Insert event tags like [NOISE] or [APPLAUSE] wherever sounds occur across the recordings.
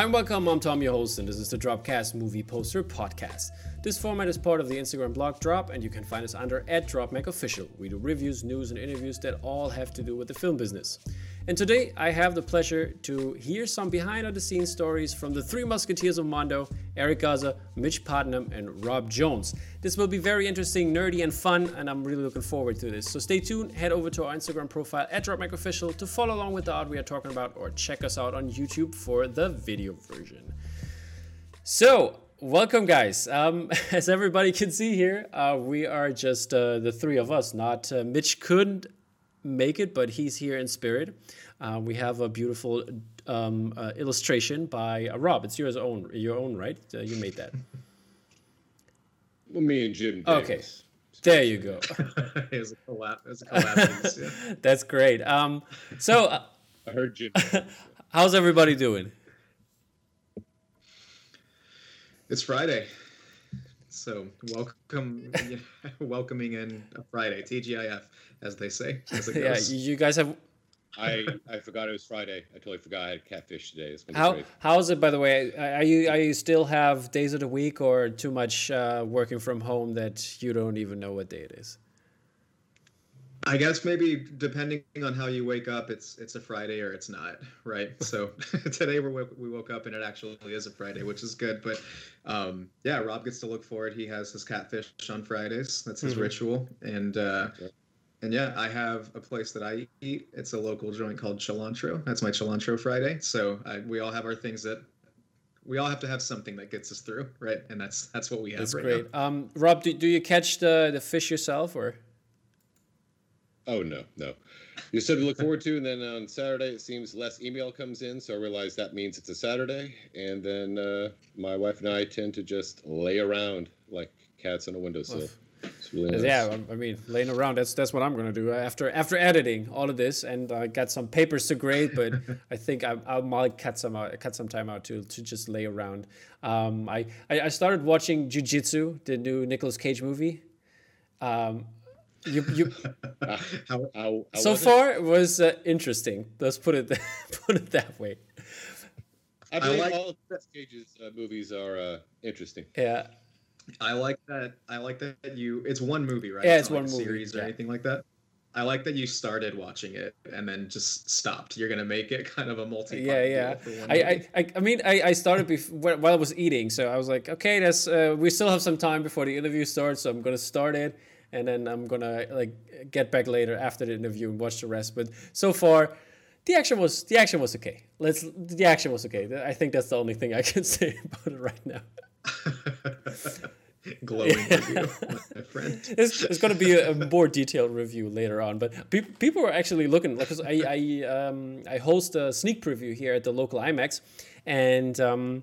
Hi and welcome, I'm Tom, your host, and this is the Dropcast Movie Poster Podcast. This format is part of the Instagram blog Drop, and you can find us under at DropMacOfficial. We do reviews, news, and interviews that all have to do with the film business. And today I have the pleasure to hear some behind the scenes stories from the three musketeers of Mondo Eric Garza, Mitch Putnam, and Rob Jones. This will be very interesting, nerdy, and fun, and I'm really looking forward to this. So stay tuned, head over to our Instagram profile at DropMacOfficial to follow along with the art we are talking about, or check us out on YouTube for the video version. So, welcome, guys. Um, [LAUGHS] as everybody can see here, uh, we are just uh, the three of us. Not uh, Mitch couldn't make it, but he's here in spirit. Uh, we have a beautiful um, uh, illustration by uh, Rob. It's yours own, your own, right? Uh, you made that. Well, me and Jim. Okay. There you go. [LAUGHS] it was a collab. It was a collab. yeah. [LAUGHS] That's great. Um, so, uh, [LAUGHS] I heard Jim. how's everybody doing? It's Friday, so welcome, welcoming in a Friday, TGIF, as they say, as it Yeah, goes. you you guys have. I I forgot it was Friday. I totally forgot I had catfish today. It's been How great. how's it by the way? Are you are you still have days of the week or too much uh, working from home that you don't even know what day it is? I guess maybe depending on how you wake up, it's it's a Friday or it's not, right? So [LAUGHS] today we woke, we woke up and it actually is a Friday, which is good. But um, yeah, Rob gets to look forward. He has his catfish on Fridays. That's his Mhm. ritual, and uh, Yeah. And yeah, I have a place that I eat. It's a local joint called Cilantro. That's my Cilantro Friday. So I, we all have our things that we all have to have something that gets us through, right? And that's that's what we have That's right great. Um, Rob, do, do you catch the the fish yourself or? Oh no, no. You said to look forward to, and then on Saturday it seems less email comes in, so I realize that means it's a Saturday, and then uh, my wife and I tend to just lay around like cats on a windowsill. It's really nice. Yeah, I I mean, laying around. That's that's what I'm gonna do after after editing all of this, and I got some papers to grade. But [LAUGHS] I think I, I might cut some out, cut some time out to to just lay around. Um, I, I I started watching Jiu-Jitsu, the new Nicolas Cage movie. Um, you you [LAUGHS] How, How, how so was far it was uh, interesting. Let's put it [LAUGHS] put it that way. I believe like- all of Nicolas Cage's uh, movies are uh, interesting. Yeah, I like that. I like that you. It's one movie, right? Yeah, not it's one a movie, series or yeah. anything like that. I like that you started watching it and then just stopped. You're gonna make it [LAUGHS] kind of a multi. yeah, yeah. I, I, I, I mean, I, I started before while I was eating, so I was like, okay, that's uh, we still have some time before the interview starts, so I'm gonna start it, and then I'm gonna like get back later after the interview and watch the rest. But so far, the action was the action was okay. Let's the action was okay. I think that's the only thing I [LAUGHS] can say about it right now. [LAUGHS] Glowing review, my friend. [LAUGHS] It's, it's going to be a, a more detailed review later on, but pe- people are actually looking because I I, um, I host a sneak preview here at the local IMAX, and um,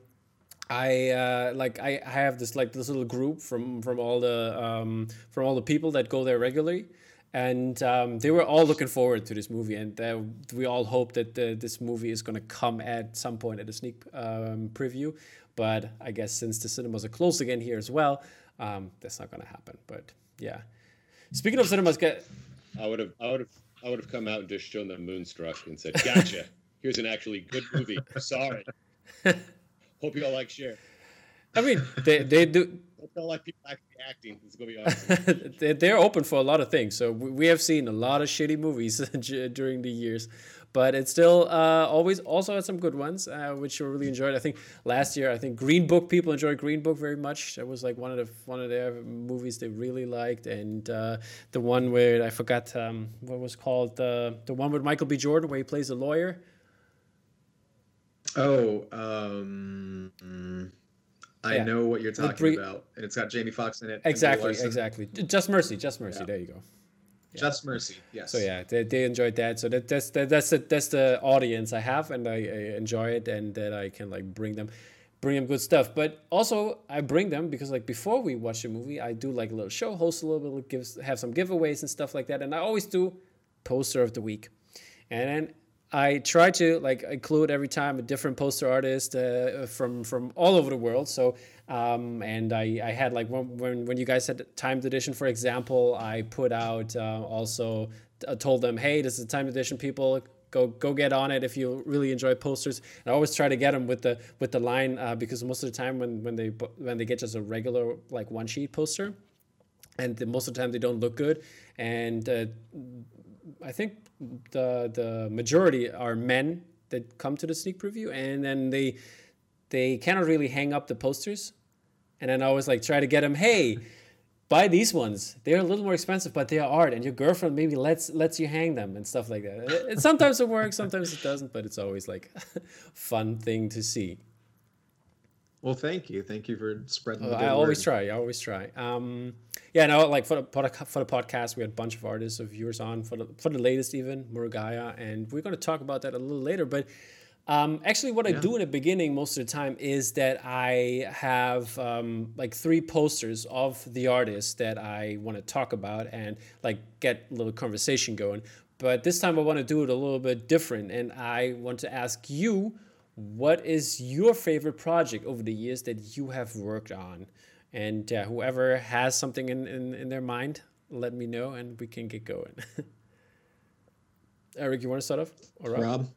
I uh, like I, I have this like this little group from from all the um, from all the people that go there regularly, and um, they were all looking forward to this movie, and uh, we all hope that the, this movie is going to come at some point at a sneak um, preview. But I guess since the cinemas are closed again here as well, um, that's not going to happen. But yeah, speaking of cinemas, get I would have, I would have, I would have come out and just shown them Moonstruck and said, "Gotcha. Here's an actually good movie. Sorry. [LAUGHS] Hope you all like share. I mean they they do you like people actually acting. It's gonna be awesome." [LAUGHS] They're- they're open for a lot of things. So we we have seen a lot of shitty movies [LAUGHS] during the years, but it still uh, always also had some good ones, uh, which we really enjoyed. I think last year, I think Green Book people enjoyed Green Book very much. That was like one of the one of their movies they really liked, and uh, the one where I forgot um, what was called uh, the one with Michael B. Jordan where he plays a lawyer. Oh, um, mm, I Yeah. know what you're talking about, and it's got Jamie Foxx in it. Exactly, exactly. Just Mercy, Just Mercy. Yeah. There you go. Just Mercy. Yes. So yeah, they, they enjoyed that. So that that's that, that's the, that's the audience I have, and I, I enjoy it, and that I can like bring them, bring them good stuff. But also I bring them because like before we watch the movie, I do like a little show, host a little bit, gives have some giveaways and stuff like that, and I always do poster of the week, and then I try to like include every time a different poster artist uh, from from all over the world. So um, and I, I had like when, when when you guys had timed edition, for example, I put out uh, also uh, told them, hey, this is a timed edition. People go go get on it if you really enjoy posters. And I always try to get them with the with the line uh, because most of the time when when they when they get just a regular like one sheet poster, and the, most of the time they don't look good. And uh, I think the the majority are men that come to the sneak preview, and then they they cannot really hang up the posters. And then I always like try to get them, hey, buy these ones. They're a little more expensive, but they are art, and your girlfriend maybe lets lets you hang them and stuff like that. It, it, sometimes it works, sometimes it doesn't, but it's always like [LAUGHS] fun thing to see. Well, thank you, thank you for spreading. the Oh, I always try. I always try. Um, yeah, no, like for the for the podcast, we had a bunch of artists of viewers on for the for the latest even Murugiah, and we're going to talk about that a little later, but. Um, actually, what yeah. I do in the beginning most of the time is that I have um, like three posters of the artist that I want to talk about and like get a little conversation going. But this time I want to do it a little bit different, and I want to ask you, what is your favorite project over the years that you have worked on? And uh, whoever has something in, in, in their mind, let me know, and we can get going. [LAUGHS] Eric, you want to start off? Or Rob?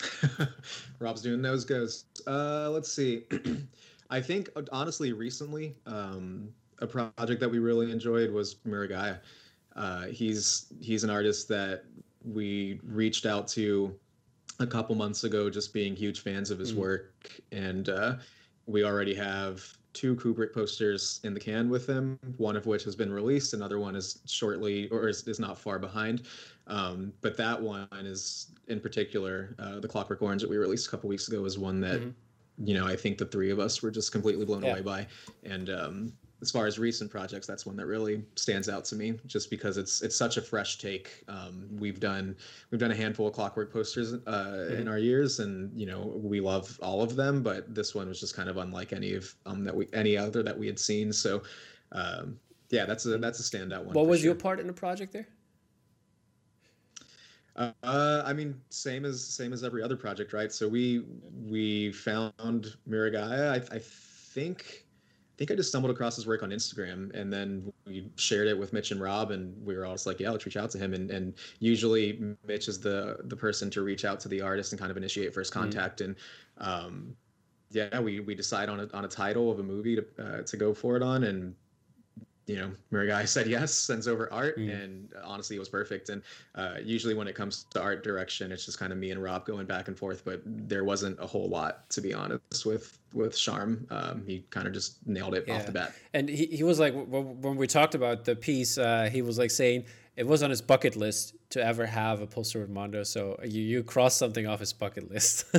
Rob? [LAUGHS] Rob's doing those goes. Uh, let's see. [CLEARS THROAT] I think honestly, recently, um, a project that we really enjoyed was Murugiah. Uh, he's he's an artist that we reached out to a couple months ago, just being huge fans of his mm. work, and uh, we already have two Kubrick posters in the can with him. One of which has been released. Another one is shortly or is, is not far behind. Um, but that one is in particular, uh, the Clockwork Orange that we released a couple weeks ago is one that, mm-hmm. you know, I think the three of us were just completely blown yeah. away by. And um, as far as recent projects, that's one that really stands out to me, just because it's it's such a fresh take. Um, we've done we've done a handful of Clockwork posters uh, mm-hmm. in our years, and you know we love all of them, but this one was just kind of unlike any of um, that we any other that we had seen. So. Um, yeah, that's a that's a standout one. What was sure. your part in the project there? Uh, I mean, same as same as every other project, right? So we we found Murugiah. I, I think I think I just stumbled across his work on Instagram, and then we shared it with Mitch and Rob, and we were all just like, "Yeah, let's reach out to him." And and usually Mitch is the the person to reach out to the artist and kind of initiate 1st mm-hmm. contact. Mm-hmm. And um, yeah, we we decide on a on a title of a movie to uh, to go for it on, and you know, Murugiah [LAUGHS] said yes, sends over art, mm. and honestly, it was perfect. And uh, usually, when it comes to art direction, it's just kind of me and Rob going back and forth. But there wasn't a whole lot, to be honest, with with Charm. Um, he kind of just nailed it yeah. off the bat. And he, he was like, when we talked about the piece, uh, he was like saying it was on his bucket list to ever have a poster with Mondo. So you you crossed something off his bucket list. [LAUGHS]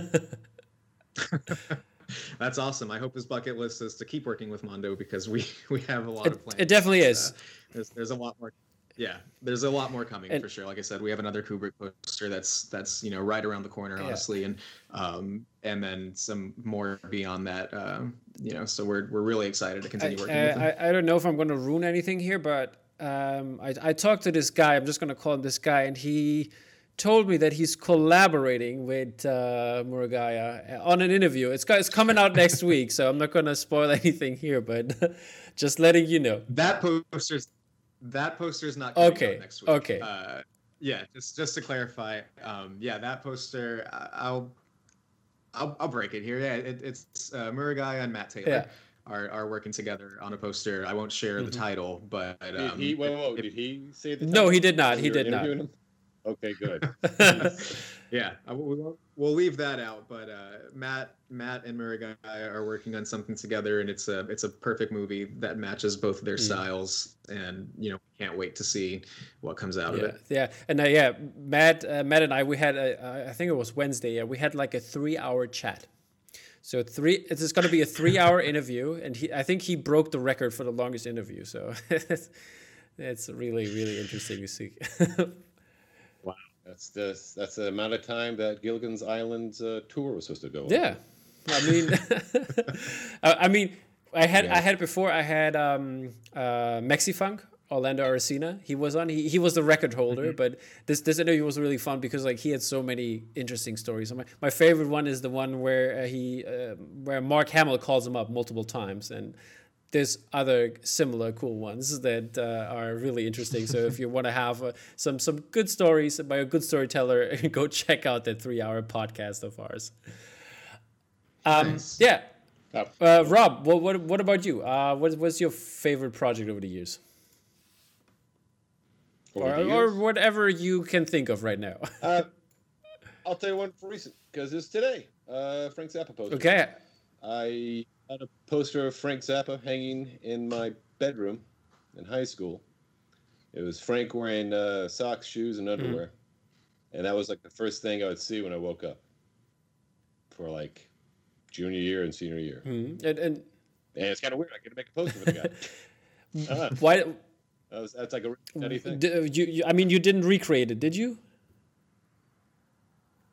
[LAUGHS] [LAUGHS] That's awesome. I hope his bucket list is to keep working with Mondo because we [LAUGHS] we have a lot it, of plans. It definitely is. Uh, there's, there's a lot more. Yeah, there's a lot more coming and, for sure. Like I said, we have another Kubrick poster that's that's you know right around the corner, honestly, yeah. and um and then some more beyond that. Um, you know, so we're we're really excited to continue working I, with him. I, I don't know if I'm going to ruin anything here, but um, I I talked to this guy. I'm just going to call him this guy, and he told me that he's collaborating with uh, Murugiah on an interview. It's it's coming out next [LAUGHS] week, so I'm not going to spoil anything here, but [LAUGHS] just letting you know. That poster's that poster's not okay. next week. Okay. Uh, yeah, just just to clarify, um, yeah, that poster, I'll I'll, I'll break it here. Yeah, it, it's uh, Murugiah and Matt Taylor. Yeah. Are, are working together on a poster. I won't share mm-hmm. the title, but um, did he? Whoa, whoa, did he say the? Title? No, he did not. He did not. Him? Okay, good. [LAUGHS] yeah, we'll, we'll leave that out. But uh, Matt, Matt and Murugiah are working on something together, and it's a it's a perfect movie that matches both their mm. styles. And you know, can't wait to see what comes out yeah, of it. Yeah, and uh, yeah, Matt, uh, Matt and I, we had a, I think it was Wednesday. Yeah, we had like a three-hour chat. So three, it's going to be a three-hour [LAUGHS] interview, and he, I think he broke the record for the longest interview. So [LAUGHS] it's really, really interesting to see. That's the that's the amount of time that Gilligan's Island uh, tour was supposed to go. Yeah, on. I mean, [LAUGHS] I mean, I had yeah. I had before. I had um, uh, Mexifunk, Orlando Arocena. He was on. He, he was the record holder, mm-hmm. but this this interview was really fun because like he had so many interesting stories. my, my favorite one is the one where uh, he uh, where Mark Hamill calls him up multiple times and there's other similar cool ones that uh, are really interesting. So if you want to have uh, some some good stories by a good storyteller, [LAUGHS] go check out that three hour podcast of ours. Um, Nice. Yeah, Oh, uh, Rob, what, what what about you? Uh, what was your favorite project over the years, over or, the or whatever you can think of right now? Uh, [LAUGHS] I'll tell you one for recent because it's today. Uh, Frank Zappa poster. okay, I had a poster of Frank Zappa hanging in my bedroom in high school. It was Frank wearing uh, socks, shoes, and underwear, and that was like the first thing I would see when I woke up. For like junior year and senior year, Hmm. and, and and it's kind of weird. I get to make a poster for the guy. [LAUGHS] Uh, why? that was, that's like a thing. d- you, you, I mean, you didn't recreate it, did you?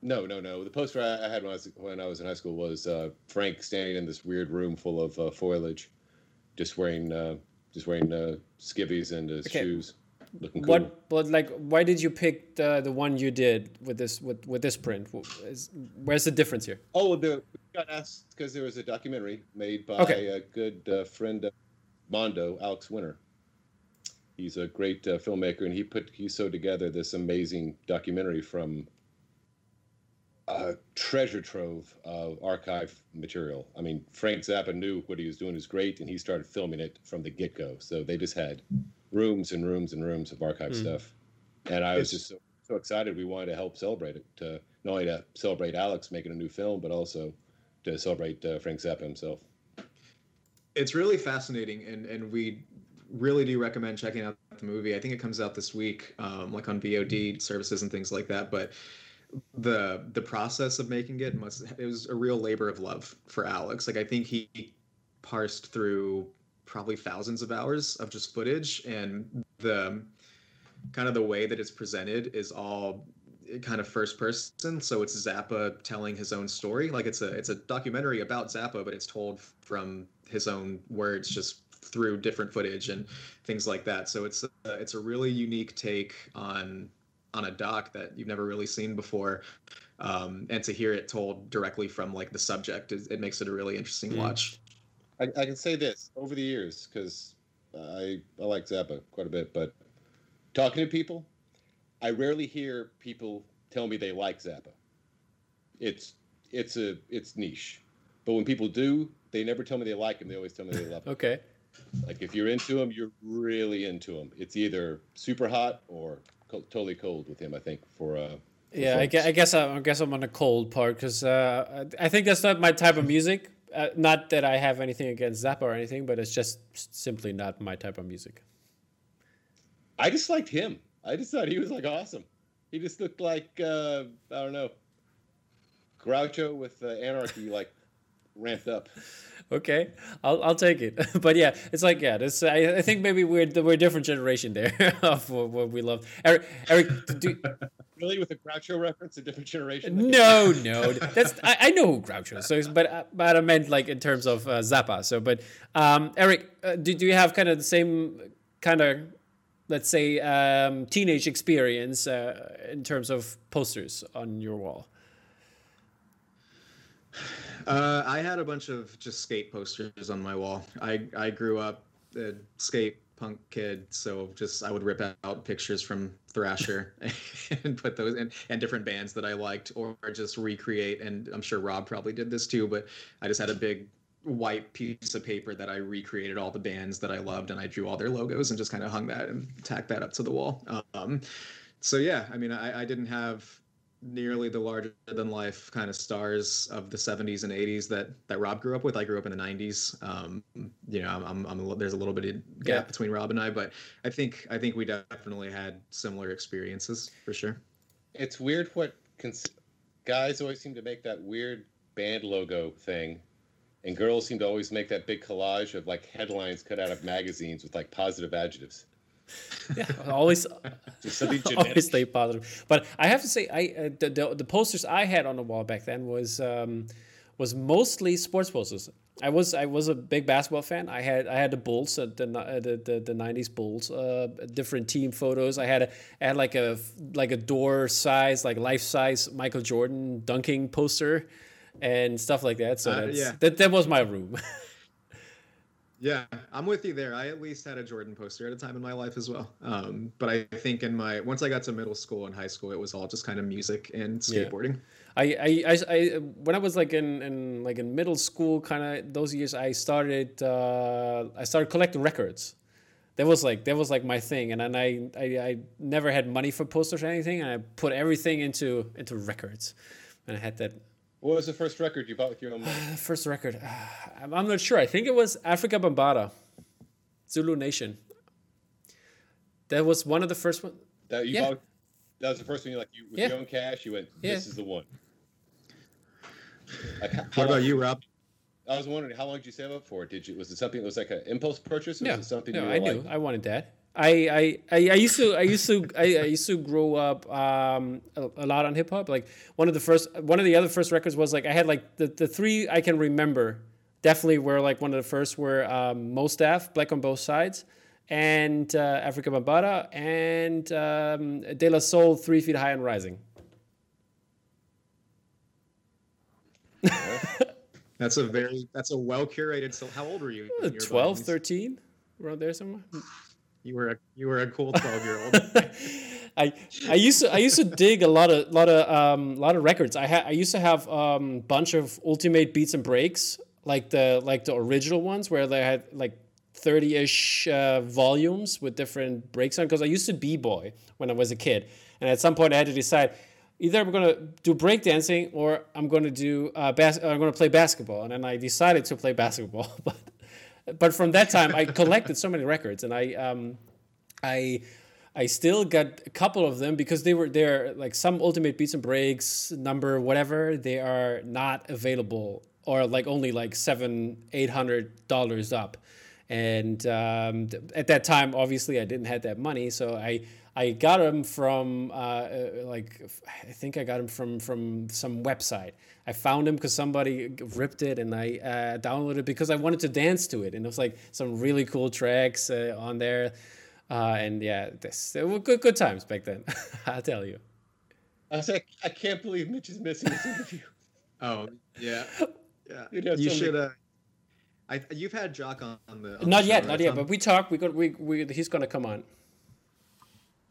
No, no, no. The poster I, I had when I was when I was in high school was uh, Frank standing in this weird room full of uh, foliage, just wearing uh, just wearing uh, skivvies and his Okay. shoes, looking cool. What? But like, why did you pick the, the one you did with this with, with this print? Is- Where's the difference here? Oh, the we got asked because there was a documentary made by Okay. a good uh, friend of Mondo, Alex Winter. He's a great uh, filmmaker, and he put he sewed together this amazing documentary from a treasure trove of archive material. I mean, Frank Zappa knew what he was doing was great, and he started filming it from the get go. So they just had rooms and rooms and rooms of archive Mm. stuff, and I was It's- just so, so excited. We wanted to help celebrate it, to, not only to celebrate Alex making a new film, but also to celebrate uh, Frank Zappa himself. it's really fascinating and and we really do recommend checking out the movie i think it comes out this week um, like on vod services and things like that but the the process of making it must it was a real labor of love for alex. Like i think he parsed through probably thousands of hours of just footage and the kind of the way that it's presented is all kind of first person. So it's zappa telling his own story. Like it's a it's a documentary about zappa but it's told from his own words just through different footage and things like that. So it's a, it's a really unique take on on a doc that you've never really seen before um, and to hear it told directly from like the subject it, it makes it a really interesting Mm. watch I, I can say this over the years because I I like Zappa quite a bit, but talking to people, I rarely hear people tell me they like Zappa. It's it's a it's niche, but when people do, they never tell me they like him. They always tell me they love him. Okay. Like if you're into him, you're really into him. It's either super hot or co- totally cold with him. I think for uh. for Yeah, I, folks. gue- I guess I, I guess I'm on the cold part because uh, I I think that's not my type of music. Uh, not that I have anything against Zappa or anything, but it's just simply not my type of music. I just liked him. I just thought he was like awesome. He just looked like uh, I don't know, Groucho with uh, Anarchy like ramped up. Okay, I'll I'll take it. [LAUGHS] but yeah, it's like yeah, this I, I think maybe we're we're a different generation there [LAUGHS] of what, what we love. Eric, Eric, do, [LAUGHS] Really, with a Groucho reference, a different generation. no, no, that's I, I know who Groucho is, so but uh, but I meant like in terms of uh, Zappa. So, but um, Eric, uh, do do you have kind of the same kind of let's say um, teenage experience uh, in terms of posters on your wall? Uh, I had a bunch of just skate posters on my wall. I I grew up a skate punk kid, so just I would rip out pictures from Thrasher [LAUGHS] and put those in and different bands that I liked, or just recreate. And I'm sure Rob probably did this too, but I just had a big white piece of paper that I recreated all the bands that I loved, and I drew all their logos and just kind of hung that and tacked that up to the wall. Um, so yeah, I mean, I, I didn't have nearly the larger than life kind of stars of the 70s and 80s that that Rob grew up with. I grew up in the 90s. Um, you know, I'm, I'm, I'm a, there's a little bit of gap Yeah. between Rob and I, but I think I think we definitely had similar experiences for sure. It's weird what cons- guys always seem to make that weird band logo thing, and girls seem to always make that big collage of like headlines cut out of magazines with like positive adjectives. Yeah, always [LAUGHS] Just something genetic. [LAUGHS] always stay positive. But I have to say, I uh, the, the the posters I had on the wall back then was um, was mostly sports posters. I was I was a big basketball fan. I had I had the Bulls, uh, the, uh, the the the '90s Bulls, uh, different team photos. I had a I had like a like a door size, like life size Michael Jordan dunking poster, and stuff like that. So Uh, that's, yeah. that that was my room. [LAUGHS] Yeah, I'm with you there. I at least had a Jordan poster at a time in my life as well. Um, but I think in my once I got to middle school and high school, it was all just kind of music and skateboarding. Yeah. I, I, I, I, when I was like in, in like in middle school, kind of those years, I started uh, I started collecting records. That was like that was like my thing, and then I, I I never had money for posters or anything, and I put everything into into records, and I had that what was the first record you bought with your own money? [SIGHS] first record, [SIGHS] I'm, I'm not sure. I think it was Afrika Bambaataa, Zulu Nation. That was one of the first ones. That you yeah. bought. That was the first one. You like you with yeah. your own cash. You went. This yeah. is the one. [SIGHS] Like, how, what about you, Rob? I was wondering how long did you save up for? Did you was it something that was like an impulse purchase? Or no, was it something no, I knew. Like... I wanted that. I, I, I, used to I used to I, I used to grow up um, a, a, lot on hip hop. Like one of the first one of the other first records was like I had like the, the three I can remember definitely were like one of the first were um, Mos Def, Black on Both Sides, and uh, Afrika Bambaataa, and um, De La Soul, Three Feet High and Rising. [LAUGHS] that's a very that's a well curated. So how old were you? 12, 13, around there somewhere. You were a you were a cool [LAUGHS] twelve year old. I I used to I used to dig a lot of lot of um lot of records. I had I used to have um bunch of Ultimate Beats and Breaks like the like the original ones where they had like 30-ish uh, volumes with different breaks on because I used to b-boy when I was a kid and at some point I had to decide either I'm going to do breakdancing or I'm going to do uh, bas- I'm going to play basketball and then I decided to play basketball [LAUGHS] but but from that [LAUGHS] time, I collected so many records, and I um, I I still got a couple of them because they were there. Like some Ultimate Beats and Breaks number, whatever, they are not available or like only like seven, eight hundred dollars up. And um, at that time, obviously, I didn't have that money, so I I got them from uh, uh, like I think I got them from from some website. I found them because somebody ripped it, and I uh, downloaded it because I wanted to dance to it, and it was like some really cool tracks uh, on there. Uh, and yeah, this were good good times back then. [LAUGHS] I tell you. I was like, I can't believe Mitch is missing this interview. [LAUGHS] oh yeah, [LAUGHS] yeah. You, should. Uh, I, you've had Jock on, the. On not the yet, show, not right? yet. But we talked. We got. We, we he's gonna come on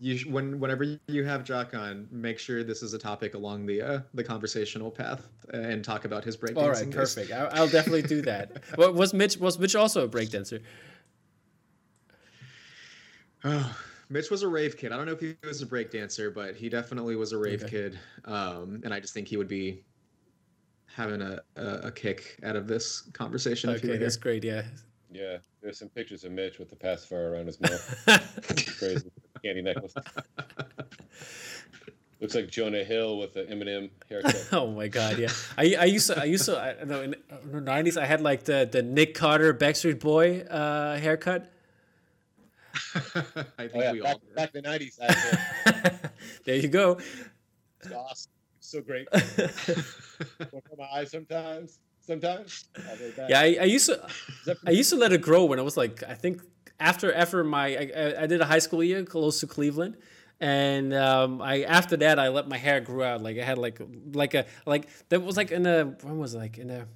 you when whenever you have Jock on, make sure this is a topic along the uh, the conversational path and talk about his breakdancing. All right, perfect. I'll, definitely do that. [LAUGHS] What was Mitch? Was Mitch also a breakdancer? Oh, Mitch was a rave kid. I don't know if he was a breakdancer, but he definitely was a rave okay. kid. Um, and I just think he would be having a, a, a kick out of this conversation. Okay, that's great. Yeah. Yeah, there's some pictures of Mitch with the pacifier around his [LAUGHS] mouth. crazy candy necklace. [LAUGHS] Looks like Jonah Hill with the Eminem haircut. [LAUGHS] oh my god, yeah. I, I used to I used to I know in the nineties I had like the the Nick Carter Backstreet Boy uh, haircut. [LAUGHS] I think oh, yeah. we back, all back in the nineties. there you go. It's awesome. It's so great. my eyes sometimes. Sometimes. Yeah, I, I used to I used to let it grow when I was like I think after after my I, I did a high school year close to Cleveland, and um, I after that I let my hair grow out. Like I had like like a like that was like in the when was it? like in the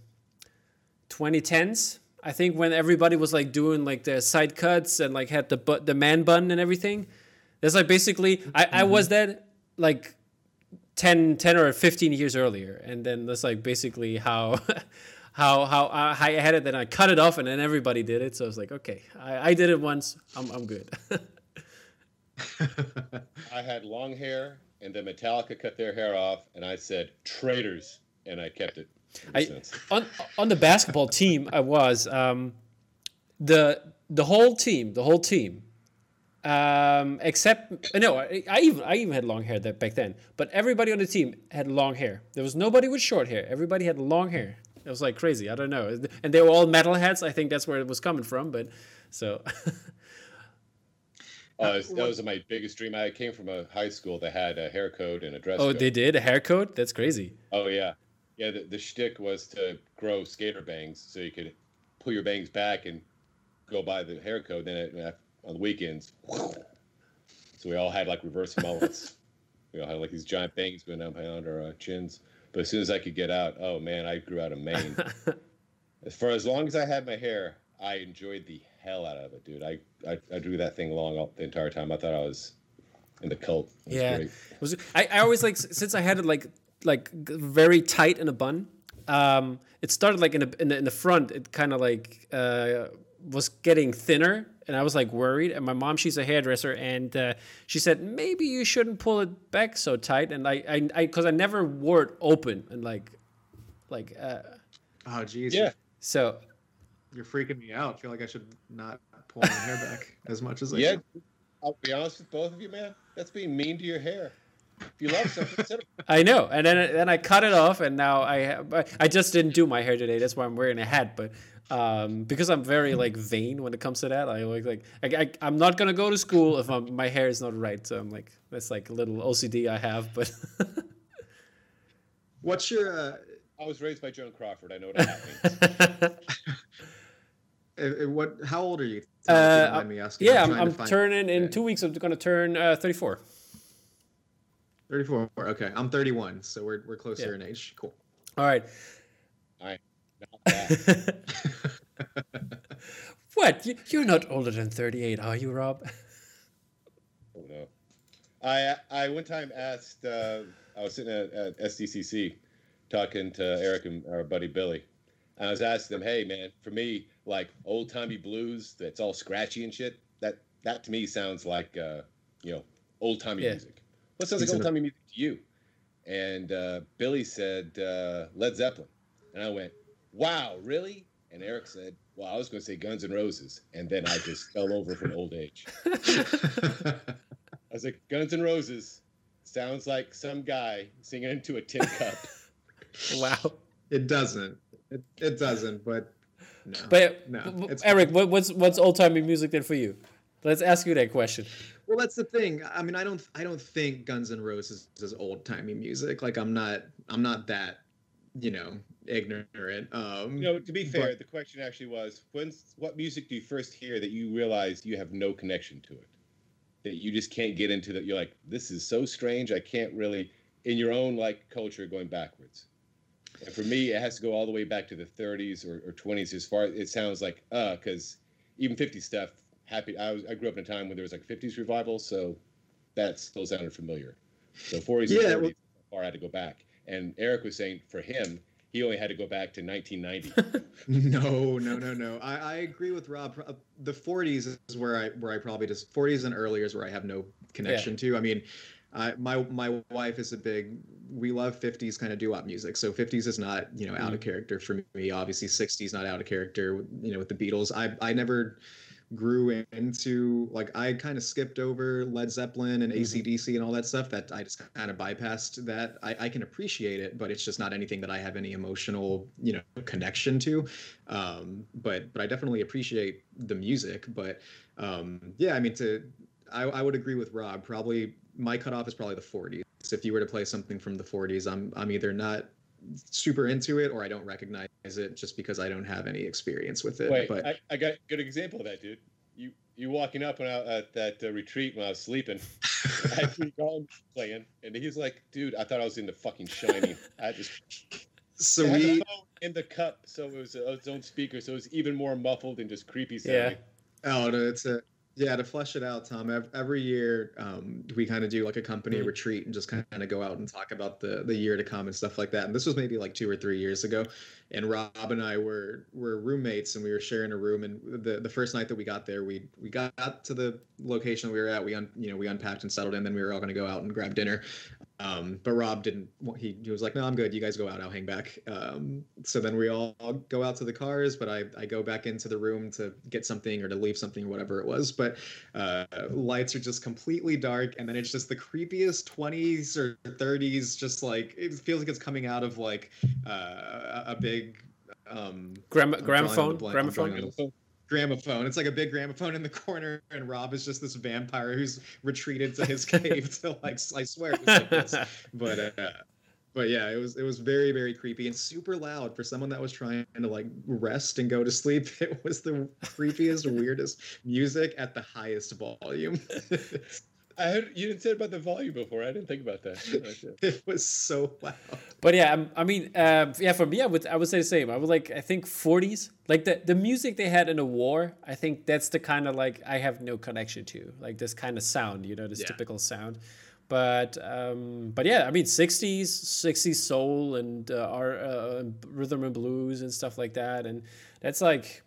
2010s. I think when everybody was like doing like the side cuts and like had the but the man bun and everything. That's like basically I, mm-hmm. I was that like 10, 10 or 15 years earlier. And then that's like basically how [LAUGHS] how how uh, I had it. Then I cut it off, and then everybody did it. So I was like, okay, I, I did it once. I'm I'm good. [LAUGHS] I had long hair, and then Metallica cut their hair off, and I said traitors, and I kept it. I, on on the basketball team, I was um, the the whole team, the whole team, um, except no, I, I, even I even had long hair that back then. But everybody on the team had long hair. There was nobody with short hair. Everybody had long hair. It was like crazy. I don't know. And they were all metalheads. I think that's where it was coming from. But so. [LAUGHS] Uh, that was my biggest dream. I came from a high school that had a hair code and a dress. Oh, code. they did a hair code. That's crazy. Oh yeah, yeah. The, the shtick was to grow skater bangs so you could pull your bangs back and go by the hair code. Then it, on the weekends, so we all had like reverse mullets. [LAUGHS] we all had like these giant bangs going down behind our uh, chins. But as soon as I could get out, oh man, I grew out a mane. [LAUGHS] For as long as I had my hair, I enjoyed the hell out of it, dude. I I, I drew that thing long all, the entire time. I thought I was in the cult. It yeah, great. it was. I, I always like since I had it like like very tight in a bun. Um, it started like in the in the, in the front. It kind of like uh, was getting thinner, and I was like worried. And my mom, she's a hairdresser, and uh, she said maybe you shouldn't pull it back so tight. And I I because I, never wore it open and like like uh, Oh, jeez. Yeah. so You're freaking me out. I feel like I should not pull my hair back [LAUGHS] as much as I Yeah, do. I'll be honest with both of you, man. That's being mean to your hair. If you love something, [LAUGHS] I know, and then then I cut it off, and now I I just didn't do my hair today. That's why I'm wearing a hat. But um, because I'm very like vain when it comes to that, I like like I, I, I'm not gonna go to school if I'm, my hair is not right. So I'm like that's like a little OCD I have. But [LAUGHS] What's your uh, I was raised by Joan Crawford. I know what that means. [LAUGHS] what? How old are you? If Uh, you mind me asking. yeah, I'm, trying to I'm find- turning in Okay. two weeks. I'm gonna turn uh, 34. 34. Okay, I'm 31, so we're we're closer Yeah. in age. Cool. All right. Not that. [LAUGHS] what? You, you're not older than 38, are you, Rob? Oh no. I I one time asked. Uh, I was sitting at, at SDCC talking to Eric and our buddy Billy. And I was asking them, "Hey, man, for me, like old timey blues that's all scratchy and shit. That that to me sounds like uh, you know old timey Yeah. music. What sounds like He's in old timey music to you?" And uh, Billy said uh, Led Zeppelin, and I went, "Wow, really?" And Eric said, "Well, I was going to say Guns N' Roses," and then I just fell over from old age. [LAUGHS] I was like, Guns N' Roses sounds like some guy singing into a tin cup. [LAUGHS] wow. it doesn't. It, it doesn't. But no. But No, w- it's Eric, what, what's what's old timey music then for you? Let's ask you that question. Well, that's the thing. I mean, I don't, I don't think Guns N' Roses is old timey music. Like, I'm not, I'm not that, you know, ignorant. Um, You know, to be fair, But- the question actually was, when's what music do you first hear that you realize you have no connection to it? That you just can't get into that. You're like, this is so strange. I can't really, in your own like culture, going backwards. And for me, it has to go all the way back to the 30s or, or 20s. As far it sounds like, uh, because even 50s stuff. Happy. I was. I grew up in a time when there was like 50s revival, so that still sounded familiar. So 40s Yeah, and well- 30s far I had to go back. And Eric was saying for him, he only had to go back to 1990. [LAUGHS] No, no, no, no. I, I agree with Rob. Uh, the 40s is where I where I probably just 40s and earlier is where I have no connection to. I mean, I, my my wife is a big. We love 50s kind of doo-wop music. So 50s is not you know out of mm-hmm. character for me. Obviously 60s not out of character. You know with the Beatles. I I never grew into like I kind of skipped over Led Zeppelin and ACDC and all that stuff that I just kind of bypassed that. I, I can appreciate it but it's just not anything that I have any emotional you know connection to. Um but but I definitely appreciate the music but um yeah I mean to I, I would agree with Rob. Probably my cutoff is probably the 40s if you were to play something from the 40s I'm I'm either not super into it or I don't recognize it just because I don't have any experience with it Wait, but I, I got a good example of that, dude. You you walking up when I, at that uh, retreat when I was sleeping, I had King Kong playing, and he's like, "Dude, I thought I was in the fucking Shining." I just so it had the we phone in the cup, so it was uh, its own speaker, so it was even more muffled and just creepy Yeah. sounding. Oh, no, it's a yeah. To flesh it out, Tom. Every year, um, we kind of do like a company Mhm. retreat and just kind of go out and talk about the the year to come and stuff like that. And this was maybe like two or three years ago. And Rob and I were were roommates and we were sharing a room. And the the first night that we got there, we we got to the location we were at. We un, you know we unpacked and settled in. Then we were all going to go out and grab dinner. Um, but Rob didn't. He, he was like, "No, I'm good. You guys go out. I'll hang back." Um, so then we all go out to the cars, but I, I go back into the room to get something or to leave something or whatever it was. But uh, lights are just completely dark, and then it's just the creepiest 20s or 30s. Just like it feels like it's coming out of like uh, a big um, Gram- I'm drawing on the gramophone, gramophone. Gramophone. It's like a big gramophone in the corner, and Rob is just this vampire who's retreated to his cave to like I swear it was like this. But uh, but yeah, it was it was very very creepy and super loud for someone that was trying to like rest and go to sleep. [LAUGHS] It was the creepiest, weirdest music at the highest volume. [LAUGHS] I heard you didn't say about the volume before. I didn't think about that. [LAUGHS] It was so loud. but yeah, I'm- I mean, uh, yeah, for me, I would I would say the same. I would like I think 40s, like the the music they had in the war. I think that's the kind of like I have no connection to, like this kind of sound, you know, this Yeah. typical sound. But um, but yeah, I mean, 60s, 60s soul and uh, our uh, rhythm and blues and stuff like that, and that's like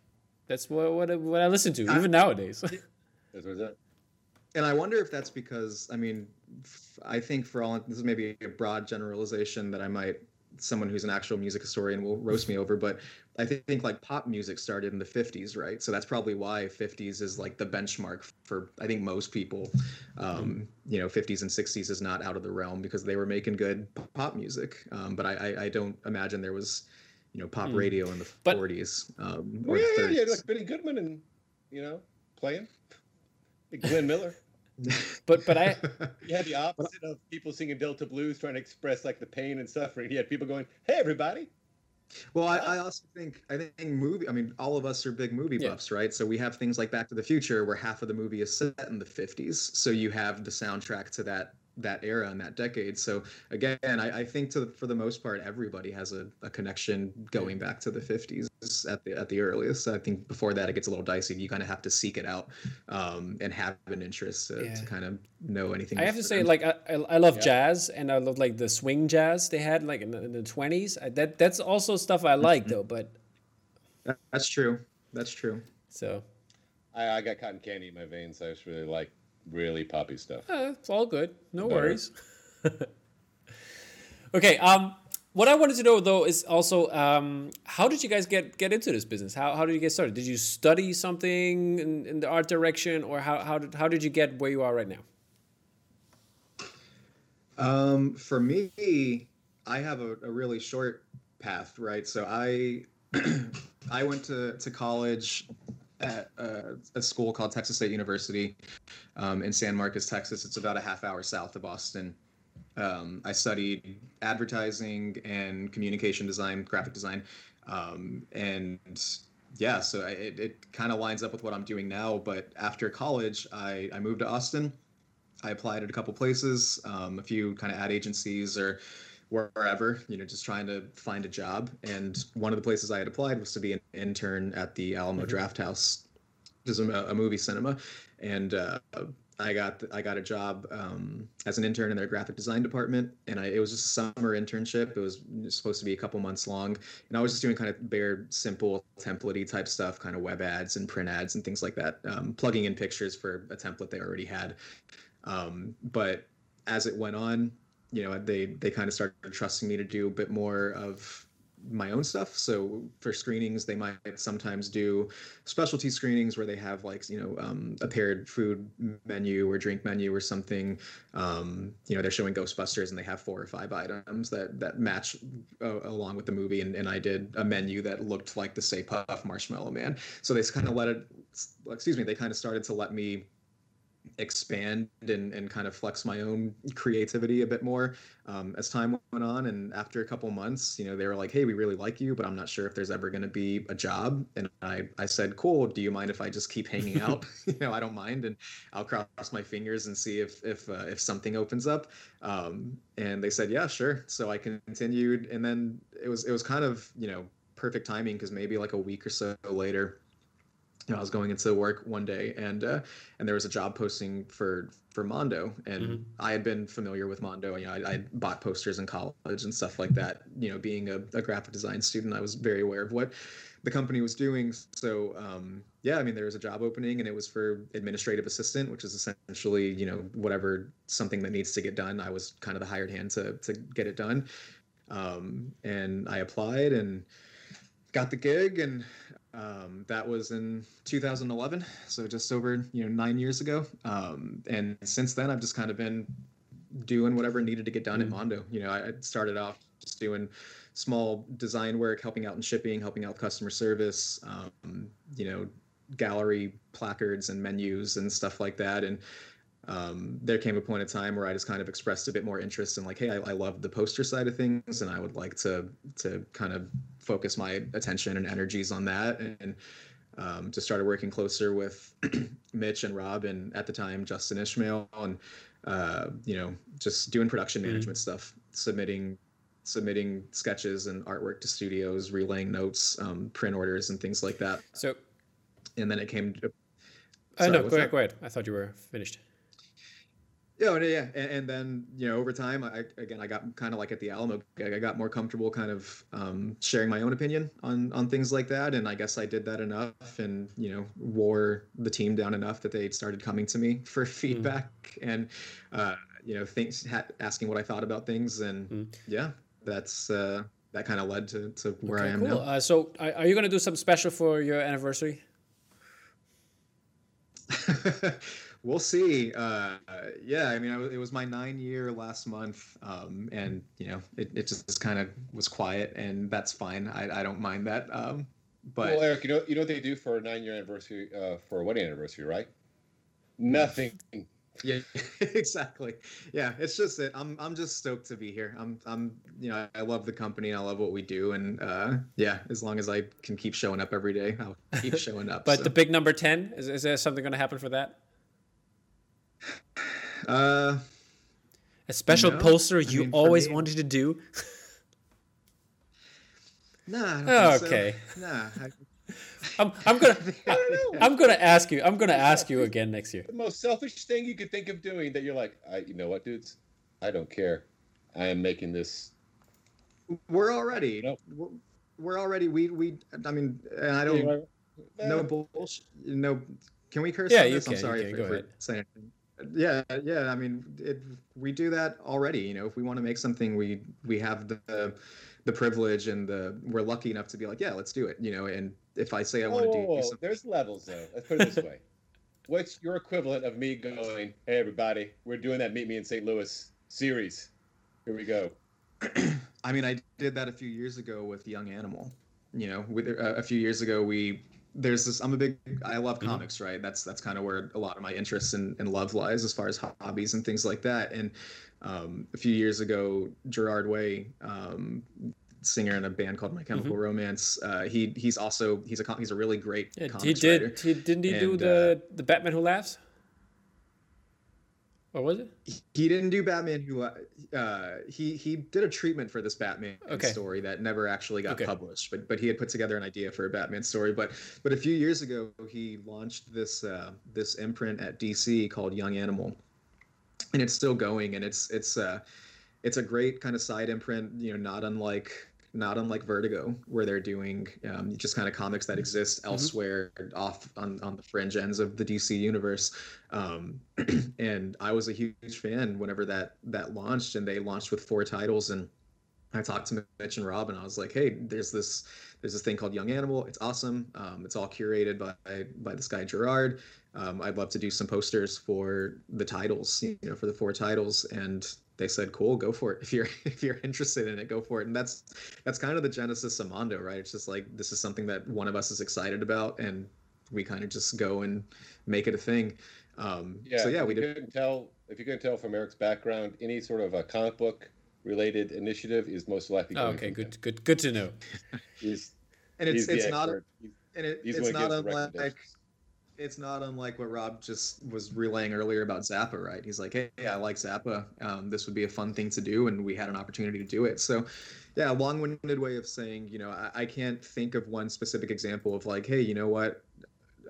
that's what what, I- what I listen to even nowadays. [LAUGHS] That's what that. And I wonder if that's because I mean, f- I think for all this is maybe a broad generalization that I might someone who's an actual music historian will roast me over, but I thi- think like pop music started in the 50s, right? So that's probably why 50s is like the benchmark for I think most people. Um, you know, 50s and 60s is not out of the realm because they were making good pop music. Um, but I, I, I don't imagine there was, you know, pop Hmm. radio in the But- 40s um, or yeah, yeah, yeah, like Benny Goodman and you know playing. Like Glenn Miller. [LAUGHS] but but I You had the opposite of people singing Delta blues, trying to express like the pain and suffering. You had people going, "Hey, everybody!" Well, I, I also think I think movie. I mean, all of us are big movie Yeah. buffs, right? So we have things like Back to the Future, where half of the movie is set in the '50s. So you have the soundtrack to that that era and that decade. So again, I, I think to for the most part, everybody has a, a connection going back to the '50s at the at the earliest. I think before that, it gets a little dicey. You kind of have to seek it out um, and have an interest to, Yeah. to kind of know anything. I have to say, like I, I I love Yeah. jazz, and I love like the swing jazz they had like in the, in the 20s. I, that that's also stuff I like though. But that's true. That's true. so I, I got cotton candy in my veins. I just really like really poppy stuff. uh, it's all good. No Better. worries. [LAUGHS] okay. Um, what I wanted to know though is also um, how did you guys get get into this business? How how did you get started? Did you study something in, in the art direction, or how how did how did you get where you are right now? Um, for me, I have a, a really short path, right? So I [CLEARS THROAT] I went to, to college at a, school called Texas State University um, in San Marcos, Texas. It's about a half hour south of Austin. Um, I studied advertising and communication design, graphic design, um, and yeah, so I, it, it kind of lines up with what I'm doing now. But after college, I, I moved to Austin. I applied at a couple places, um, a few kind of ad agencies or wherever, you know, just trying to find a job. And one of the places I had applied was to be an intern at the Alamo Drafthouse, which is a, a movie cinema. And uh, I got I got a job um, as an intern in their graphic design department, and I, it was just a summer internship. It was supposed to be a couple months long, and I was just doing kind of bare, simple, templatey type stuff, kind of web ads and print ads and things like that, um, plugging in pictures for a template they already had. Um, but as it went on, you know, they they kind of started trusting me to do a bit more of my own stuff. So for screenings, they might sometimes do specialty screenings where they have like you know um, a paired food menu or drink menu or something. Um, you know, they're showing Ghostbusters and they have four or five items that that match uh, along with the movie. And, and I did a menu that looked like the Stay Puft Marshmallow Man. So they kind of let it. Excuse me. They kind of started to let me expand and, and kind of flex my own creativity a bit more um, as time went on. And after a couple months you know they were like hey we really like you but i'm not sure if there's ever going to be a job. And i i said cool do you mind if i just keep hanging [LAUGHS] out? [LAUGHS] You know i don't mind and i'll cross my fingers and see if if uh, if something opens up. Um, and they said yeah sure. So i continued and then it was it was kind of you know perfect timing because maybe like a week or so later you know, I was going into work one day and uh, and there was a job posting for for Mondo and Mhm. I had been familiar with Mondo. You know, I, I bought posters in college and stuff like that. You know, being a, a graphic design student, I was very aware of what the company was doing. So um, yeah, I mean, there was a job opening and it was for administrative assistant, which is essentially you know whatever something that needs to get done. I was kind of the hired hand to to get it done, um, and I applied and got the gig and um, that was in 2011 so just over you know nine years ago. Um, and since then i've just kind of been doing whatever needed to get done at Mhm. mondo. You know I, I started off just doing small design work helping out in shipping helping out with customer service um, you know gallery placards and menus and stuff like that. And um, there came a point in time where I just kind of expressed a bit more interest in like, hey, I, I love the poster side of things, and I would like to to kind of focus my attention and energies on that, and um, just started working closer with [CLEARS THROAT] Mitch and Rob, and at the time Justin Ishmael, and uh, you know, just doing production Mhm. management stuff, submitting submitting sketches and artwork to studios, relaying notes, um, print orders, and things like that. So, And then it came. To, uh, Sorry, no, go ahead, go ahead. I thought you were finished. Yeah, and- yeah, and, and then you know, over time, I again, I got kind of like at the Alamo, I got more comfortable, kind of um, sharing my own opinion on on things like that, and I guess I did that enough, and you know, wore the team down enough that they started coming to me for [LAUGHS] feedback, and uh, you know, things ha- asking what I thought about things, and Mm. yeah, that's uh, that kind of led to to where I am cool. now. Uh, so, are, are you going to do something special for your anniversary? [LAUGHS] we'll see. Uh, yeah, I mean, I it was my nine year last month, um, and you know, it, it just kind of was quiet, and that's fine. I, I don't mind that. Um, but well, Eric, you know you know what they do for a nine year anniversary, uh, for a wedding anniversary, right? Nothing. Yeah, [LAUGHS] exactly. Yeah, it's just it. I'm I'm just stoked to be here. I'm I'm you know I love the company. I love what we do, and uh, yeah, as long as I can keep showing up every day, I'll keep [LAUGHS] showing up. But so. the big number 10, is, is there something going to happen for that? [SIGHS] uh, A special No, poster I you mean, always me- wanted to do? nah. I don't think so. [LAUGHS] okay. Nah. I, I'm, I'm gonna I don't know. I'm gonna ask you. I'm gonna ask you again next year. The most selfish thing you could think of doing that you're like, I, you know what, dudes, I don't care. I am making this. We're already. Nope. We're, we're already. We we. I mean, and I don't. No Eh, bullshit. No. Can we curse Yeah, on you this? can, I'm you sorry can, if, go if we're ahead. saying. Yeah, yeah. I mean, it, we do that already. You know, if we want to make something, we we have the the privilege and the we're lucky enough to be like, yeah, let's do it. You know, and if I say I want to do Oh, something, there's levels though. Let's put it this way. [LAUGHS] What's your equivalent of me going, hey everybody, we're doing that Meet Me in St. Louis series. Here we go. [CLEARS THROAT] I mean, I did that a few years ago with Young Animal. You know, with uh, a few years ago, we there's this. I'm a big. I love Mhm. comics, right? That's that's kind of where a lot of my interests and, and love lies, as far as hobbies and things like that. And um, a few years ago, Gerard Way, um, singer in a band called My Chemical Romance, uh, he he's also he's a he's a really great Yeah, he did. writer. He didn't he do And, the the Batman Who Laughs? What was it? he didn't do Batman who uh, uh, he he did a treatment for this Batman Okay. story that never actually got Okay. published but but he had put together an idea for a Batman story but but a few years ago he launched this uh, this imprint at DC called Young Animal and it's still going and it's it's uh it's a great kind of side imprint you know not unlike not unlike Vertigo where they're doing um, just kind of comics that exist elsewhere off on, on the fringe ends of the DC universe um, [CLEARS THROAT] and I was a huge fan whenever that that launched, and they launched with four titles. And I talked to Mitch and Rob, and I was like, "Hey, there's this there's this thing called Young Animal. It's awesome. Um, it's all curated by by this guy Gerard. Um, I'd love to do some posters for the titles, you know, for the four titles." And they said, "Cool, go for it. If you're [LAUGHS] if you're interested in it, go for it." And that's that's kind of the genesis of Mondo, right? It's just like this is something that one of us is excited about, and we kind of just go and make it a thing. Um, Yeah. so yeah, we did. couldn't tell if you couldn't tell from Eric's background, any sort of a comic book related initiative is most likely Oh, coming okay, from good, good, good to know. He's, And it's he's the it's not expert. He's- and it, it's not who gives unlike recommendations. It's not unlike what Rob just was relaying earlier about Zappa, right? He's like, hey, I like Zappa. Um, this would be a fun thing to do, and we had an opportunity to do it. So, yeah, long-winded way of saying, you know, I, I can't think of one specific example of like, hey, you know what,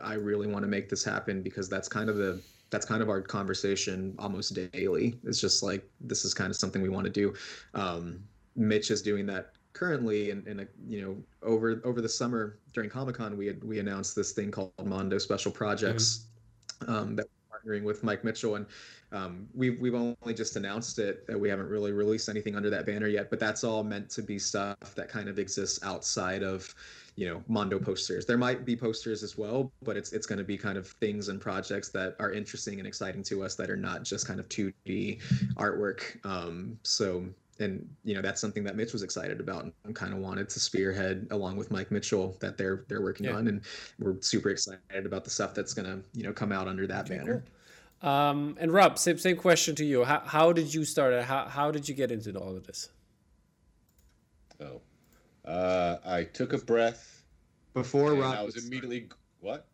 I really want to make this happen because that's kind of the that's kind of our conversation almost daily. It's just like this is kind of something we want to do. Um, Mitch is doing that currently, and, and you know, over over the summer during Comic Con, we had we announced this thing called Mondo Special Projects um, that we're partnering with Mike Mitchell, and um, we've we've only just announced it. Uh, we haven't really released anything under that banner yet, but that's all meant to be stuff that kind of exists outside of you know Mondo posters. There might be posters as well, but it's it's going to be kind of things and projects that are interesting and exciting to us that are not just kind of 2D artwork. Um, so and you know that's something that Mitch was excited about and kind of wanted to spearhead along with Mike Mitchell that they're they're working Yeah. on, and we're super excited about the stuff that's gonna you know come out under that Okay, banner. cool. Um, and Rob, same same question to you. How how did you start it? How how did you get into all of this? Oh, uh, I took a breath. Before and Rob, I was immediately what?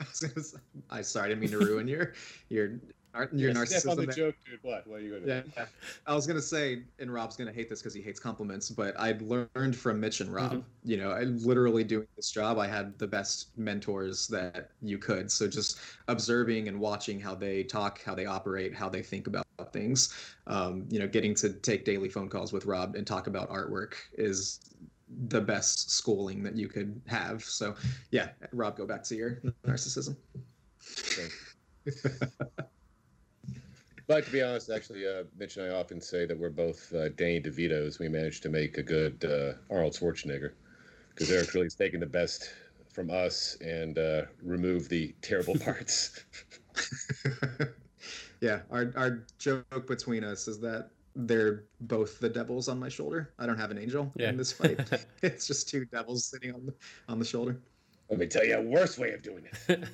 [LAUGHS] I sorry, I didn't mean to ruin your your Our, your Yeah, step on narcissism. the there. joke, dude. What? What are you gonna? Yeah, I was gonna say, and Rob's gonna hate this because he hates compliments, but I learned from Mitch and Rob. Mhm. You know, I literally doing this job, I had the best mentors that you could. So just observing and watching how they talk, how they operate, how they think about things. Um, you know, getting to take daily phone calls with Rob and talk about artwork is the best schooling that you could have. So, yeah, Rob, go back to your narcissism. [LAUGHS] But to be honest, actually, uh, Mitch and I often say that we're both uh, Danny DeVito's. We managed to make a good uh, Arnold Schwarzenegger because Eric really's taken the best from us and uh, remove the terrible [LAUGHS] parts. [LAUGHS] yeah, our our joke between us is that they're both the devils on my shoulder. I don't have an angel Yeah. in this fight. [LAUGHS] it's just two devils sitting on the on the shoulder. Let me tell you a worse way of doing it.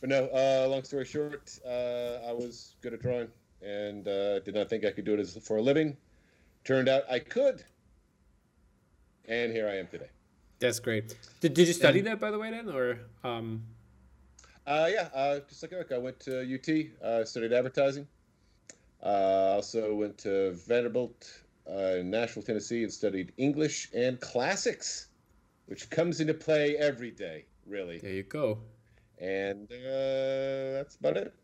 But no, uh, long story short, uh, I was good at drawing and uh, did not think I could do it as, for a living. Turned out I could. And here I am today. That's great. Did, did you study And- that by the way then, or um? Uh, yeah, uh, just like Eric, I went to UT, uh, studied advertising. Uh, also went to Vanderbilt uh, in Nashville, Tennessee, and studied English and classics, which comes into play every day, really. There you go. And uh, that's about it.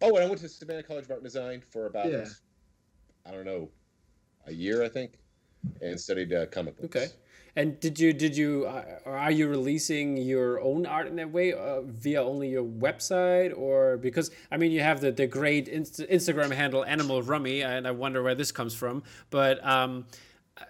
Oh, and I went to Savannah College of Art and Design for about, Yeah. I don't know, a year, I think, and studied uh, comic books. Okay. And did you did you uh, or are you releasing your own art in that way uh, via only your website or because I mean you have the the great inst- Instagram handle Animal Rummy and I wonder where this comes from, but um,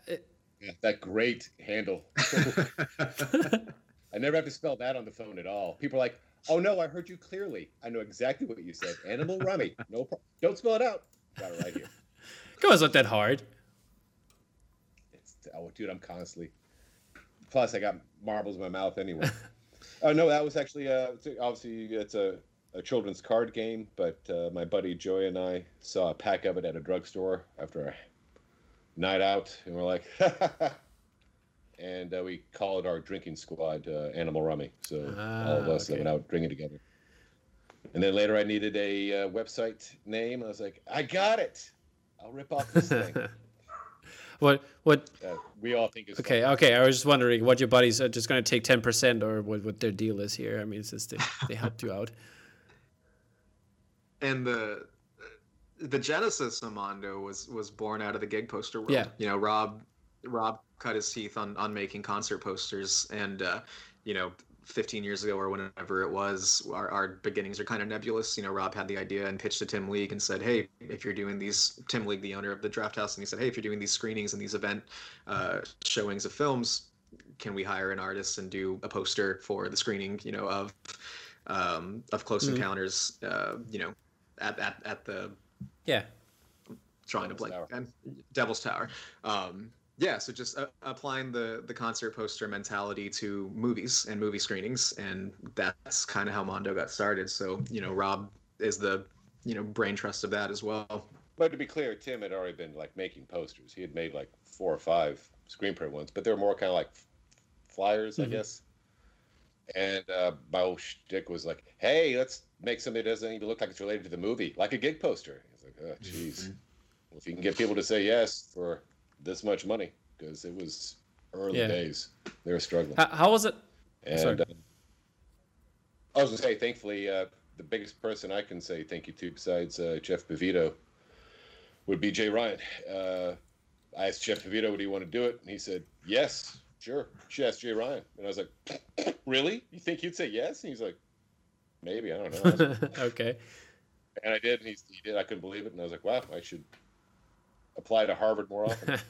Yeah, that great handle. [LAUGHS] [LAUGHS] I never have to spell that on the phone at all. People are like, "Oh no, I heard you clearly. I know exactly what you said. Animal rummy. No, pro- don't spell it out. Got it right here. [LAUGHS] it was not that hard. It's, oh, dude, I'm constantly. Plus, I got marbles in my mouth anyway. [LAUGHS] oh no, that was actually uh, it's obviously it's a, a children's card game, but uh, my buddy Joy and I saw a pack of it at a drugstore after a night out, and we're like. [LAUGHS] And uh, we called our drinking squad uh, Animal Rummy. So all of Ah, us that okay. went out drinking together. And then later I needed a uh, website name. I was like, I got it. I'll rip off this thing. [LAUGHS] what what? uh, we all think it's Okay, okay. I was just wondering what your buddies are just going to take ten percent or what what their deal is here. I mean, it's just they, they helped you out. and the the genesis of Mondo was was born out of the gig poster world. Yeah. You know, Rob Rob cut his teeth on on making concert posters and uh, you know, 15 years ago or whenever it was, our, our beginnings are kind of nebulous. You know, Rob had the idea and pitched to Tim League and said, "Hey, if you're doing these, Tim League, the owner of the Drafthouse, and he said, "Hey, if you're doing these screenings and these event uh, showings of films, can we hire an artist and do a poster for the screening? You know, of um, of Close Mhm. Encounters, uh, you know, at, at at the Yeah. trying to Devil's blank Tower. Devil's Tower. Um, yeah, so just uh, applying the the concert poster mentality to movies and movie screenings, and that's kind of how Mondo got started. So you know, Rob is the you know brain trust of that as well. But to be clear, Tim had already been like making posters. He had made like four or five screen print ones, but they were more kind of like flyers, Mhm. I guess. And uh, my whole shtick was like, "Hey, let's make something that doesn't even look like it's related to the movie, like a gig poster." He's like, "Oh, jeez." Well, if you can get people to say yes for this much money, because it was early Yeah. days, they were struggling. How, how was it? And uh, I was gonna say, thankfully, uh, the biggest person I can say thank you to besides uh, Jeff Bevito would be Jay Ryan. Uh, I asked Jeff Bevito, "Would he want to do it?" And he said, "Yes, sure." She asked Jay Ryan, and I was like, [LAUGHS] "Really? You think you'd say yes?" And he's like, "Maybe. I don't know." [LAUGHS] okay. and I did, and he, he did. I couldn't believe it, and I was like, "Wow, I should apply to Harvard more often." [LAUGHS]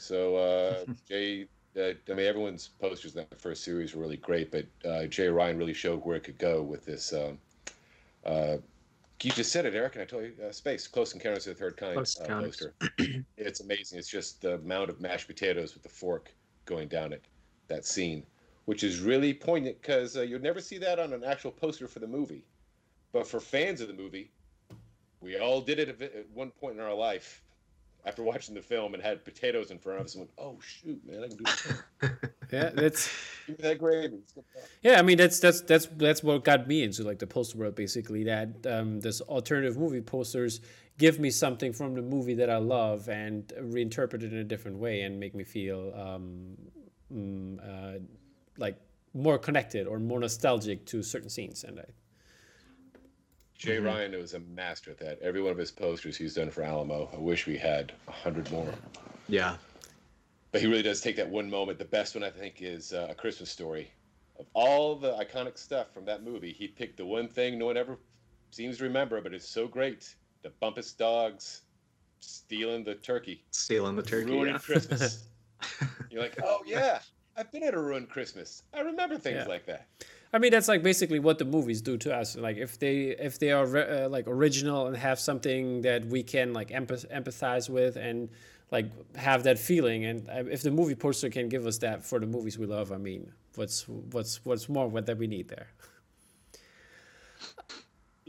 So uh, Jay, uh, I mean, everyone's posters in that first series were really great, but uh, Jay Ryan really showed where it could go with this. Um, uh, you just said it, Eric, and I told you, uh, space, Close Encounters of the Third Kind Close uh, poster. it's amazing. It's just the amount of mashed potatoes with the fork going down it, that scene, which is really poignant because uh, you'll never see that on an actual poster for the movie. But for fans of the movie, we all did it at at one point in our life. After watching the film and had potatoes in front of us and went, "Oh shoot, man, I can do that. [LAUGHS] Yeah, that's Give me that gravy." Let's yeah. I mean, that's that's that's that's what got me into like the poster world. Basically, that um, this alternative movie posters give me something from the movie that I love and reinterpret it in a different way and make me feel um, mm, uh, like more connected or more nostalgic to certain scenes. And I, Jay Ryan was a master at that. Every one of his posters he's done for Alamo. I wish we had a hundred more. Yeah. But he really does take that one moment. The best one I think is uh, a Christmas story. Of all the iconic stuff from that movie, he picked the one thing no one ever seems to remember, but it's so great: the Bumpus dogs stealing the turkey, Stealing the turkey. ruining yeah. Christmas. [LAUGHS] You're like, oh yeah, I've been at a ruined Christmas. I remember things Yeah. like that. I mean, that's like basically what the movies do to us. Like if they if they are uh, like original and have something that we can like empath- empathize with and like have that feeling, and uh, if the movie poster can give us that for the movies we love, I mean, what's what's what's more what that we need there?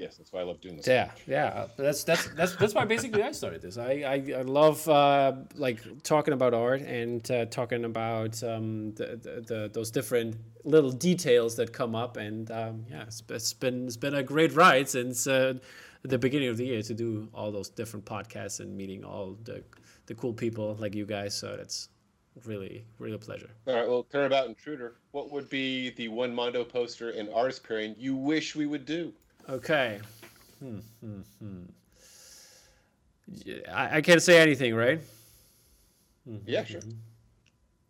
Yes, that's why I love doing this. Yeah, yeah. That's that's that's that's why basically I started this. I I, I love uh, like talking about art and uh, talking about um, the, the, the those different little details that come up. And um, yeah, it's, it's been it's been a great ride since uh, the beginning of the year to do all those different podcasts and meeting all the the cool people like you guys. So that's really really a pleasure. All right, well, turnabout intruder. What would be the one Mondo poster and artist pairing you wish we would do? Okay. Hmm, hmm, hmm. I, I can't say anything, right? Yeah, sure.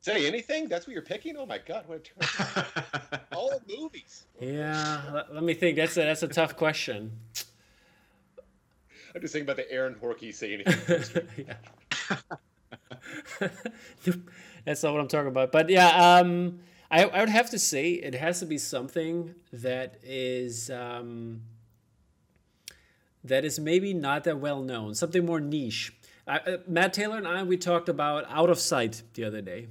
Say anything? That's what you're picking? Oh my god, what a turn. [LAUGHS] All movies. Yeah, let, let me think. That's a that's a tough question. I'm just thinking about the Aaron Horkey say anything. [LAUGHS] [LAUGHS] poster. that's not what I'm talking about. But yeah, um, I I would have to say it has to be something that is um, that is maybe not that well known. Something more niche. I, uh, Matt Taylor and I we talked about Out of Sight the other day.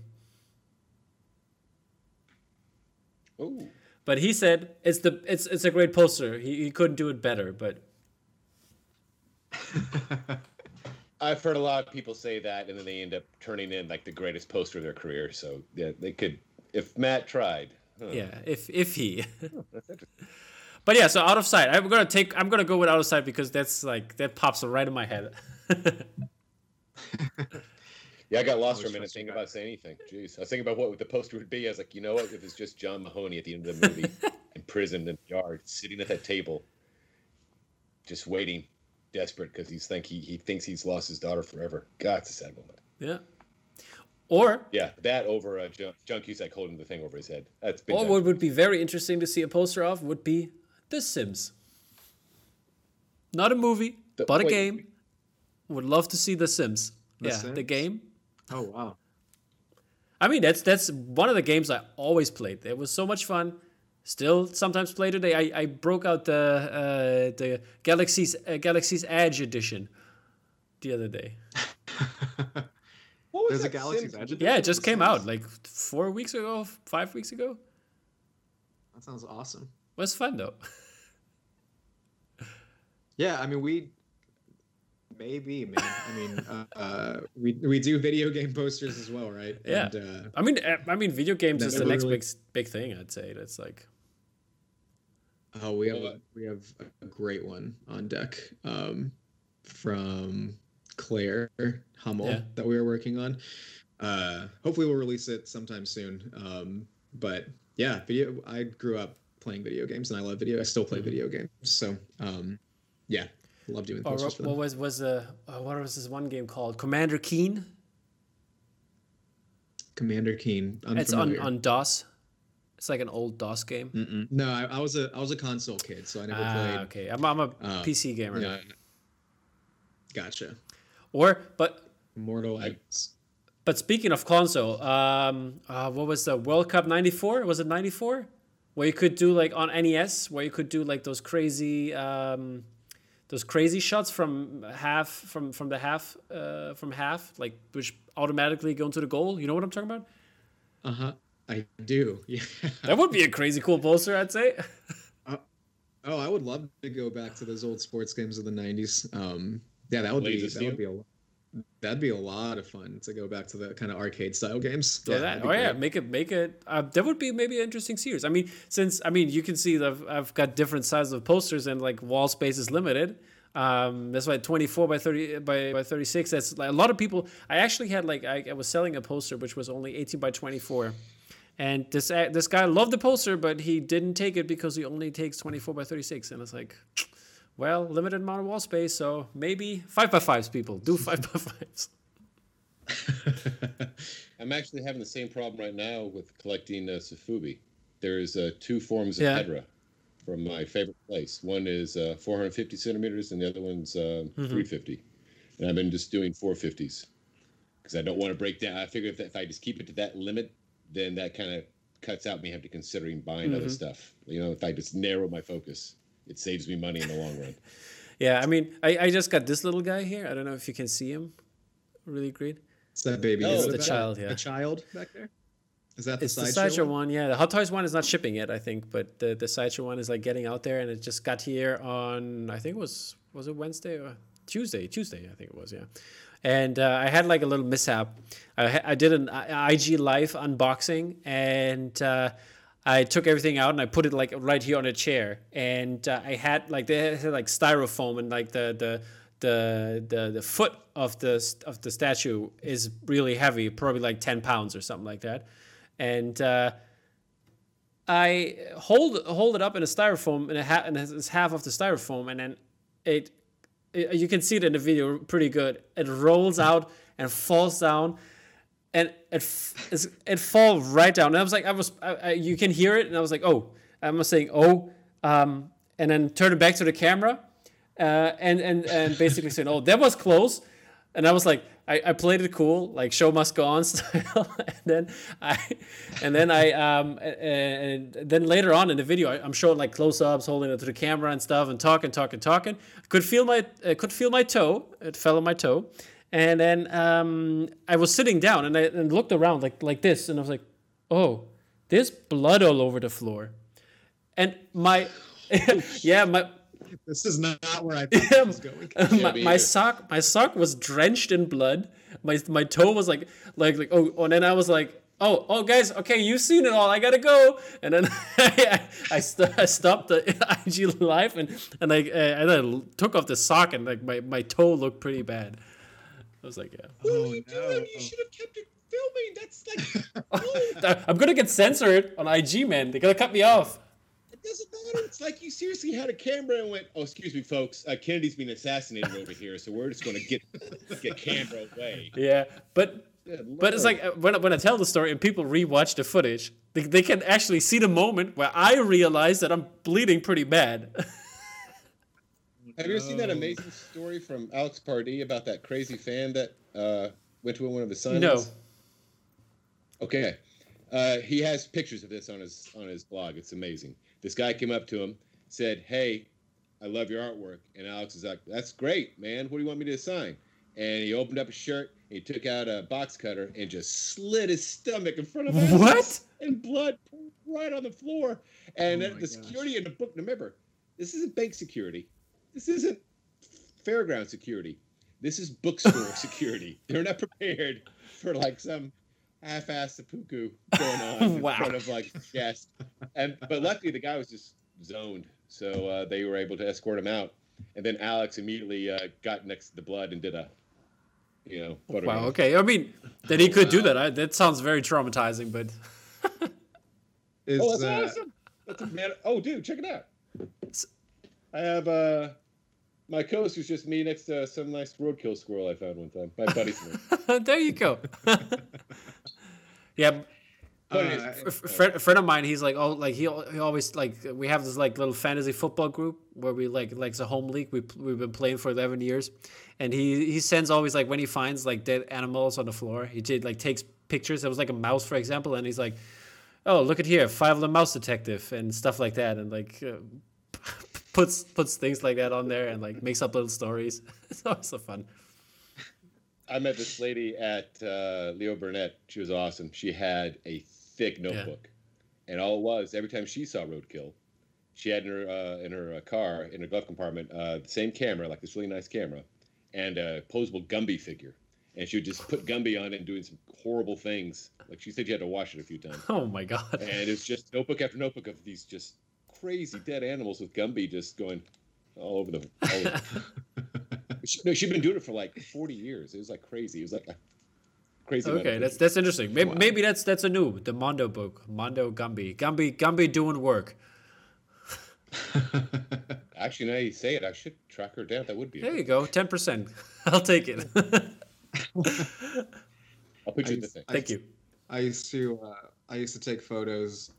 Ooh. But he said it's the it's it's a great poster. He, he couldn't do it better. But [LAUGHS] I've heard a lot of people say that, and then they end up turning in like the greatest poster of their career. So yeah, they could. If Matt tried, huh, yeah, if if he. Oh, that's. [LAUGHS] But yeah, so out of sight. I'm gonna take. I'm gonna go with out of sight because that's like that pops right in my head. [LAUGHS] Yeah, I got lost for a Always minute trust thinking you about saying anything. Jeez, I was thinking about what the poster would be. I was like, you know what? If it's just John Mahoney at the end of the movie, [LAUGHS] imprisoned in the yard, sitting at that table, just waiting, desperate because he's think he, he thinks he's lost his daughter forever. God, it's a sad moment. yeah. Or Yeah, that over uh, John, John Cusack holding the thing over his head. That's been or done. what would be very interesting to see a poster of would be The Sims. Not a movie, The- but a wait. game. Would love to see The Sims. The yeah, the game. oh wow. I mean, that's that's one of the games I always played. It was so much fun. Still, sometimes play today. I, I broke out the uh, the Galaxy's uh, Galaxy's Edge edition the other day. [LAUGHS] What was There's a that Galaxy's Sims Edge movie? Yeah, it just came out like four weeks ago, five weeks ago. That sounds awesome. It was fun though. [LAUGHS] Yeah, I mean we maybe man. I mean uh, uh, we we do video game posters as well, right? Yeah. And, uh, I mean, uh, I mean, video games is the next really- big big thing. I'd say that's like oh, we have a, we have a great one on deck um, from Claire Hummel Yeah. that we were working on. Uh, hopefully, we'll release it sometime soon. Um, but yeah, video. I grew up playing video games, and I love video. I still play Mhm. video games. So um, yeah, love doing or posters for what them. was was the uh, what was this one game called? Commander Keen. Commander Keen. It's on on DOS. It's like an old DOS game. Mm-mm. No, I, I was a I was a console kid, so I never Ah, played. okay. I'm, I'm a Uh, PC gamer. Yeah. Gotcha. Or but Immortal I- X. but speaking of console, um, uh, what was the World Cup '94? Was it '94? Where you could do like on NES, where you could do like those crazy, um, those crazy shots from half from from the half uh, from half, like which automatically go into the goal. You know what I'm talking about? Uh huh. I do. [LAUGHS] Yeah. That would be a crazy cool poster, I'd say. Oh, I would love to go back to those old sports games of the '90s. Um, yeah, that would be Blades of that would be a. That'd be a lot of fun to go back to the kind of arcade style games. Yeah, that, oh yeah, make it make it. Uh, that would be maybe an interesting series. I mean, since I mean, you can see that I've, I've got different sizes of posters and like wall space is limited. Um, that's why 24 by 30 by, by 36. That's like a lot of people. I actually had like I, I was selling a poster which was only 18 by 24, and this uh, this guy loved the poster, but he didn't take it because he only takes 24 by 36, and it's like well, limited amount of wall space, so maybe five by fives. People do [LAUGHS] five by fives. [LAUGHS] I'm actually having the same problem right now with collecting uh, Sofubi. There's uh, two forms of Yeah. Hedorah from my favorite place. One is uh, 450 centimeters, and the other one's uh, Mm-hmm. 350. And I've been just doing 450s because I don't want to break down. I figure if, if I just keep it to that limit, then that kind of cuts out me having to considering buying other Mm-hmm. stuff. You know, if I just narrow my focus, it saves me money in the long run. Yeah, I mean, I, I just got this little guy here. I don't know if you can see him really great. It's that baby. Oh, Is the it child, yeah. The child back there. Is that the It's the sideshow sideshow one? one? yeah. The Hot Toys one is not shipping yet, I think, but the the sideshow one is like getting out there, and it just got here on I think it was was it Wednesday or Tuesday? Tuesday, I think it was, yeah. And uh, I had like a little mishap. I, I did an IG live unboxing, and uh, I took everything out and I put it like right here on a chair, and uh, I had like they had like styrofoam and like the the. The, the the foot of the of the statue is really heavy, probably like ten pounds or something like that, and uh, I hold hold it up in a styrofoam and, ha- and it's half of the styrofoam, and then it, it you can see it in the video pretty good. It rolls out and falls down, and it it fall right down. And I was like, I was I, I, you can hear it, and I was like, oh, I was saying oh, um, and then turn it back to the camera, uh, and and and basically saying, oh, that was close. And I was like, I, I played it cool, like show must go on [LAUGHS] style. and then I, and then I, um, and, and then later on in the video, I, I'm showing like close ups, holding it to the camera and stuff, and talking, talking, talking. Could feel my, uh, could feel my toe. It fell on my toe, and then um, I was sitting down and I and looked around like like this, and I was like, oh, there's blood all over the floor, and my, [LAUGHS] yeah, my This is not where I [LAUGHS] thought Yeah, it was going. [LAUGHS] my, my sock my sock was drenched in blood. My my toe was like like like oh and then i was like oh oh guys okay you've seen it all i gotta go. And then i I, st- I stopped the ig live and and i uh, and i took off the sock and like my, my toe looked pretty bad i was like yeah What Oh, are you no. doing? You should have kept it filming. That's like, [LAUGHS] i'm gonna get censored on ig man they're gonna cut me off it doesn't matter. It's like you seriously had a camera and went, "Oh, excuse me, folks. Uh, Kennedy's being assassinated over here, so we're just going to get [LAUGHS] get camera away." yeah but Good But it's like when, I- when I tell the story and people rewatch the footage, they, they can actually see the moment where I realize that I'm bleeding pretty bad. [LAUGHS] Have you ever seen that amazing story from Alex Pardee about that crazy fan that uh, went to one of his signings? No. Okay. Uh, he has pictures of this on his on his blog. It's amazing. This guy came up to him, said, "Hey, I love your artwork," and Alex is like, "That's great, man. What do you want me to sign?" And he opened up his shirt. He took out a box cutter and just slit his stomach in front of us. What? And blood poured right on the floor. And Oh the gosh. security in the book. Remember, this isn't bank security. This isn't fairground security. This is bookstore [LAUGHS] security. They're not prepared for like some half-assed seppuku going on [LAUGHS] Wow. in front of like guests. And but luckily the guy was just zoned, so uh, they were able to escort him out. And then Alex immediately uh, got next to the blood and did a, you know, Wow. photograph. Okay. I mean, that he could do that. I, that sounds very traumatizing. But [LAUGHS] Is, Oh, that's uh, awesome. That's a man. Oh, dude, check it out. I have uh, my coast was just me next to some nice roadkill squirrel I found one time. My buddy's [LAUGHS] one. there you go. [LAUGHS] yeah. Uh, it's- friend, a friend of mine, he's like, oh, like he, he always like we have this like little fantasy football group where we like like it's a home league. We we've been playing for eleven years, and he he sends always like when he finds like dead animals on the floor, he did like takes pictures. It was like a mouse, for example, and he's like, oh, look at here, five of the mouse detective and stuff like that, and like uh, puts puts things like that on there and like makes up little stories. [LAUGHS] it's always so fun. I met this lady at uh, Leo Burnett. She was awesome. She had a thick notebook, and all it was every time she saw roadkill, she had in her uh, in her uh, car in her glove compartment uh, the same camera, like this really nice camera, and a posable Gumby figure. and she would just put Gumby on it and doing some horrible things. Like she said, she had to wash it a few times. [LAUGHS] Oh my god. And it's just notebook after notebook of these just crazy dead animals with Gumby just going all over the. All over. [LAUGHS] she, no, she'd been doing it for like 40 years. It was like crazy. It was like a crazy. Okay, that's that's interesting. Maybe, wow. maybe that's that's a new the Mondo book, Mondo Gumby, Gumby Gumby doing work. [LAUGHS] Actually, now you say it, I should track her down. That would be. There you go, ten percent. [LAUGHS] I'll take it. I'll put you in the thing. Thank you. I used to uh, I used to take photos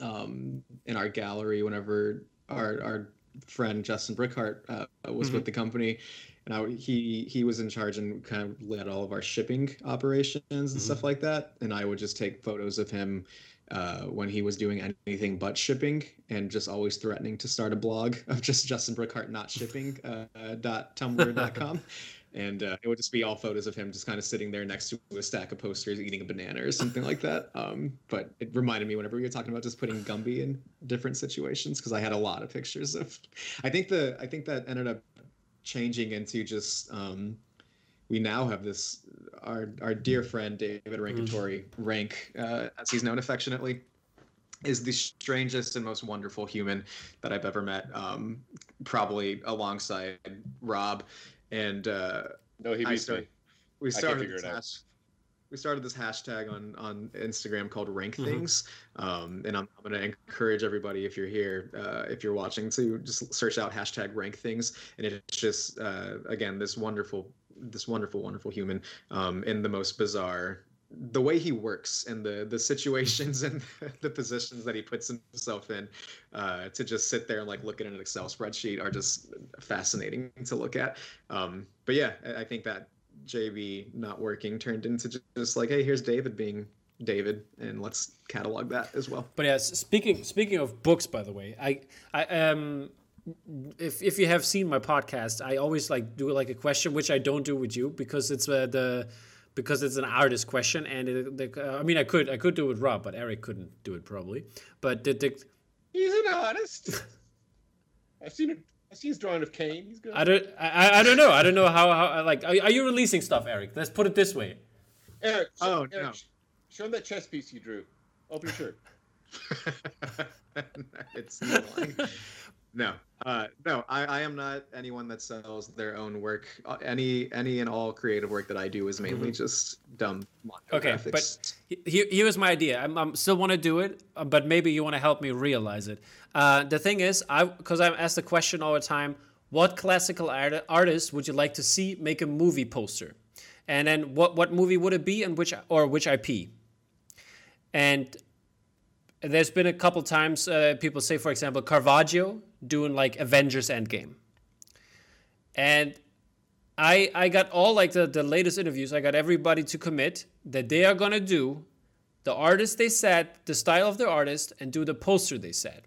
um, in our gallery whenever our our friend Justin Brickhart uh, was mm-hmm. with the company, and I, he he was in charge and kind of led all of our shipping operations and mm-hmm. stuff like that. And I would just take photos of him uh, when he was doing anything but shipping and just always threatening to start a blog of just Justin Brickhart not shipping uh, dot tumblr dot com. [LAUGHS] and uh, it would just be all photos of him just kind of sitting there next to a stack of posters eating a banana or something like that um, but it reminded me whenever we were talking about just putting gumby in different situations because i had a lot of pictures of i think the i think that ended up changing into just um, we now have this our our dear friend David Rankatori mm. Rank, uh, as he's known affectionately, is the strangest and most wonderful human that I've ever met. Um, probably alongside Rob, and uh, no, he beats start, me. We started this hash, we started this hashtag on on Instagram called Rank mm-hmm. Things, um, and I'm, I'm going to encourage everybody if you're here, uh, if you're watching, to just search out hashtag Rank Things, and it's just uh, again this wonderful this wonderful, wonderful human um, in the most bizarre the way he works and the the situations [LAUGHS] and the positions that he puts himself in uh, to just sit there and like look at an Excel spreadsheet are just fascinating to look at. Um, but yeah, I think that JB not working turned into just like, hey, here's David being David, and let's catalog that as well. But yeah, speaking speaking of books, by the way, I I um if if you have seen my podcast, I always like do like a question, which I don't do with you because it's uh, the because it's an artist question, and it, the, uh, I mean I could I could do it with Rob, but Eric couldn't do it probably. But the, the he's an artist. [LAUGHS] I've seen it. I've seen his drawing of Cain. He's good. I don't. I, I don't know. I don't know how. how like, are, are you releasing stuff, Eric? Let's put it this way. Eric. oh Eric, no. Show him that chess piece you drew. Open your shirt. [LAUGHS] it's no, uh, no, I, I am not anyone that sells their own work. Uh, any, any and all creative work that I do is mainly mm-hmm. just dumb. Okay, graphics. but here, here was my idea. I'm, I'm still want to do it, uh, but maybe you want to help me realize it. Uh, the thing is, I because I'm asked the question all the time: What classical art, artist would you like to see make a movie poster? And then what what movie would it be, and which or which IP? And there's been a couple times uh, people say, for example, Caravaggio doing like Avengers Endgame. And I I got all like the, the latest interviews, I got everybody to commit that they are gonna do the artist they said, the style of the artist, and do the poster they said.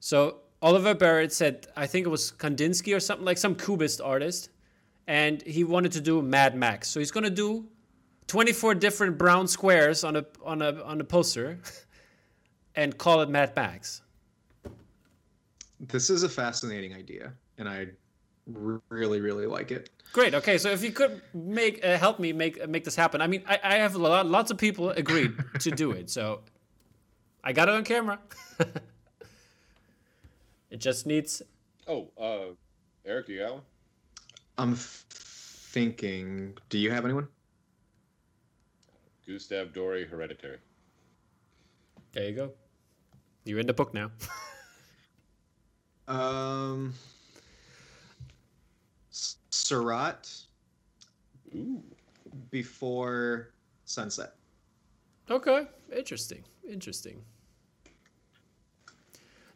So Oliver Barrett said, I think it was Kandinsky or something like some cubist artist, and he wanted to do Mad Max. So he's gonna do 24 different brown squares on a on a on a poster [LAUGHS] and call it Mad Max. This is a fascinating idea, and I really, really like it. Great. Okay, so if you could make uh, help me make make this happen. I mean, I, I have a lot, lots of people agreed [LAUGHS] to do it, so I got it on camera. [LAUGHS] it just needs. Oh, uh, Eric, do you got one? I'm thinking. Do you have anyone? Gustave Doré Hereditary. There you go. You're in the book now. [LAUGHS] um, Seurat. Ooh. Before sunset. Okay, interesting, interesting.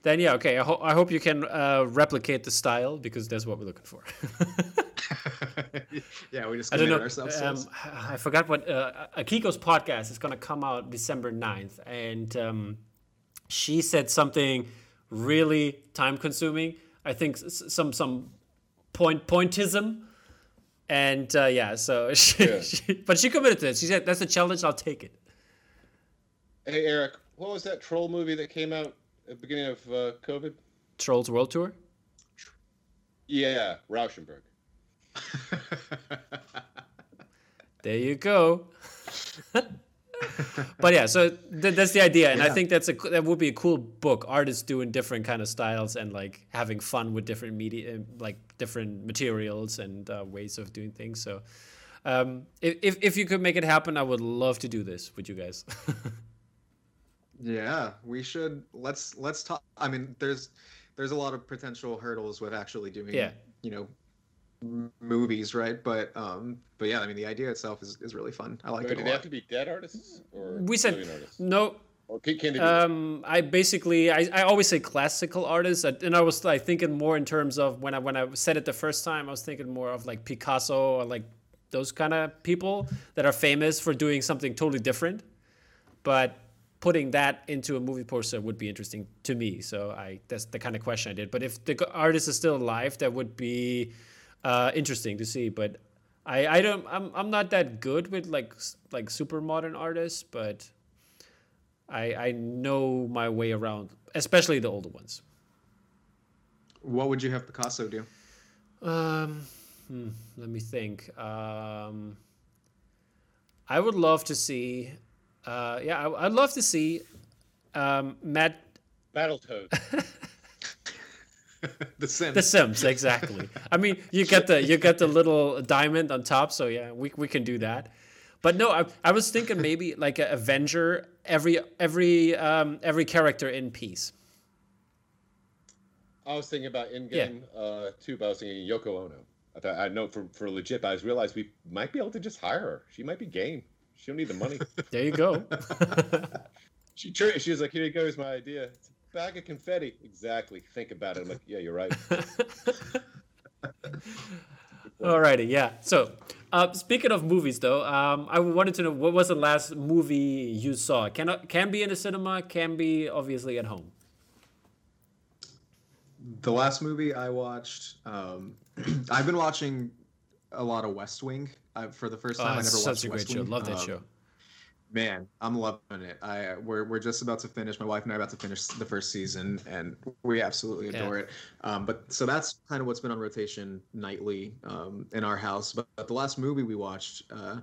Then yeah, okay. I, ho- I hope you can uh, replicate the style because that's what we're looking for. [LAUGHS] yeah, we just I don't know. Ourselves um, I forgot what uh, Akiko's podcast is going to come out December 9th, and um, she said something really time consuming. I think some some point pointism. And uh, yeah, so [LAUGHS] she, yeah. she, but she committed to it. She said, "That's a challenge. I'll take it." Hey Eric, what was that troll movie that came out at the beginning of uh, COVID? Trolls World Tour. Yeah, Rauschenberg. There you go. [LAUGHS] [LAUGHS] but yeah, so th- that's the idea, and I think that's a that would be a cool book. Artists doing different kind of styles and like having fun with different media, like different materials and uh, ways of doing things. So, um, if, if you could make it happen, I would love to do this with you guys. [LAUGHS] Yeah, we should let's let's talk. I mean, there's there's a lot of potential hurdles with actually doing Yeah. you know movies, right? But um, but yeah, I mean, the idea itself is, is really fun. I like Wait, it do a they have to be dead artists or we said artists? no. Or can, can they be Um, I basically I, I always say classical artists, uh, and I was like thinking more in terms of when I when I said it the first time, I was thinking more of like Picasso or like those kind of people that are famous for doing something totally different. But putting that into a movie poster would be interesting to me. So I that's the kind of question I did. But if the artist is still alive, that would be uh, interesting to see. But I I don't I'm I'm not that good with like like super modern artists, but. I, I know my way around, especially the older ones. What would you have Picasso do? Um, hmm, let me think. Um, I would love to see. Uh, yeah, I, I'd love to see um, Matt Battletoads? [LAUGHS] [LAUGHS] the Sims. The Sims, exactly. I mean, you get the you get the little diamond on top, so yeah, we we can do that. But no, I, I was thinking maybe like an Avenger, every every um, every character in peace. I was thinking about in-game uh, too, but I was thinking Yoko Ono. I thought I know for for legit, but I realized we might be able to just hire her. She might be game. She don't need the money. There you go. [LAUGHS] she she was like, "Here you go. Here's my idea. It's a bag of confetti." Exactly. Think about it. I'm like, "Yeah, you're right." [LAUGHS] Alrighty, yeah. So, uh, speaking of movies, though, um, I wanted to know what was the last movie you saw? Can can be in a cinema, can be obviously at home. The last movie I watched, um, [CLEARS THROAT] I've been watching a lot of West Wing. I, for the first time, Oh, I it's never such watched a great West show. Love that Um, show. Man, I'm loving it. I we're we're just about to finish. My wife and I are about to finish the first season, and we absolutely Yeah. adore it. Um, but so that's kind of what's been on rotation nightly um, in our house. But, but the last movie we watched uh,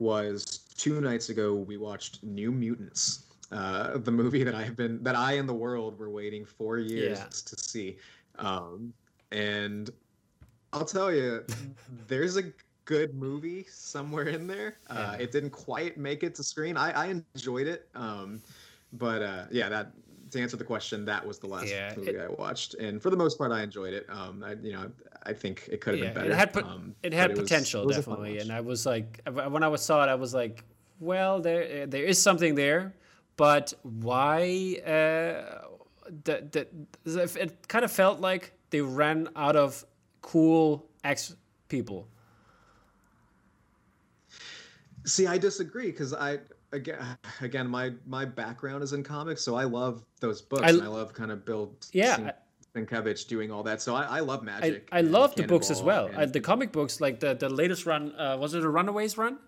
was two nights ago. We watched New Mutants, uh, the movie that I have been that I and the world were waiting four years Yeah. to see. Um, and I'll tell you, there's a good movie somewhere in there. Uh, Yeah. it didn't quite make it to screen. I, I enjoyed it, um, but uh, yeah, that to answer the question, that was the last Yeah, movie I watched, and for the most part, I enjoyed it. Um, I you know I think it could have Yeah, been better. it had um, it had potential it was definitely, and I was like, when I was saw it, I was like, well, there there is something there, but why? Uh, that that it kind of felt like they ran out of cool ex people. See, I disagree because I again [SIGHS] again my my background is in comics, so I love those books. I- and I love kind of Bill Yeah, Sien- Sienkiewicz doing all that. So I, I love magic. I and love the books as well. Uh, and- the comic books, like the, the latest run, uh, was it a Runaways run?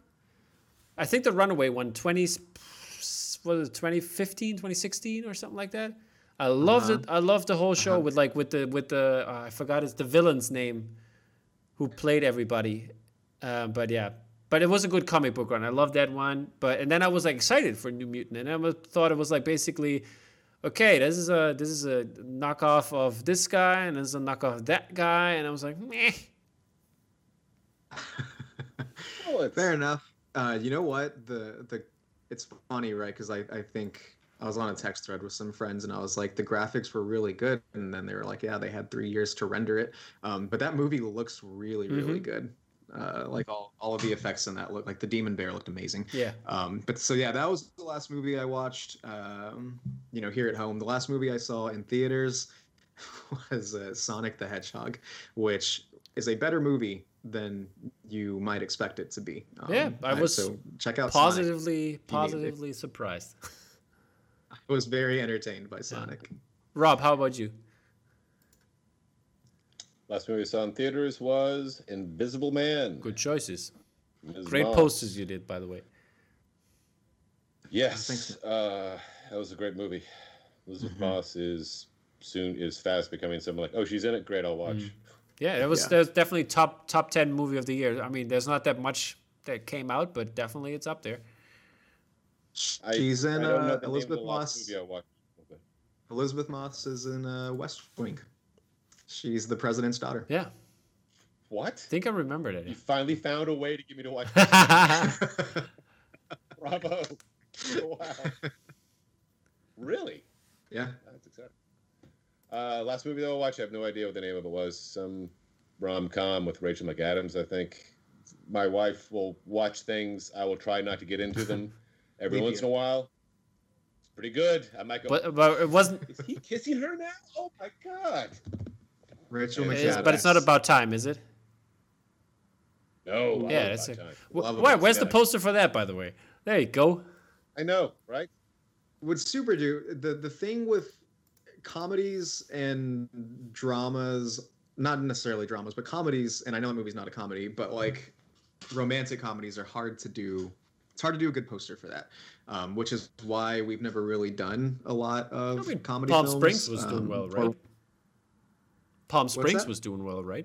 I think the Runaway one, 20, was it 2015, 2016 or something like that? I loved Uh-huh. it. I loved the whole show with like with the with the uh, I forgot it's the villain's name, who played everybody, uh, but yeah, but it was a good comic book run. I loved that one. But and then I was like excited for New Mutant, and I was- thought it was like basically okay, this is a this is a knockoff of this guy, and this is a knockoff of that guy, and I was like, meh. [LAUGHS] Well, Fair enough. Uh, you know what? The the it's funny, right? Because I I think I was on a text thread with some friends, and I was like, the graphics were really good, and then they were like, yeah, they had three years to render it. Um, but that movie looks really really Mhm. good. Uh, like all, all of the effects in that look like the demon bear looked amazing. Yeah. Um, but so yeah, that was the last movie I watched. Um, you know, here at home, the last movie I saw in theaters [LAUGHS] was uh, Sonic the Hedgehog, which is a better movie than you might expect it to be. Um, Yeah, I was so check out Sonic. Positively, positively surprised. [LAUGHS] I was very entertained by Sonic. Rob, how about you? Last movie we saw in theaters was Invisible Man. Good choices. Ms. Great Moss. posters you did, by the way. Yes, Thanks. uh, that was a great movie. Elisabeth Mhm. Moss is soon is fast becoming someone like, oh, she's in it. Great, I'll watch. Yeah, it was Yeah. that was definitely top top ten movie of the year. I mean, there's not that much that came out, but definitely it's up there. I, She's in I uh, the name of Elisabeth Moss. movie I watched. Okay. Elisabeth Moss is in uh, West Wing. She's the president's daughter. Yeah, What? I think I remember You that. finally found a way to get me to watch. [LAUGHS] [LAUGHS] Bravo! wow. Really? yeah. That's exciting. Uh, last movie though I watched, I have no idea what the name of it was. Some rom com with Rachel McAdams, I think. My wife will watch things. I will try not to get into them [LAUGHS] every Leave once you. in a while. It's pretty good. I might go. But but it wasn't. Is he kissing her now? Oh my god! Rachel It It is, but it's not about time, is it? No. Yeah, it's about a- time. Wh- Love Where, about where's the poster for that, by the way? There you go. I know, right? Would Super do the the thing with comedies and dramas, not necessarily dramas, but comedies, and I know that movie's not a comedy, but like romantic comedies are hard to do. It's hard to do a good poster for that, um, which is why we've never really done a lot of I mean, comedy. Palm films, Springs was doing um, well, or- right? Palm Springs was doing well, right?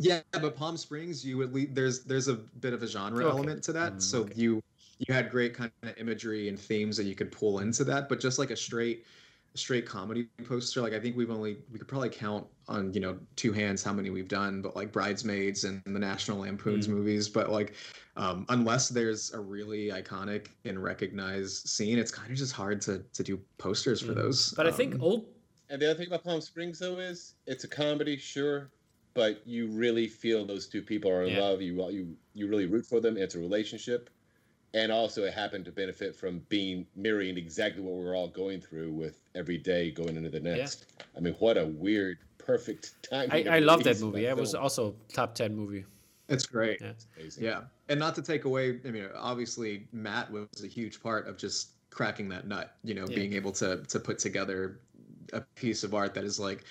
Yeah, but Palm Springs, you would lead, there's there's a bit of a genre Okay. element to that. Mm, so okay. you you had great kind of imagery and themes that you could pull into that, but just like a straight straight comedy poster, like I think we've only we could probably count on you know two hands how many we've done, but like Bridesmaids and the National Lampoon's Mm. movies, but like um, unless there's a really iconic and recognized scene, it's kind of just hard to to do posters for Mm. those. But I think Um, old. And the other thing about Palm Springs though is it's a comedy, sure, but you really feel those two people are in Yeah. love. You uh, you you really root for them. It's a relationship, and also it happened to benefit from being mirroring exactly what we're all going through with every day going into the next. I mean, what a weird, perfect time. I, I love that movie. It was also top ten movie. it's great. Yeah. amazing. Yeah, and not to take away. I mean, obviously, Matt was a huge part of just cracking that nut. You know, Yeah. being able to to put together a piece of art that is like,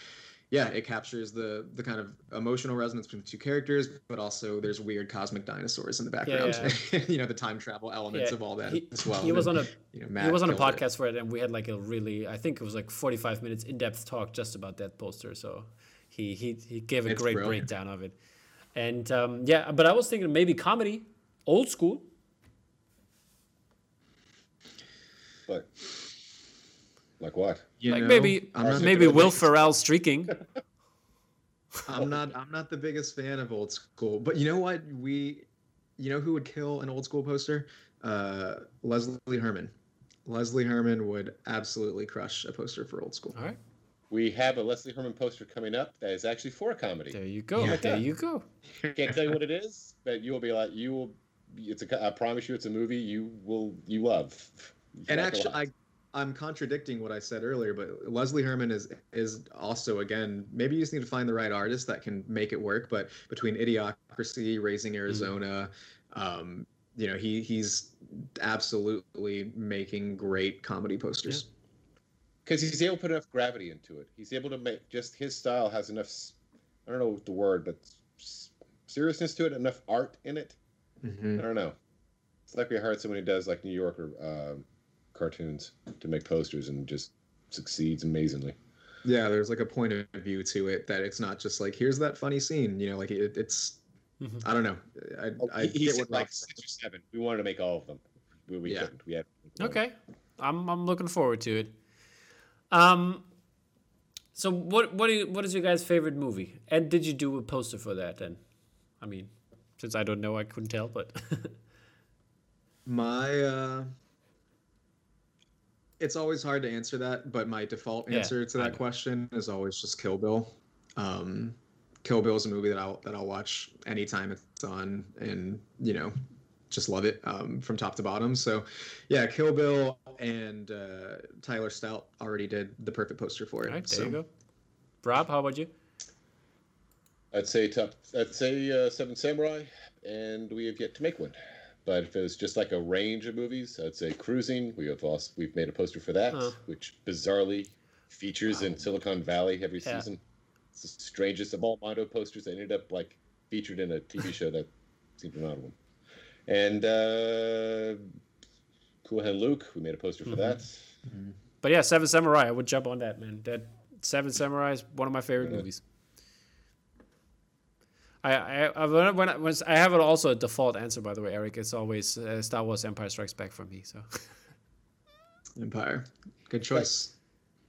yeah, it captures the the kind of emotional resonance between the two characters, but also there's weird cosmic dinosaurs in the background. Yeah, [LAUGHS] you know, the time travel elements Yeah, of all that he, as well. he was on a you know, he was on a killed it. podcast for it, and we had like a really I think it was like forty five minutes in depth talk just about that poster. So he he he gave a It's great brilliant. breakdown of it, and um, yeah, but I was thinking maybe comedy, old school. But like what? You like know, maybe I'm not, maybe Will Ferrell streaking. [LAUGHS] I'm not I'm not the biggest fan of old school, but you know what? We, you know who would kill an old school poster? Uh, Leslie Herman. Leslie Herman would absolutely crush a poster for old school. All right, We have a Leslie Herman poster coming up that is actually for a comedy. there you go. Yeah. There you go. Can't tell you what it is, but you will be like, you will. It's a. I promise you, it's a movie you will you love. You And actually. I I'm contradicting what I said earlier, but Leslie Herman is is also again maybe you just need to find the right artist that can make it work. But between Idiocracy, Raising Arizona, um, you know he he's absolutely making great comedy posters. because he's able to put enough gravity into it. He's able to make just his style has enough. I don't know the word, but seriousness to it, enough art in it. Mhm. I don't know. It's like we hired someone who does like New Yorker um, cartoons to make posters and just succeeds amazingly. Yeah, there's like a point of view to it that it's not just like here's that funny scene. You know, like it, it's Mhm. I don't know. I, I he, he get said what like six or seven. We wanted to make all of them. We, we Yeah. couldn't. We had Okay, I'm I'm looking forward to it. Um, so what what do you, what is your guys' favorite movie? And did you do a poster for that? Then, I mean, since I don't know, I couldn't tell. But [LAUGHS] My uh it's always hard to answer that, but my default Yeah, answer to that question is always just Kill Bill. Um Kill Bill is a movie that I'll that I'll watch anytime it's on and you know, just love it um, from top to bottom. So yeah, Kill Bill and uh, Tyler Stout already did the perfect poster for it. all right, there so you go. Rob, how about you? I'd say top. I'd say uh, Seven Samurai, and we have yet to make one. But if it was just like a range of movies, I'd say Cruising. We have also we've made a poster for that, Huh. which bizarrely features in Silicon Valley every Yeah. season. It's the strangest of all Mondo posters. They ended up like featured in a TV [LAUGHS] show that seemed an odd one. And uh, Cool Hand Luke, we made a poster for Mhm. that. But yeah, Seven Samurai. I would jump on that, man. That Seven Samurai is one of my favorite Yeah. movies. I, I, I when, when I, was, I have it also a default answer by the way, Eric. It's always uh, Star Wars: Empire Strikes Back for me. So [LAUGHS] Empire, good choice.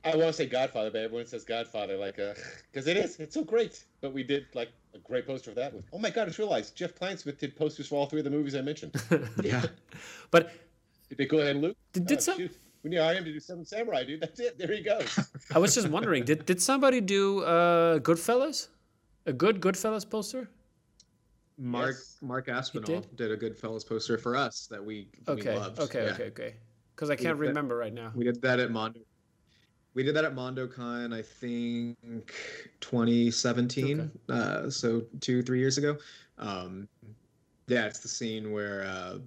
I want to say Godfather, but everyone says Godfather, like, because uh, it is. It's so great. But we did like a great poster of that. With oh my god, I just realized Jeff Kleinsmith did posters for all three of the movies I mentioned. [LAUGHS] yeah, [LAUGHS] but did they go ahead and loot? Did, did oh, some? Shoot. We need IM to do Seven Samurai, dude. That's it. There he goes. I was just wondering, did did somebody do uh, Goodfellas? A good Goodfellas poster? Mark yes. Mark Aspinall did? did? a Goodfellas poster for us that we, okay. we loved. Okay, yeah. okay, okay. Because I can't remember that, right now. We did that at Mondo we did that at MondoCon, I think 2017. Okay. Uh, so two, three years ago. Um, yeah, it's the scene where uh,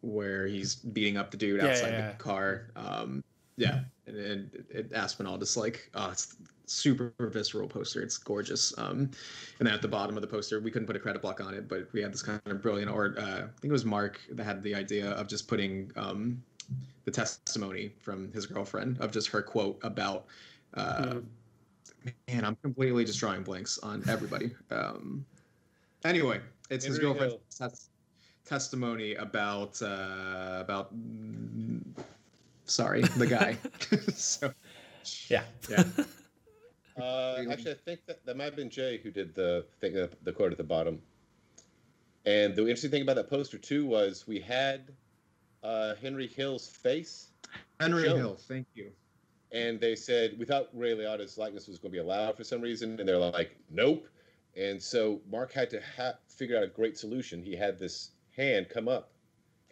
where he's beating up the dude outside yeah, yeah. the car. Um, yeah, and, and it, Aspinall just like, oh, it's super visceral poster. It's gorgeous. Um, and then at the bottom of the poster, we couldn't put a credit block on it, but we had this kind of brilliant, art. uh, I think it was Mark that had the idea of just putting um, the testimony from his girlfriend of just her quote about uh, man i'm completely just drawing blanks on everybody um, anyway it's his girlfriend's tes- testimony about uh, about mm, sorry the guy [LAUGHS] so yeah yeah uh, actually, I think that that might have been Jay who did the thing, uh, the quote at the bottom. And the interesting thing about that poster too was we had uh, Henry Hill's face. Henry Hill, thank you. And they said we thought Ray Liotta's likeness was going to be allowed for some reason, and they're like, nope. And so Mark had to ha- figure out a great solution. He had this hand come up,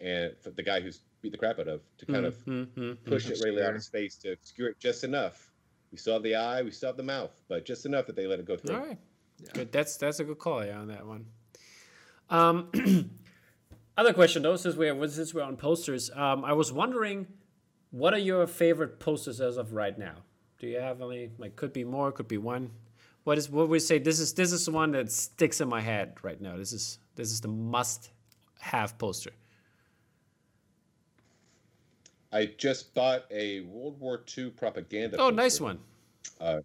and the guy who's beat the crap out of to kind mm-hmm, of mm-hmm, push mm-hmm. Ray Liotta's face to obscure it just enough. We still have the eye, we still have the mouth, but just enough that they let it go through. All right, yeah. good. That's that's a good call yeah, on that one. [CLEARS THROAT] Um, [CLEARS THROAT] Other question though, since we're since we're on posters, um, I was wondering, what are your favorite posters as of right now? Do you have any? Like, could be more, could be one. What is what would we say? This is this is the one that sticks in my head right now. This is this is the must-have poster. I just bought a World War II propaganda. Oh, poster. nice one. Uh,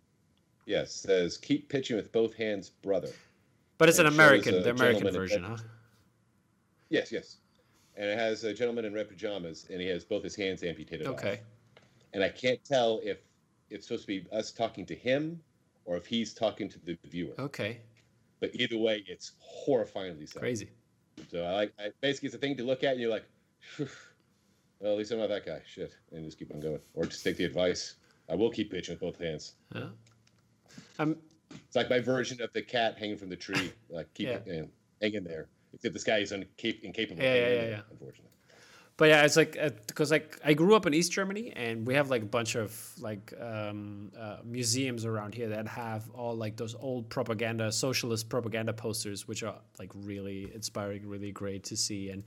yes, says "Keep pitching with both hands, brother." But it's and an American, the American version, huh? Yes, yes. And it has a gentleman in red pajamas, and he has both his hands amputated okay. Off. And I can't tell if it's supposed to be us talking to him or if he's talking to the viewer. Okay. But either way, it's horrifyingly sad. Crazy. So I like, I, basically, it's a thing to look at, and you're like, well, at least I'm not that guy. Shit, and just keep on going, or just take the advice. I will keep pitching with both hands. Yeah. It's like my version of the cat hanging from the tree. Like keep yeah. hanging there. Except this guy is incapable. Yeah, yeah, yeah, yeah. Unfortunately. But yeah, it's like because uh, like I grew up in East Germany, and we have like a bunch of like um, uh, museums around here that have all like those old propaganda, socialist propaganda posters, which are like really inspiring, really great to see. And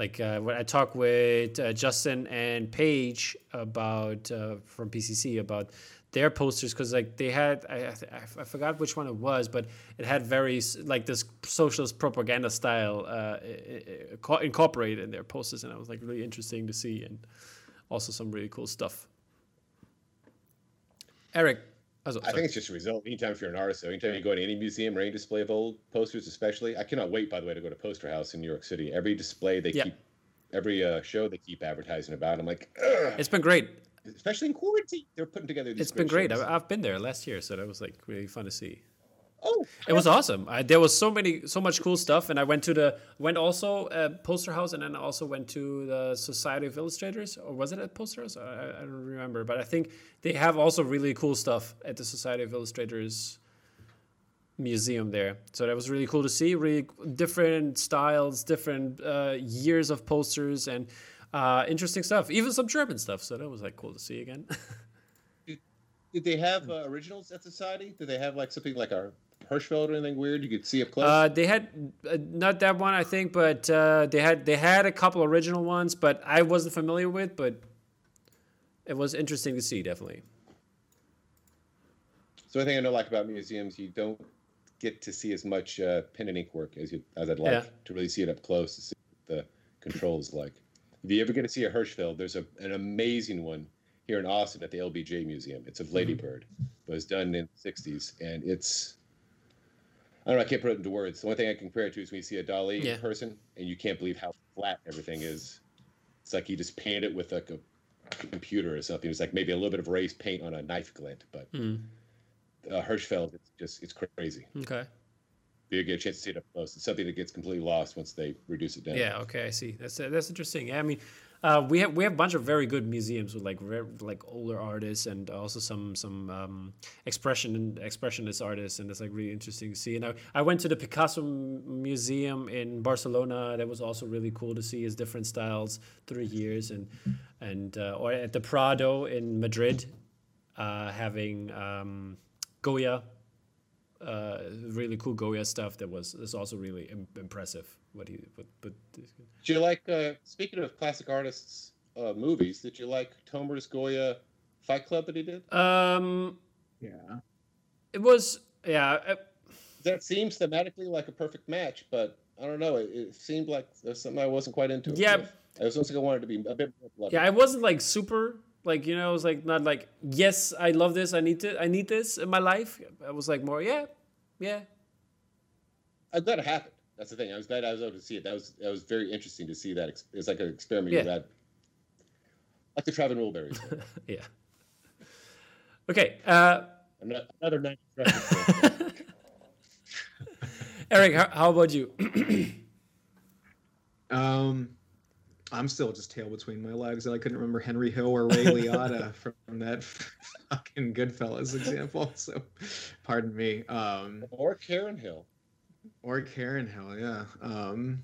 like uh, when I talk with uh, Justin and Paige about uh, from PCC about their posters because like they had I, I, I, forgot which one it was but it had very like this socialist propaganda style uh, incorporated in their posters and it was like really interesting to see and also some really cool stuff. Eric I think it's just a result. Anytime if you're an artist, so anytime you go to any museum or any display of old posters, especially, I cannot wait. By the way, to go to Poster House in New York City. Every display they keep, every uh, show they keep advertising about. I'm like, Ugh. it's been great especially in quarantine. They're putting together. It's been great. I've, I've been there last year, so that was like really fun to see. Oh, it was awesome. I, there was so many, so much cool stuff, and I went to the went also uh, Poster House, and then I also went to the Society of Illustrators, or was it at Poster House? I, I don't remember, but I think they have also really cool stuff at the Society of Illustrators museum there. So that was really cool to see. Really different styles, different uh, years of posters, and uh, interesting stuff. Even some German stuff. So that was like cool to see again. [LAUGHS] did, did, they have uh, originals at Society? Did they have like something like a Hirschfeld or anything weird you could see up close? Uh, they had uh, not that one, I think, but uh, they had they had a couple original ones, but I wasn't familiar with. But it was interesting to see, definitely. So I think I know like about museums, you don't get to see as much uh, pen and ink work as you as I'd like yeah. to really see it up close to see what the controls like. If you ever get to see a Hirschfeld, there's a, an amazing one here in Austin at the LBJ Museum. It's of Lady mm-hmm. Bird, but it's done in the 60s, and it's I don't know. I can't put it into words. The only thing I can compare it to is when you see a Dali Yeah. person, and you can't believe how flat everything is. It's like he just painted it with like a computer or something. It's like maybe a little bit of raised paint on a knife glint, but Mm. uh, Hirschfeld, it's just it's crazy. Okay. You get a chance to see it up close. It's something that gets completely lost once they reduce it down. Yeah. Okay. I see. That's that's interesting. I mean, uh, we have we have a bunch of very good museums with like like older artists and also some some um, expression expressionist artists, and it's like really interesting to see. And I, I went to the Picasso Museum in Barcelona. That was also really cool to see his different styles through years, and and uh, or at the Prado in Madrid, uh, having um, Goya. Uh, really cool Goya stuff that was is also really Im- impressive. What he what, but Did you like? Uh, speaking of classic artists' uh, movies, did you like Tomer's Goya Fight Club that he did? Um, Yeah. it was yeah. uh, That seems thematically like a perfect match, but I don't know. It, it seemed like there's something I wasn't quite into. it Yeah. with. I was also wanted to be a bit more bloody. Yeah, I wasn't like super like you know. I was like not like yes, I love this. I need to. I need this in my life. I was like more yeah, yeah. I'm glad it happened. That's the thing. I was glad I was able to see it. That was that was very interesting to see that. ex- It's like an experiment Yeah. you had. Like the Traveling Wilburys. [LAUGHS] yeah. Okay, uh, Ano- Another 90s [LAUGHS] reference. Eric, how, how about you? [CLEARS THROAT] Um, I'm still just tail between my legs. And I couldn't remember Henry Hill or Ray [LAUGHS] Liotta from that [LAUGHS] fucking Goodfellas example. [LAUGHS] So, pardon me. Um, or Karen Hill. or Karen Hill, yeah. Um,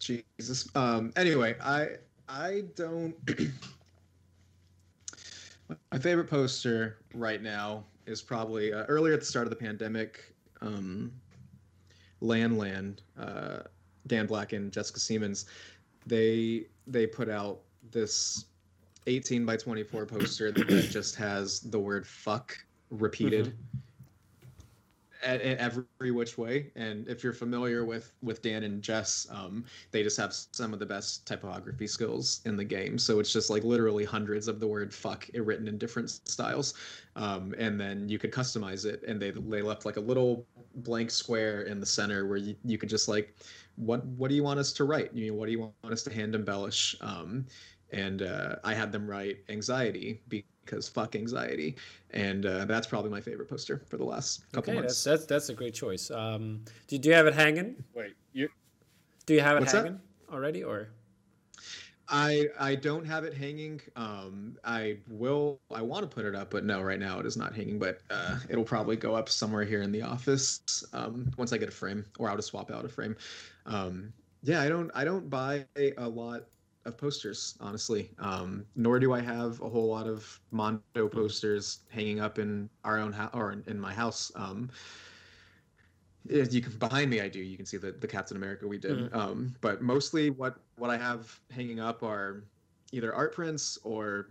Jesus. Um, anyway, I I don't. [CLEARS THROAT] my favorite poster right now is probably uh, earlier at the start of the pandemic. Um, Land Land, uh, Dan Black and Jessica Siemens, they they put out this 18 by 24 poster that just has the word fuck repeated. At, at every which way. And if you're familiar with with Dan and Jess, um, they just have some of the best typography skills in the game. So it's just like literally hundreds of the word "fuck" written in different styles, um, and then you could customize it. And they they left like a little blank square in the center where you, you could just like, what what do you want us to write? You know, what do you want us to hand embellish? Um, and uh, I had them write anxiety because fuck anxiety, and uh, that's probably my favorite poster for the last couple Okay, months. that's that's that's a great choice. Um, do, do you have it hanging? Wait, you Do you have it What's that? hanging already, or I I don't have it hanging. Um, I will. I want to put it up, but no, right now it is not hanging. But uh, it'll probably go up somewhere here in the office um, once I get a frame, or I'll just swap out a frame. Um, yeah, I don't. I don't buy a lot of posters, honestly. Um, nor do I have a whole lot of Mondo posters hanging up in our own house or in, in my house. Um, you can behind me, I do. You can see the, the Captain America we did. Mhm. Um, but mostly, what what I have hanging up are either art prints or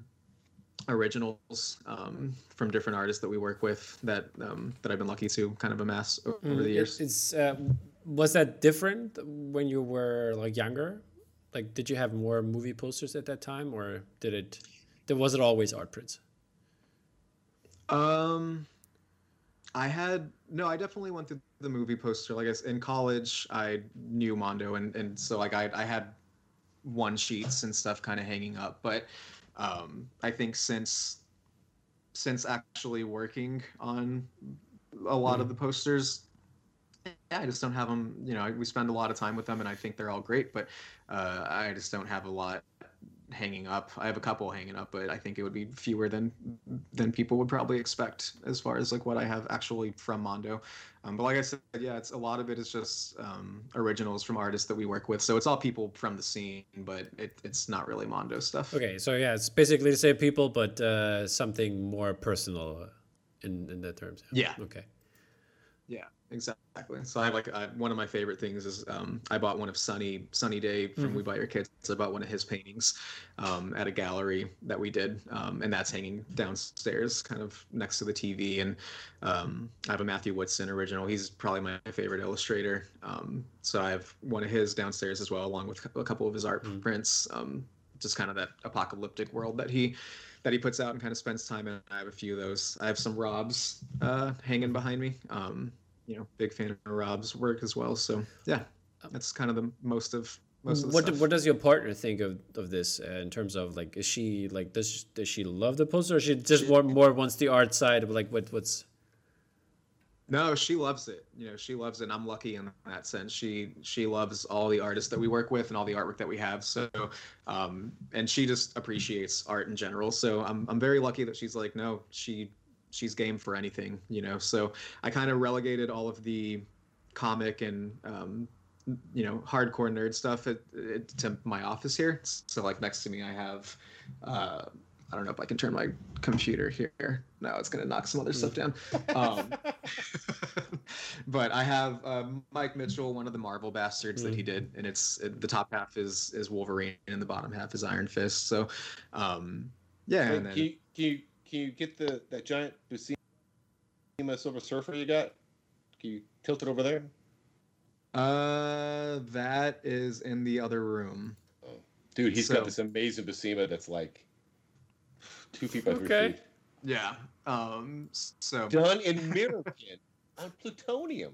originals um, from different artists that we work with that um, that I've been lucky to kind of amass over Mm, the years. it's uh, was that different when you were like younger? Like, did you have more movie posters at that time, or did it? There was it always art prints? Um, I had no. I definitely went through the movie poster. Like I in college, I knew Mondo, and and so like I I had one sheets and stuff kind of hanging up. But um, I think since since actually working on a lot of the posters. Yeah, I just don't have them. You know, we spend a lot of time with them, and I think they're all great. But uh, I just don't have a lot hanging up. I have a couple hanging up, but I think it would be fewer than than people would probably expect as far as like what I have actually from Mondo. Um, but like I said, yeah, it's a lot of it is just um, originals from artists that we work with. So it's all people from the scene, but it, it's not really Mondo stuff. Okay, so yeah, it's basically the same people, but uh, something more personal in in that terms. Yeah. Okay. Yeah, exactly. So I have like uh, one of my favorite things is um, I bought one of Sunny Sunny Day from Mhm. We Buy Your Kids. I bought one of his paintings um, at a gallery that we did, um, and that's hanging downstairs, kind of next to the TV. And um, I have a Matthew Woodson original. He's probably my favorite illustrator. Um, so I have one of his downstairs as well, along with a couple of his art Mhm. prints. Um, just kind of that apocalyptic world that he that he puts out and kind of spends time in. I have a few of those. I have some Robs uh, hanging behind me. Um, you know big fan of Rob's work as well. So yeah, that's kind of the most of most of the what stuff. what does your partner think of of this uh, in terms of like is she like does does she love the poster or she just more more wants the art side of like what what's No, she loves it. You know, she loves it. And I'm lucky in that sense. She she loves all the artists that we work with and all the artwork that we have. So, um, and she just appreciates art in general. So I'm I'm very lucky that she's like, no, she she's game for anything. You know, so I kind of relegated all of the comic and um, you know hardcore nerd stuff at, at, to my office here. So like next to me, I have. Uh, I don't know if I can turn my computer here. No, it's gonna knock some other stuff down. Um, [LAUGHS] but I have um, Mike Mitchell, one of the Marvel bastards that he did, and it's it, the top half is is Wolverine and the bottom half is Iron Fist. So, um, yeah. And then, can, you, can you can you get the that giant Buscema Silver Surfer you got? Can you tilt it over there? uh, that is in the other room. Oh. Dude, he's So- got this amazing Buscema that's like two feet by three Okay. feet. Yeah. Um. So. Done in mirrorkin [LAUGHS] on plutonium.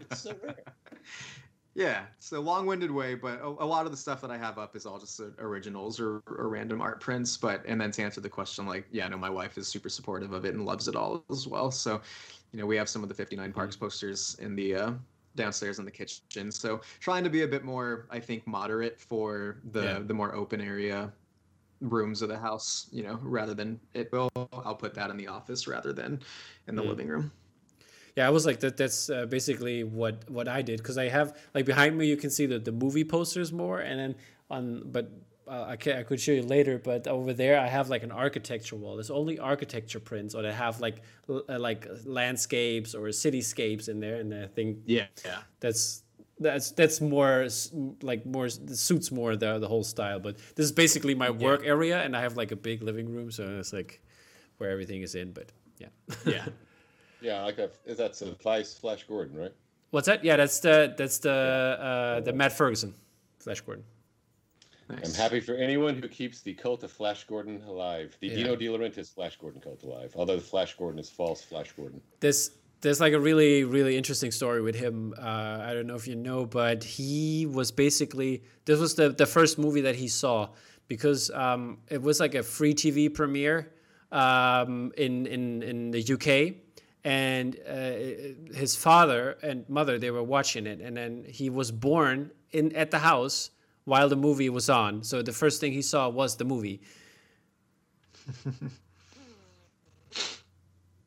It's so rare. [LAUGHS] Yeah, so long-winded way, but a, a lot of the stuff that I have up is all just uh, originals or, or random art prints. But and then to answer the question, like, yeah, no, my wife is super supportive of it and loves it all as well. So, you know, we have some of the 59 Parks posters in the uh, downstairs in the kitchen. So trying to be a bit more, I think, moderate for the Yeah. the more open area rooms of the house. You know, rather than it will, I'll put that in the office rather than in the Mm. living room. Yeah, I was like that. That's uh, basically what what I did because I have like behind me you can see the the movie posters more, and then on but uh, I can I could show you later. But over there I have like an architecture wall. There's only architecture prints, or they have like l- uh, like landscapes or cityscapes in there, and I think Yeah, yeah. that's that's that's more like more suits more the the whole style. But this is basically my work area, and I have like a big living room, so it's like where everything is in. But yeah. Yeah. [LAUGHS] Yeah, like a, is that some Flash Flash Gordon, right? What's that? Yeah, that's the that's the uh, the Matt Ferguson, Flash Gordon. Nice. I'm happy for anyone who keeps the cult of Flash Gordon alive. The Yeah. Dino De Laurentiis Flash Gordon cult alive. Although the Flash Gordon is false Flash Gordon. There's there's like a really really interesting story with him. Uh, I don't know if you know, but he was basically this was the the first movie that he saw because um, it was like a free TV premiere um, in in in the UK. And uh, his father and mother, they were watching it, and then he was born in at the house while the movie was on. So the first thing he saw was the movie. [LAUGHS]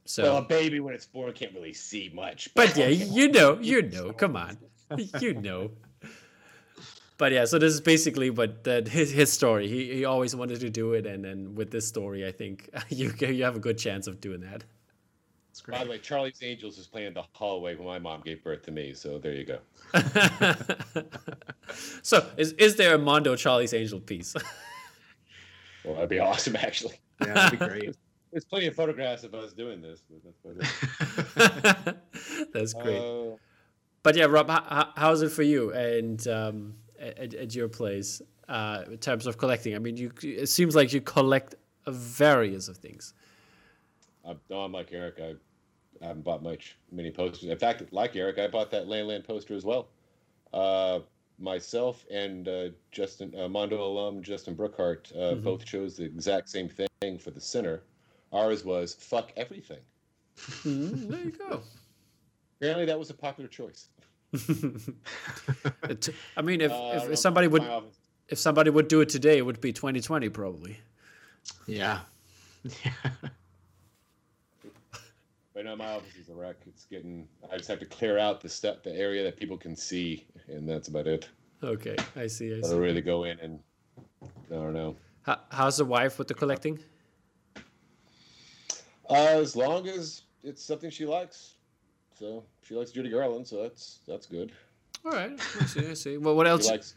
So, Well, a baby when it's born can't really see much. but yeah, you know, you know, come on, you know. But yeah, so this is basically what that his his story. He he always wanted to do it, and then with this story, I think [LAUGHS] you you have a good chance of doing that. It's By the way, Charlie's Angels is playing in the hallway when my mom gave birth to me. So there you go. [LAUGHS] so is is there a Mondo Charlie's Angel piece? [LAUGHS] Well, that'd be awesome, actually. [LAUGHS] Yeah, that'd be great. There's plenty of photographs of us doing this. But that's. That's great. Uh, But yeah, Rob, how, how's it for you and um, at, at your place uh, in terms of collecting? I mean, you it seems like you collect a various of things. I'm, no, I'm like Eric. I, I haven't bought much many posters. In fact, like Eric, I bought that Land Land poster as well. Uh, myself and uh, Justin uh, Mondo alum Justin Brookhart uh, Mhm. both chose the exact same thing for the center. Ours was fuck everything. Mm, there you go. Apparently, that was a popular choice. [LAUGHS] It- I mean, if, Uh, I don't know if, if somebody would if somebody would do it today, it would be 2020 probably. Yeah. [LAUGHS] Yeah. Right now, my office is a wreck. It's getting. I just have to clear out the step, the area that people can see, and that's about it. Okay, I see. I I see. don't really go in and I don't know. How, how's the wife with the collecting? Uh, as long as it's something she likes. So she likes Judy Garland, so that's that's good. All right, I see. I see. Well, what else? She likes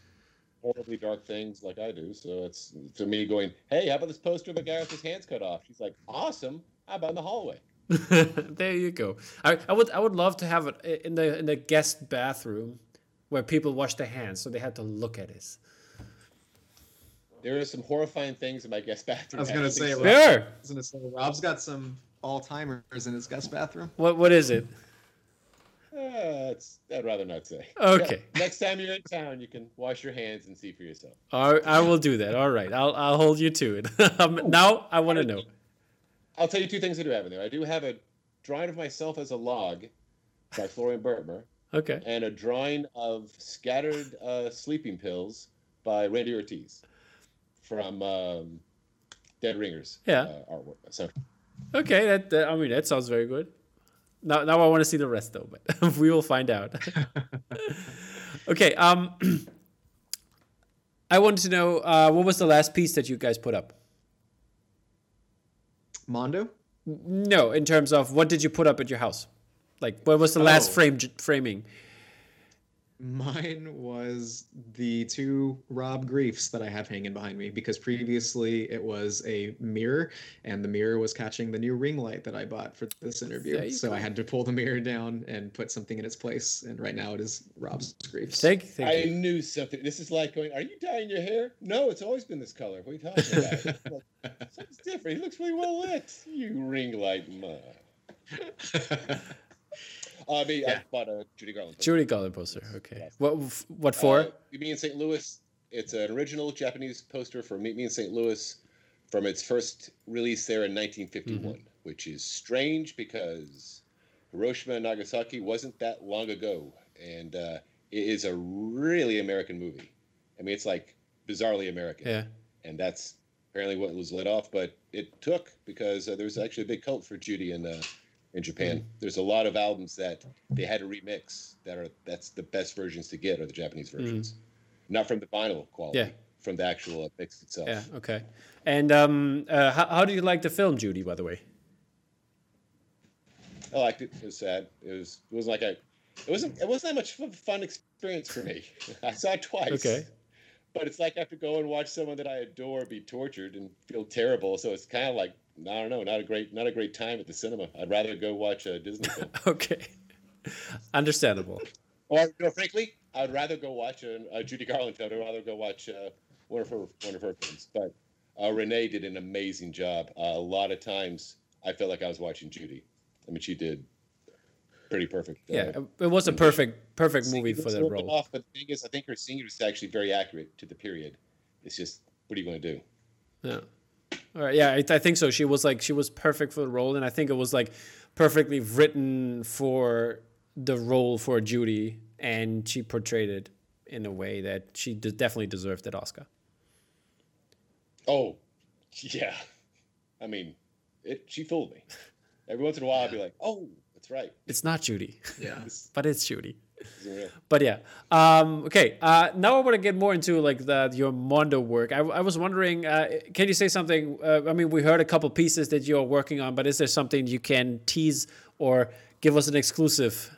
horribly dark things like I do. So it's to me going, hey, how about this poster of a guy with his hands cut off? She's like, awesome. How about in the hallway? [LAUGHS] there you go. I, I would I would love to have it in the in the guest bathroom where people wash their hands, so they had to look at it. There are some horrifying things in my guest bathroom. I was gonna say, so- Rob- Sure. Isn't it so? Rob's got some all timers in his guest bathroom. What what is it? Uh, it's, I'd rather not say. Okay. Yeah, next time you're in town, you can wash your hands and see for yourself. All right, I will do that. All right, I'll I'll hold you to it. [LAUGHS] um, now I want to know. I'll tell you two things I do have in there. I do have a drawing of myself as a log by Florian [LAUGHS] Bertmer, Okay. and a drawing of scattered uh, sleeping pills by Randy Ortiz from um, Dead Ringers. Yeah. Uh, artwork. So Okay. That, that I mean that sounds very good. Now now I want to see the rest though, but [LAUGHS] we will find out. [LAUGHS] okay. Um. [CLEARS THROAT] I wanted to know uh, what was the last piece that you guys put up? Mondo. No, in terms of what did you put up at your house? Like, what was the last Oh. frame framing? Mine was the two Rob Griefs that I have hanging behind me because previously it was a mirror and the mirror was catching the new ring light that I bought for this interview. So go. I had to pull the mirror down and put something in its place. And right now it is Rob's Griefs. Thank, thank I you. knew something. This is like going, Are you dyeing your hair? No, it's always been this color. What are you talking about? [LAUGHS] like, Something's different. He looks really well lit. You ring light mud. [LAUGHS] Uh, I mean, I bought a Judy Garland. poster. Judy Garland poster. Okay. What what for? Uh, Meet Me in St. Louis. It's an original Japanese poster for Meet Me in St. Louis from its first release there in 1951, Mm-hmm. which is strange because Hiroshima and Nagasaki wasn't that long ago, and uh, it is a really American movie. I mean, it's like bizarrely American, yeah. and that's apparently what was let off. But it took because uh, there was actually a big cult for Judy and. uh, in Japan. Mm-hmm. There's a lot of albums that they had to remix that are that's the best versions to get are the Japanese versions, not from the vinyl quality, Mm-hmm. Yeah. from the actual uh, mix itself. Yeah. Okay. And um, uh, how, how do you like the film, Judy? By the way. I liked it. It was sad. It was it was like a it wasn't it wasn't that much of a fun experience for me. [LAUGHS] I saw it twice. Okay. But it's like I have to go and watch someone that I adore be tortured and feel terrible. So it's kind of like I don't know, not a great not a great time at the cinema. I'd rather go watch a Disney film. [LAUGHS] Okay. Understandable. Or, you know, frankly, I'd rather go watch a, a Judy Garland film. I'd rather go watch uh, one of her one of her films. But uh, Renee did an amazing job. Uh, a lot of times, I felt like I was watching Judy. I mean, she did pretty perfect. uh, Yeah. It was a perfect perfect movie for that role. Off, but the thing is, I think her singing was actually very accurate to the period. It's just, what are you going to do? Yeah. All right. Yeah, I, I think so. She was like she was perfect for the role, and I think it was like perfectly written for the role for Judy, and she portrayed it in a way that she de- definitely deserved that Oscar. Oh, yeah. I mean, it. She fooled me. Every once in a while, I'd be like, "Oh, that's right." It's not Judy, Yeah. [LAUGHS] But it's Judy. Isn't. But yeah. Um, okay. Uh, now I want to get more into like the your Mondo work. I, I was wondering, uh, can you say something? Uh, I mean, we heard a couple pieces that you're working on, but is there something you can tease or give us an exclusive?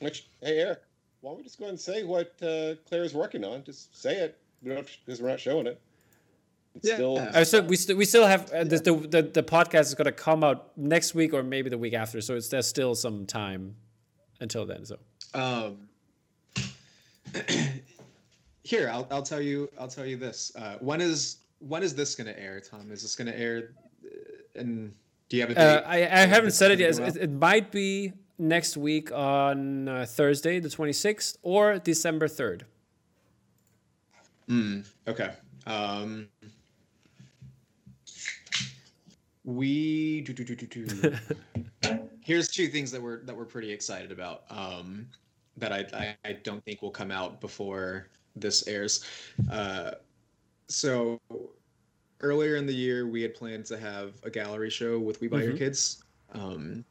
Which, hey, Eric, why don't we just go ahead and say what uh, is working on? Just say it. because we're not showing it. It's Yeah. still. Uh, so we still we still have uh, the, the the the podcast is going to come out next week or maybe the week after. So it's there's still some time until then. So Um, [CLEARS THROAT] here, I'll, I'll tell you. I'll tell you this. Uh, when is when is this going to air, Tom? Is this going to air? uh, And do you have a date? uh, I I haven't said it is yet. It, it might be next week on uh, Thursday the 26th or December 3rd. Mm, okay. Um, we do, do, do, do, do. [LAUGHS] Here's two things that we're that we're pretty excited about. Um, that I, I I don't think will come out before this airs. Uh, so earlier in the year, we had planned to have a gallery show with We Buy Your Mhm. Kids, um,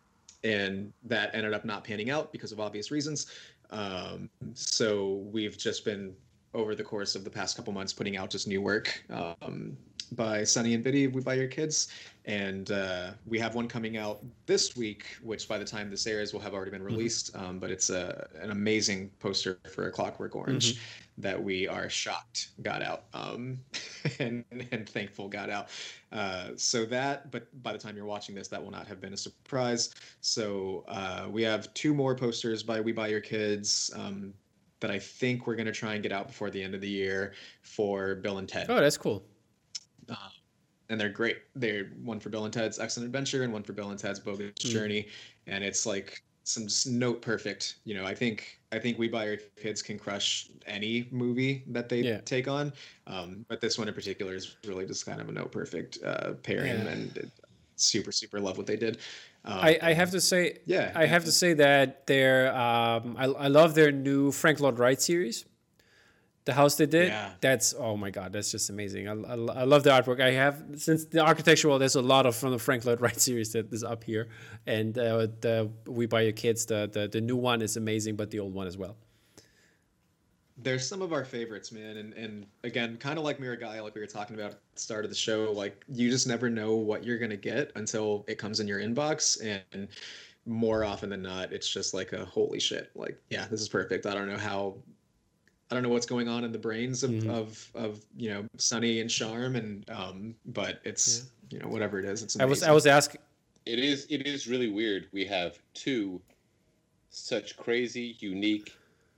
and that ended up not panning out because of obvious reasons. Um, so we've just been over the course of the past couple months putting out just new work um, by Sunny and Biddy, We Buy Your Kids. And uh, we have one coming out this week, which by the time this airs will have already been released. Um, but it's a, an amazing poster for A Clockwork Orange that we are shocked got out um, [LAUGHS] and, and thankful got out. Uh, so that, but by the time you're watching this, that will not have been a surprise. So uh, we have two more posters by We Buy Your Kids. Um, that I think we're going to try and get out before the end of the year for Bill and Ted. Oh, that's cool. And they're great. They're one for Bill and Ted's Excellent Adventure and one for Bill and Ted's Bogus mm. Journey, and it's like some note perfect. You know, I think I think We Buy Your Kids can crush any movie that they yeah. take on, um, but this one in particular is really just kind of a note perfect uh, pairing, yeah. and super super love what they did. Um, I, I have to say, yeah, I have to say that they're um, I, I love their new Frank Lloyd Wright series the house they did yeah. that's oh my god that's just amazing. I, I, I, love the artwork. I have since the architectural there's a lot of from the frank lloyd wright series that is up here. And uh, the we buy your kids the, the the new one is amazing but the old one as well. There's some of our favorites man. And and again kind of like Murugiah like we were talking about at the start of the show like you just never know what you're gonna get until it comes in your inbox. And more often than not it's just like a holy shit. Like yeah this is perfect. I don't know how I don't know what's going on in the brains of, mm-hmm. of, of you know Sunny and Charm and um, but it's yeah. you know whatever it is. It's amazing. I was I was asking. It is it is really weird. We have two such crazy, unique,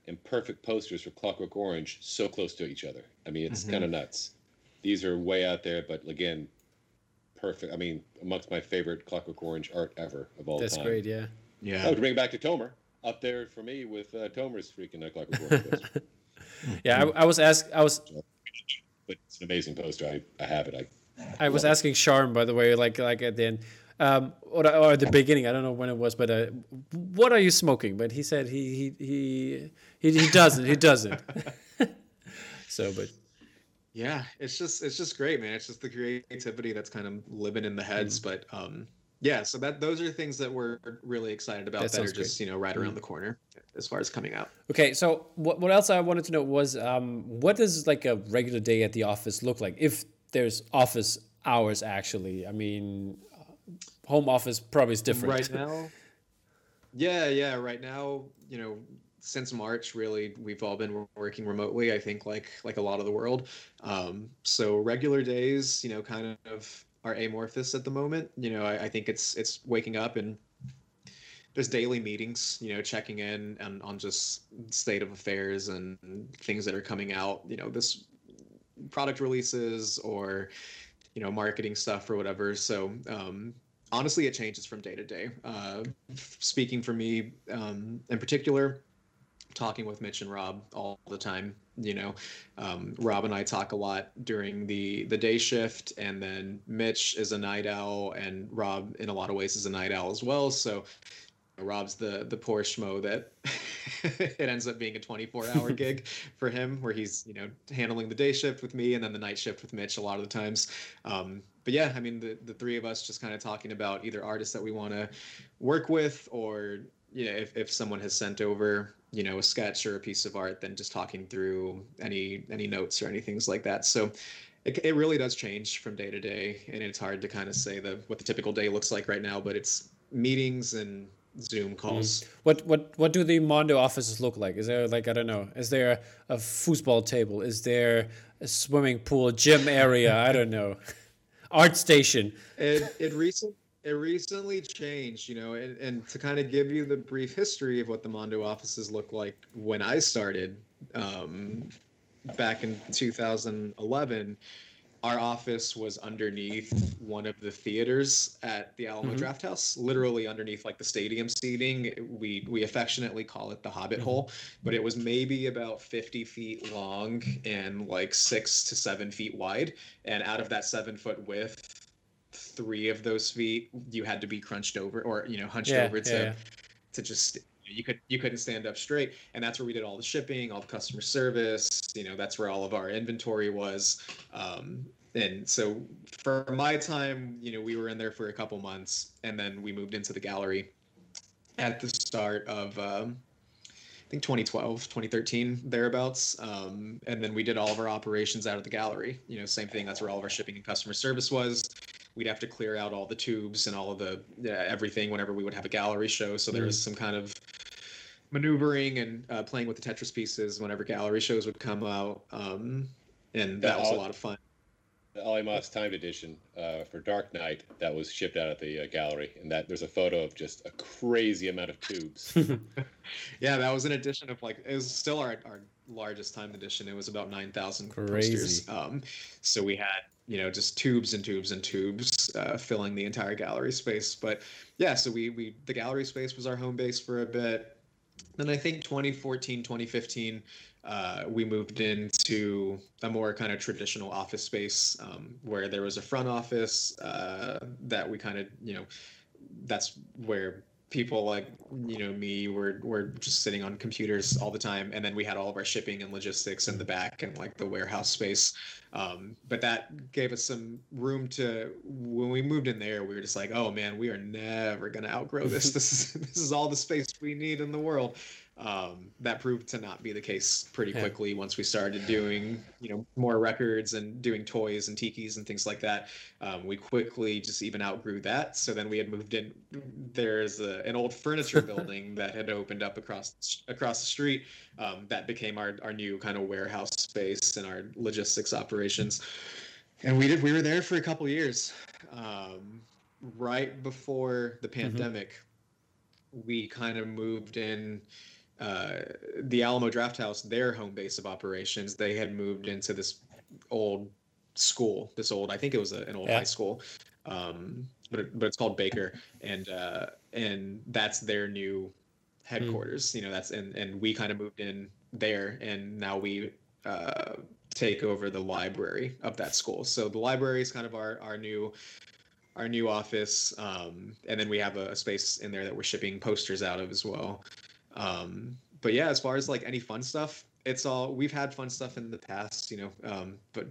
and perfect posters for Clockwork Orange so close to each other. I mean, it's mm-hmm. kind of nuts. These are way out there, but again, perfect. I mean, amongst my favorite Clockwork Orange art ever of all That's time. That's great. Yeah. Yeah. I would bring it back to Tomer up there for me with uh, Tomer's freaking uh, Clockwork Orange. [LAUGHS] yeah, I, I was asked. I was. But it's an amazing poster. I, I have it. I. I was asking Charm, by the way, like like at the end, um, or, or at the beginning. I don't know when it was, but uh, what are you smoking? But he said he he he he, he doesn't. he doesn't. [LAUGHS] so, but yeah, it's just it's just great, man. It's just the creativity that's kind of living in the heads. Mm. But um, yeah, so that those are things that we're really excited about that, that are just great. you know right around mm. the corner as far as coming out. Okay, so what what else I wanted to know was um, what does like a regular day at the office look like if there's office hours actually? I mean, home office probably is different right [LAUGHS] now. Yeah, yeah, right now, you know, since March, really, we've all been working remotely. I think, like like a lot of the world. Um, so regular days, you know, kind of are amorphous at the moment. You know, I, I think it's it's waking up and there's daily meetings, you know, checking in and on just state of affairs and things that are coming out. You know, this product releases or you know marketing stuff or whatever. So um, honestly, it changes from day to day. Uh, speaking for me um, in particular, talking with Mitch and Rob all the time. You know, um, Rob and I talk a lot during the the day shift, and then Mitch is a night owl, and Rob, in a lot of ways, is a night owl as well. So. Rob's the the poor schmo that [LAUGHS] it ends up being a 24 hour [LAUGHS] gig for him, where he's you know handling the day shift with me and then the night shift with Mitch a lot of the times. Um, but yeah, I mean the the three of us just kind of talking about either artists that we want to work with or you know if, if someone has sent over you know a sketch or a piece of art than just talking through any any notes or anything like that. So it, it really does change from day to day and it's hard to kind of say the what the typical day looks like right now but it's meetings and zoom mm-hmm. calls. Mm. what what what do the mondo offices look like? Is there like i don't know is there a foosball table? Is there a swimming pool gym area? I don't know. [LAUGHS] Art station. It it recent it recently changed, you know, and, and to kind of give you the brief history of what the Mondo offices looked like when I started um, back in 2011, our office was underneath one of the theaters at the Alamo mm-hmm. Drafthouse, literally underneath like the stadium seating. We we affectionately call it the Hobbit mm-hmm. hole, but it was maybe about 50 feet long and like six to seven feet wide. And out of that seven foot width, three of those feet you had to be crunched over or you know hunched yeah, over to yeah, yeah. to just you could you couldn't stand up straight and that's where we did all the shipping all the customer service you know that's where all of our inventory was um, and so for my time you know we were in there for a couple months and then we moved into the gallery at the start of um, I think 2012, 2013, thereabouts. Um, and then we did all of our operations out of the gallery. You know, same thing. That's where all of our shipping and customer service was we'd have to clear out all the tubes and all of the uh, everything whenever we would have a gallery show. So there was mm. some kind of maneuvering and uh, playing with the Tetris pieces whenever gallery shows would come out, um, and that was a lot of fun. the Moss Timed Edition uh, for Dark Knight that was shipped out at the uh, gallery, and that there's a photo of just a crazy amount of tubes. [LAUGHS] [LAUGHS] yeah, that was an edition of like it was still our, our largest timed edition. It was about nine thousand posters. Um, so we had you know just tubes and tubes and tubes uh, filling the entire gallery space. But yeah, so we we the gallery space was our home base for a bit. Then I think 2014, 2015 uh, we moved into a more kind of traditional office space um, where there was a front office uh, that we kind of, you know, that's where people like you know me were were just sitting on computers all the time. And then we had all of our shipping and logistics in the back and like the warehouse space. Um, but that gave us some room to when we moved in there we were just like oh man we are never going to outgrow this. [LAUGHS] This is this is all the space we need in the world um, that proved to not be the case pretty yeah. quickly once we started doing you know more records and doing toys and tikis and things like that um, we quickly just even outgrew that so then we had moved in there's a, an old furniture [LAUGHS] building that had opened up across across the street um, that became our, our new kind of warehouse space and our logistics operations and we did we were there for a couple years um, right before the mm-hmm. pandemic mm-hmm. we kind of moved in uh, the Alamo Drafthouse, their home base of operations, they had moved into this old school, this old, I think it was a, an old yeah. high school, um, but it, but it's called Baker, and uh, and that's their new headquarters. Mm. You know, that's and and we kind of moved in there, and now we uh, take over the library of that school. So the library is kind of our our new our new office, um, and then we have a, a space in there that we're shipping posters out of as well. Um, but yeah, as far as like any fun stuff, it's all we've had fun stuff in the past, you know. Um, but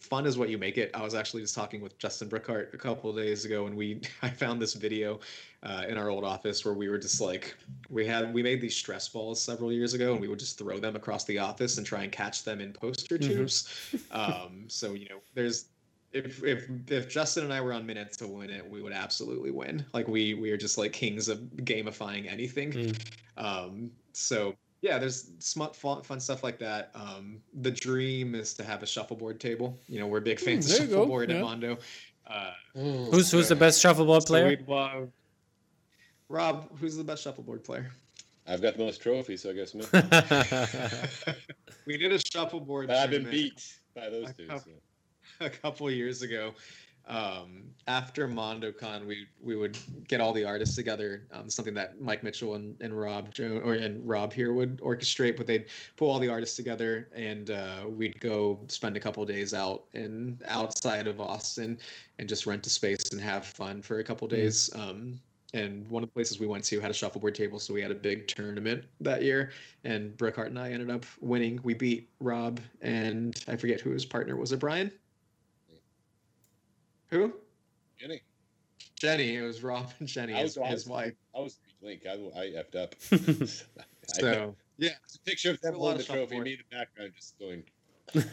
fun is what you make it. I was actually just talking with Justin Brookhart a couple days ago, and we [LAUGHS] I found this video uh, in our old office where we were just like we had we made these stress balls several years ago, and we would just throw them across the office and try and catch them in poster mm-hmm. tubes. um, so you know, there's if if if Justin and I were on minutes to win it, we would absolutely win. Like we we are just like kings of gamifying anything. Mm. Um, so yeah, there's smart fun, fun stuff like that. Um, the dream is to have a shuffleboard table. You know, we're big fans mm, of shuffleboard yeah. at Mondo. Uh, who's who's the best shuffleboard player? So Rob, who's the best shuffleboard player? I've got the most trophies, so I guess me. [LAUGHS] [LAUGHS] we did a shuffleboard. But I've been beat by those two. So. [LAUGHS] a couple years ago. Um, after MondoCon, we we would get all the artists together. Um, something that Mike Mitchell and, and Rob or and Rob here would orchestrate, but they'd pull all the artists together, and uh, we'd go spend a couple days out in outside of Austin, and just rent a space and have fun for a couple mm. days. Mm. Um, and one of the places we went to had a shuffleboard table, so we had a big tournament that year. And Brookhart and I ended up winning. We beat Rob and I forget who his partner was. It Brian? Who? Jenny. Jenny. It was Rob and Jenny, his, was, his wife. I was Link. I, I effed up. [LAUGHS] so yeah, it's a picture of them holding the trophy. Me in the background, just going [LAUGHS]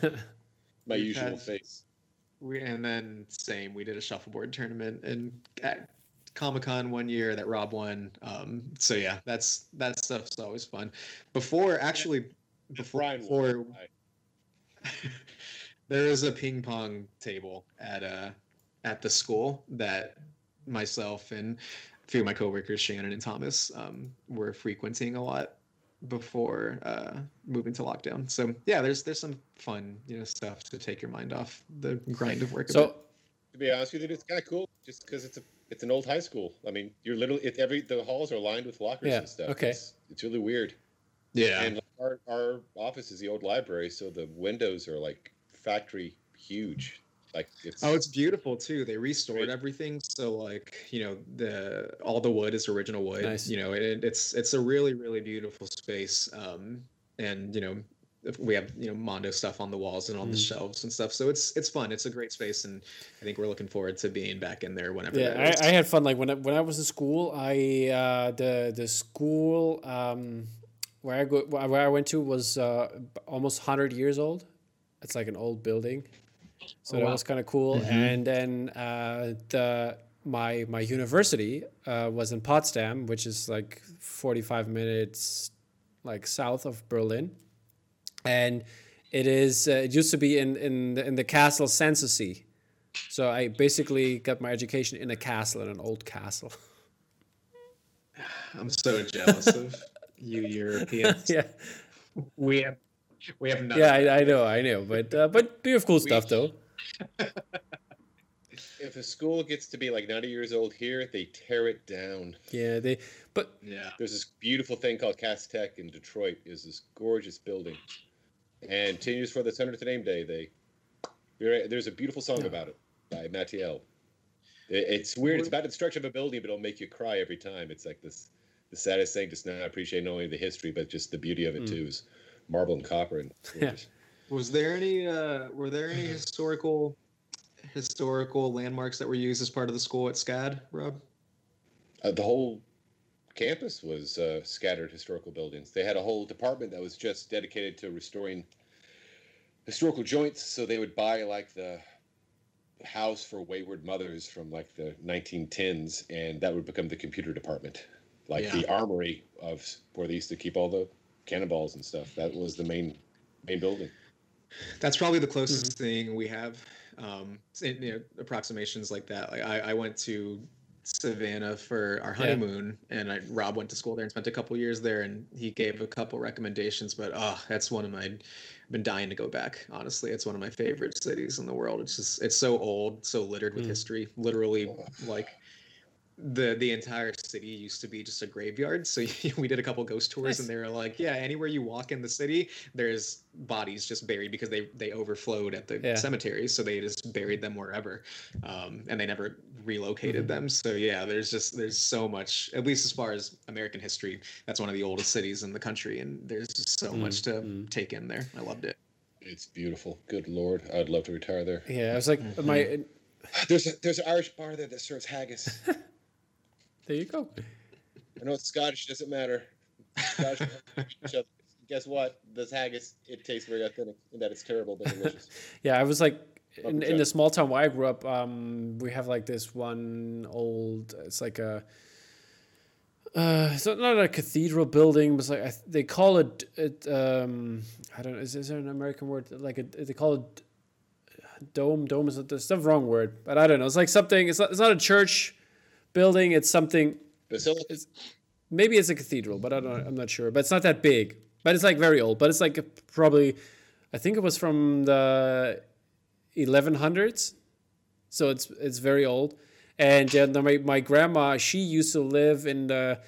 my We've usual had, face. We and then same. We did a shuffleboard tournament and at Comic Con one year that Rob won. Um, so yeah, that's that stuff's always fun. Before actually, yeah. before, before [LAUGHS] there is a ping pong table at uh at the school that myself and a few of my coworkers, Shannon and Thomas, um, were frequenting a lot before uh, moving to lockdown. So yeah, there's there's some fun you know stuff to take your mind off the grind of work. So to be honest with you, it's kind of cool just because it's a it's an old high school. I mean, you're literally it, every the halls are lined with lockers yeah, and stuff. Okay, it's, it's really weird. Yeah, and our our office is the old library, so the windows are like factory huge. Like it's oh, it's beautiful too. They restored great. everything, so like you know the all the wood is original wood. Nice. You know, it, it's it's a really really beautiful space. Um, and you know we have you know Mondo stuff on the walls and on mm. the shelves and stuff. So it's it's fun. It's a great space, and I think we're looking forward to being back in there whenever. Yeah, I, I, had fun. Like when I, when I was in school, I uh, the the school um, where I go where I went to was uh, almost hundred years old. It's like an old building, so oh, that wow. was kind of cool. Mm-hmm. And then uh, the my my university uh, was in Potsdam, which is like forty five minutes like south of Berlin, and It is. Uh, it used to be in in the, in the castle Sanssouci. So I basically got my education in a castle, in an old castle. [LAUGHS] I'm so jealous of you Europeans. [LAUGHS] yeah. We have [LAUGHS] we have none. Yeah, I, I know, I know, but uh, but we have cool stuff though. [LAUGHS] If a school gets to be like 90 years old here, they tear it down. Yeah, they. But Yeah. There's this beautiful thing called Cass Tech in Detroit. Is this gorgeous building, and 10 years for the 100th name day, they there's a beautiful song about it by Mattiel. It's weird. It's about the destruction of a building, but it'll make you cry every time. It's like this the saddest thing. Just not appreciate not only the history, but just the beauty of it too. Is marble and copper and Yeah. Was there any uh were there any historical historical landmarks that were used as part of the school at SCAD, Rob? Uh, the whole campus was uh, scattered historical buildings. They had a whole department that was just dedicated to restoring historical joints. So they would buy like the house for wayward mothers from like the 1910s, and that would become the computer department, like Yeah. the armory of where they used to keep all the cannonballs and stuff. That was the main main building. That's probably the closest thing we have. Um, you know, approximations like that. Like I, I went to Savannah for our Yeah. honeymoon, and I, Rob went to school there and spent a couple years there, and he gave a couple recommendations. But oh, that's one of my. I've been dying to go back. Honestly, it's one of my favorite cities in the world. It's just it's so old, so littered with Mm. history. Literally, like the the entire city used to be just a graveyard. So [LAUGHS] we did a couple ghost tours, Nice. and they were like, yeah, anywhere you walk in the city, there's bodies just buried because they they overflowed at the Yeah. cemeteries, so they just buried them wherever, um, and they never relocated Mhm. them. So yeah, there's just there's so much, at least as far as American history, that's one of the oldest cities in the country, and there's just so much to Mhm. take in there. I loved it. It's beautiful. Good lord, I'd love to retire there. yeah, I was like my. There's a, there's an Irish bar there that serves haggis. [LAUGHS] There you go. I know it's Scottish, doesn't matter. [LAUGHS] Scottish, each other. Guess what? This haggis, it tastes very authentic in that it's terrible but delicious. [LAUGHS] Yeah, I was like in, in the small town where I grew up. Um, we have like this one old. It's like a. Uh, it's not not a cathedral building, but like th- they call it. It um, I don't know. Is, is there an American word like it? They call it dome. Dome is that's the wrong word, but I don't know. It's like something. It's not. It's not a church building. It's something. Basilica, Maybe it's a cathedral, but I don't. I'm not sure. But it's not that big. But it's like very old. But it's like probably. I think it was from the 1100s, so it's it's very old. And uh, my my grandma she used to live in the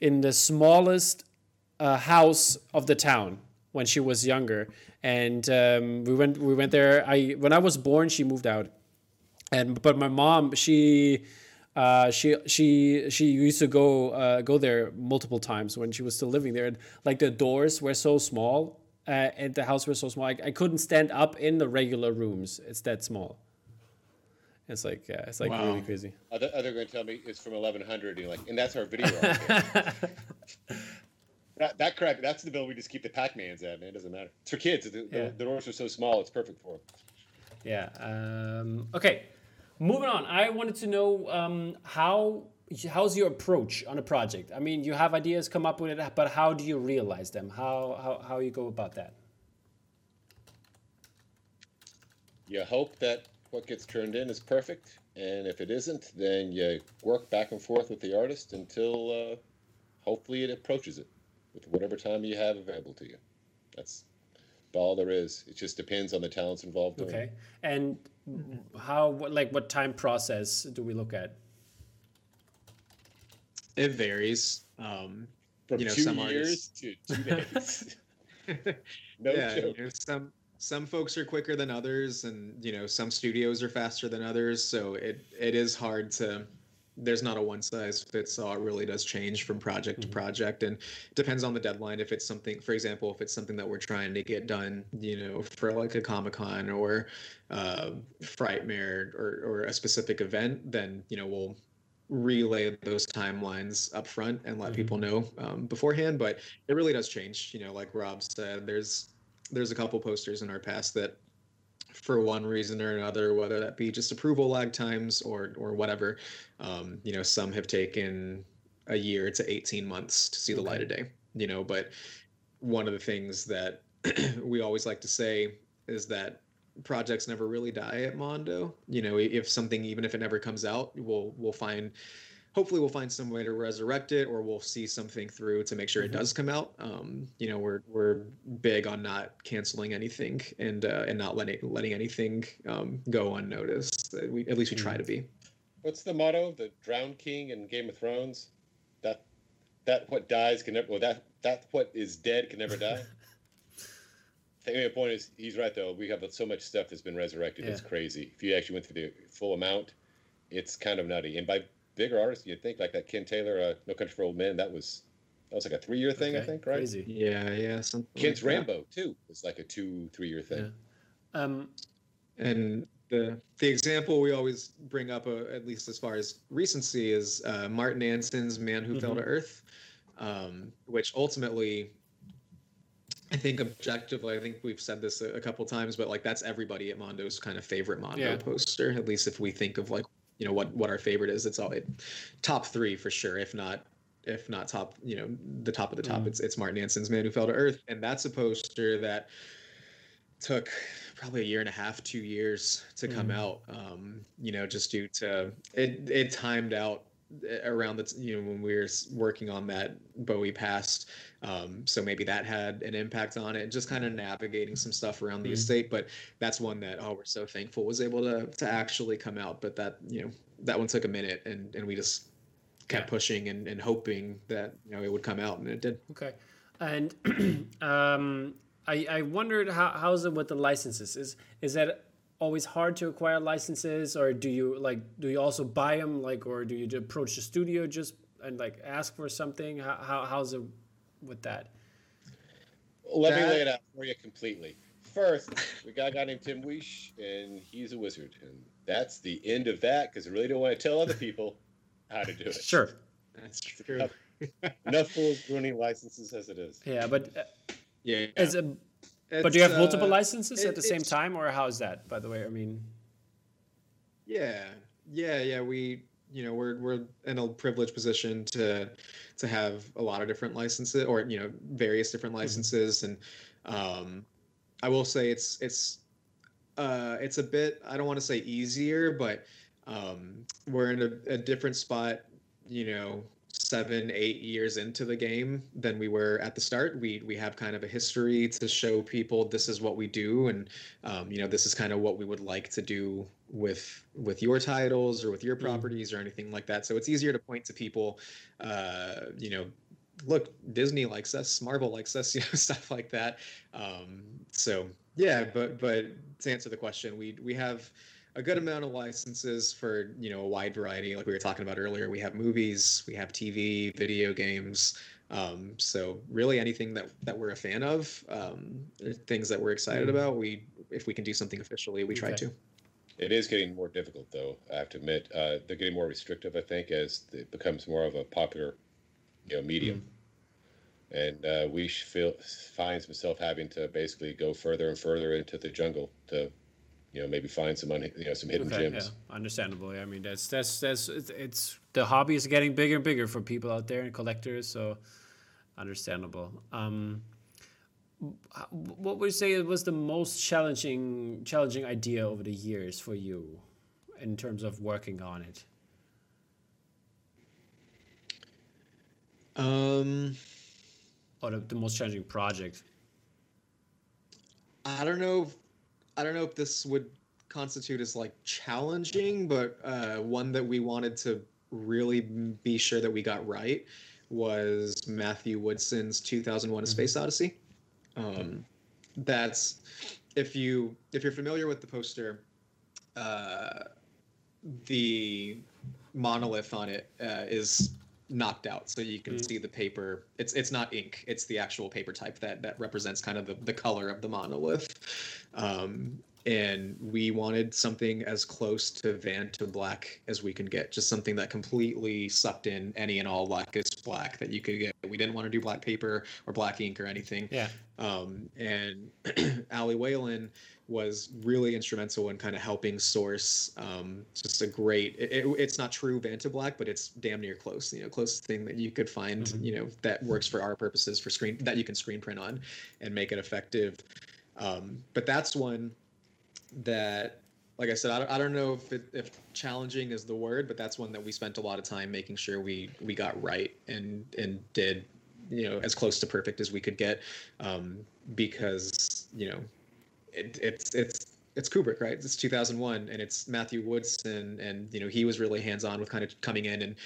in the smallest uh, house of the town when she was younger. And um, we went we went there. I when I was born, she moved out and but my mom she uh, she she she used to go uh, go there multiple times when she was still living there and like the doors were so small uh, and the house was so small I, I couldn't stand up in the regular rooms it's that small it's like yeah it's like really crazy other, other going to tell me it's from 1100. And you're like, and that's our video. [LAUGHS] that, that crap, that's the bill we just keep the Pac-Mans at, man. It doesn't matter. It's for kids. The, the- the doors are so small, it's perfect for them. Yeah. Um, okay. Moving on. I wanted to know um, how how's your approach on a project. I mean, you have ideas, come up with it, but how do you realize them? How how how you go about that? You hope that what gets turned in is perfect. And if it isn't, then you work back and forth with the artist until uh, hopefully it approaches it with whatever time you have available to you. That's all there is. It just depends on the talents involved. Okay. And how what, like what time process do we look at? It varies. Um, From You know, two some years to two days. [LAUGHS] no yeah, joke. you know, some some folks are quicker than others, and you know some studios are faster than others. So it it is hard to. There's not a one size fits all. It really does change from project to project, and depends on the deadline. If it's something, for example, if it's something that we're trying to get done, you know, for like a Comic Con or uh, Frightmare or or a specific event, then you know we'll relay those timelines up front and let Mhm. people know um, beforehand but it really does change you know like rob said there's there's a couple posters in our past that for one reason or another whether that be just approval lag times or or whatever um, you know some have taken a year to 18 months to see the light of day you know but one of the things that [CLEARS THROAT] we always like to say is that projects never really die at Mondo. You know, if something, even if it never comes out, we'll we'll find hopefully we'll find some way to resurrect it or we'll see something through to make sure mm-hmm. it does come out um, you know we're we're big on not canceling anything and uh, and not letting letting anything um, go unnoticed we, at least we try mm-hmm. to be what's the motto the drowned king in game of thrones that that what dies can never well that that what is dead can never die [LAUGHS] I think the point is he's right though. We have so much stuff that's been resurrected. Yeah. It's crazy. If you actually went through the full amount, it's kind of nutty. And by bigger artists, you'd think like that Ken Taylor, uh, No Country for Old Men. That was that was like a three year thing, okay. I think, right? Crazy. Yeah, yeah. Ken's like Rambo too was like a two three year thing. Yeah. Um, and the the example we always bring up, uh, at least as far as recency, is uh, Martin Ansin's Man Who mm-hmm. Fell to Earth, um, which ultimately. I think objectively, I think we've said this a, a couple times, but like that's everybody at Mondo's kind of favorite Mondo yeah. poster. At least if we think of like you know what what our favorite is. It's all it, top three for sure, if not if not top, you know, the top of the top. Mm. It's it's Martin Ansin's Man Who Fell to Earth, and that's a poster that took probably a year and a half, two years to come mm. out. Um, you know, just due to it, it timed out around the you know when we were working on that Bowie passed um, so maybe that had an impact on it and just kind of navigating some stuff around the mm-hmm. estate but that's one that oh we're so thankful was able to to actually come out but that you know that one took a minute and and we just kept yeah. pushing and, and hoping that you know it would come out and it did okay and [CLEARS THROAT] um I, I wondered how how's it with the licenses is is that always hard to acquire licenses or do you like do you also buy them like or do you approach the studio just and like ask for something how, how how's it with that. Let that... me lay it out for you completely. First we got a guy named tim weish and he's a wizard and that's the end of that because i really don't want to tell other people how to do it. Sure. That's true. Enough, enough fools ruining licenses as it is. Yeah but uh, yeah. as a it's, but do you have multiple uh, licenses it, at the same time, or how is that? By the way, I mean. Yeah, yeah, yeah. We, you know, we're we're in a privileged position to to have a lot of different licenses, or you know, various different mm-hmm. licenses, mm-hmm. and um, I will say it's it's uh, it's a bit. I don't want to say easier, but um, we're in a, a different spot, you know, seven, eight years into the game than we were at the start. We we have kind of a history to show people this is what we do, and um, you know this is kind of what we would like to do with with your titles or with your mm. properties or anything like that. So it's easier to point to people, uh, you know. Look, Disney likes us, Marvel likes us, [LAUGHS] you know, stuff like that. Um, so yeah, but but to answer the question, we we have a good amount of licenses for you know a wide variety like we were talking about earlier we have movies we have tv video games um, so really anything that that we're a fan of um, things that we're excited mm. about we if we can do something officially we try to it is getting more difficult though i have to admit uh, they're getting more restrictive i think as it becomes more of a popular you know medium mm. and uh, we feel finds himself having to basically go further and further into the jungle to you know maybe find some un, you know some hidden okay, gems. Yeah, understandably. I mean that's that's that's it's, it's, the hobby is getting bigger and bigger for people out there and collectors. So understandable. Um, what would you say was the most challenging challenging idea over the years for you in terms of working on it? Um, or the, the most challenging project? I don't know I don't know if this would constitute as like challenging, but uh, one that we wanted to really be sure that we got right was Matthew Woodson's 2001: A mm-hmm. Space Odyssey. Um, that's if you if you're familiar with the poster, uh, the monolith on it uh, is knocked out so you can mm. see the paper. It's it's not ink it's the actual paper type that that represents kind of the, the color of the monolith. Um, and we wanted something as close to Vantablack as we could get, just something that completely sucked in any and all Lacus black that you could get. We didn't want to do black paper or black ink or anything. Yeah. Um, and [CLEARS THROAT] Ali Whalen was really instrumental in kind of helping source um, just a great. It, it, it's not true Vantablack, but it's damn near close. You know, closest thing that you could find. Mhm. You know, that works for our purposes for screen that you can screen print on and make it effective. Um, but that's one that like I said, I don't, I don't know if it, if challenging is the word, but that's one that we spent a lot of time making sure we we got right and and did you know as close to perfect as we could get, um, because you know it, it's it's it's Kubrick, right? It's 2001, and it's Matthew Woodson, and you know he was really hands on with kind of coming in and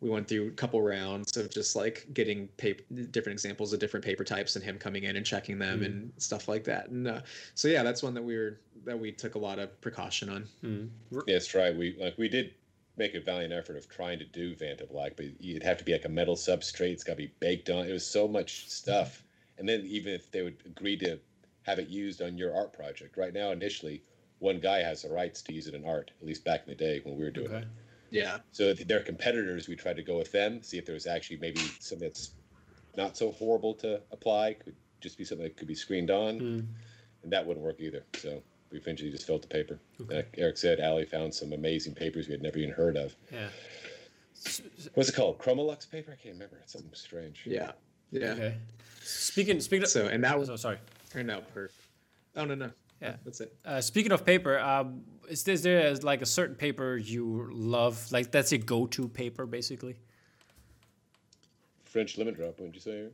we went through a couple rounds of just like getting paper, different examples of different paper types and him coming in and checking them Mm. and stuff like that. And uh, so yeah, that's one that we were that we took a lot of precaution on. Mm. That's right. We like we did make a valiant effort of trying to do Vanta Black, but it'd have to be like a metal substrate. It's got to be baked on. It was so much stuff, and then even if they would agree to have it used on your art project, right now initially one guy has the rights to use it in art. At least back in the day when we were doing Okay. it. Yeah, So their competitors, we tried to go with them, see if there was actually maybe something that's not so horrible to apply, could just be something that could be screened on, Mm. and that wouldn't work either. So we eventually just filled the paper. Okay. Like Eric said, Ali found some amazing papers we had never even heard of. Yeah. What's it called? Chromolux paper? I can't remember. It's something strange. yeah, yeah. Okay. Speaking speaking of, So and that was oh, sorry. turned out perfect. Oh no no. Yeah. that's it. Uh, speaking of paper, um, is this there is like a certain paper you love? Like that's your go-to paper, basically. French lemon drop, wouldn't you say?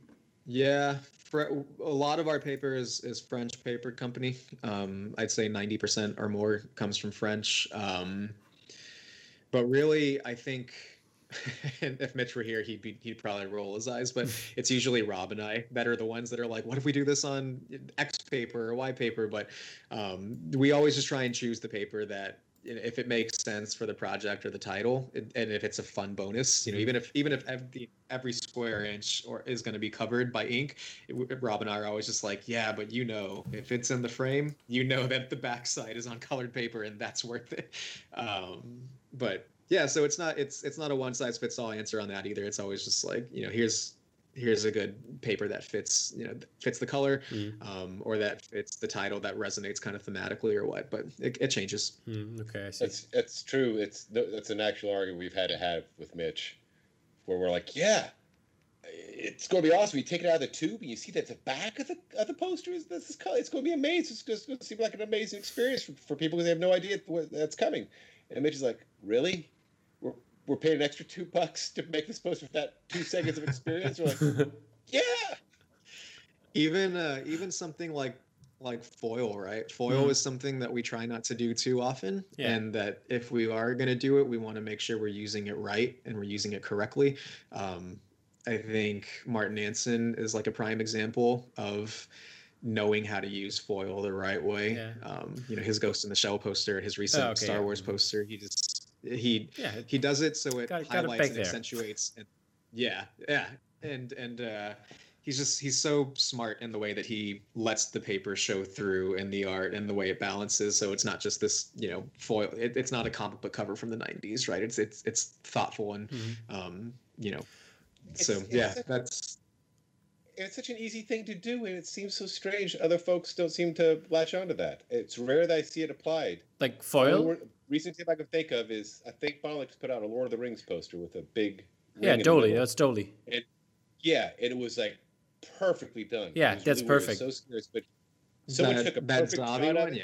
Yeah, a lot of our paper is, is French paper company. Um, I'd say 90% or more comes from French. Um, but really, I think [LAUGHS] and if Mitch were here, he'd be he'd probably roll his eyes. But [LAUGHS] it's usually Rob and I that are the ones that are like, "What if we do this on X paper or Y paper?" But um, we always just try and choose the paper that if it makes sense for the project or the title, and if it's a fun bonus, you know, even if even if every every square inch or is going to be covered by ink, it, Rob and I are always just like, yeah, but you know, if it's in the frame, you know that the backside is on colored paper, and that's worth it. Um, but yeah, so it's not it's it's not a one size fits all answer on that either. It's always just like you know, here's here's a good paper that fits you know fits the color Mm. um, or that fits the title that resonates kind of thematically or what but it, it changes Mm, okay, I see. That's that's true. It's that's an actual argument we've had to have with Mitch, where we're like, yeah, it's going to be awesome. You take it out of the tube and you see that the back of the of the poster is this is color. It's going to be amazing. It's just going to seem like an amazing experience for, for people because they have no idea what, that's coming. And Mitch is like, really? We're we're paying an extra two bucks to make this poster for that two seconds of experience. We're like, [LAUGHS] yeah. even uh, even something like like foil right foil Mhm. is something that we try not to do too often Yeah. and that if we are going to do it we want to make sure we're using it right and we're using it correctly um, i think martin ansin is like a prime example of knowing how to use foil the right way Yeah. um, you know his ghost in the shell poster his recent Oh, okay, star yeah. wars poster he just he yeah, he does it so it Got- got highlights back and there. accentuates and yeah yeah and and uh he's just he's so smart in the way that he lets the paper show through in the art and the way it balances so it's not just this you know foil it, it's not a comic book cover from the 90s right it's it's it's thoughtful and Mhm. um you know It's- so it's yeah such- that's it's such an easy thing to do, and it seems so strange. Other folks don't seem to latch onto that. It's rare that I see it applied. like The foil. Only Recent tip I can think of is I think Bonelix put out a Lord of the Rings poster with a big. Yeah, ring in the Dolly. That's Dolly. And, Yeah, and it was like perfectly done. Yeah, that's really weird. perfect. So serious, but someone that, took a that perfect zombie shot of one it. yeah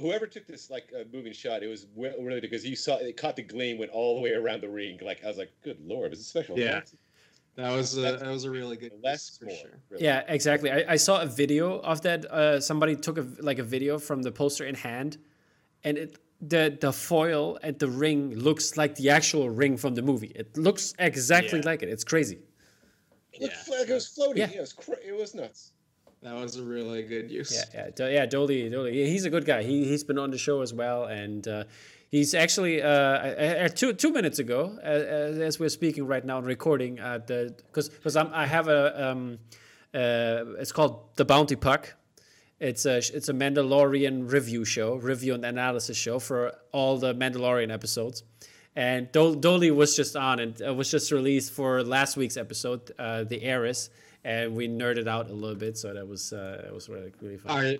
whoever took this like uh, moving shot, it was we- really because you saw it caught the gleam went all the way around the ring. Like I was like, good lord, was it special? Yeah. effects? that was a, that was a really good less for more. sure really. Yeah, exactly. I, I saw a video of that. Uh, somebody took a like a video from the poster in hand, and it the the foil and the ring looks like the actual ring from the movie. It looks exactly Yeah. like it. It's crazy. It looked Yeah. like it was floating. Yeah. Yeah, it was cra- it was nuts. that was a really good use Yeah, yeah, Do- yeah. Dolly, Dolly. He's a good guy. He he's been on the show as well, and uh, he's actually uh, uh, uh, two two minutes ago, uh, as we're speaking right now and recording, uh, the because because I have a um, uh, it's called the Bounty Puck, It's a it's a Mandalorian review show, review and analysis show for all the Mandalorian episodes. And Dol- Dolly was just on and it was just released for last week's episode, uh, The Heiress, and we nerded out a little bit, so that was uh, that was really really fun.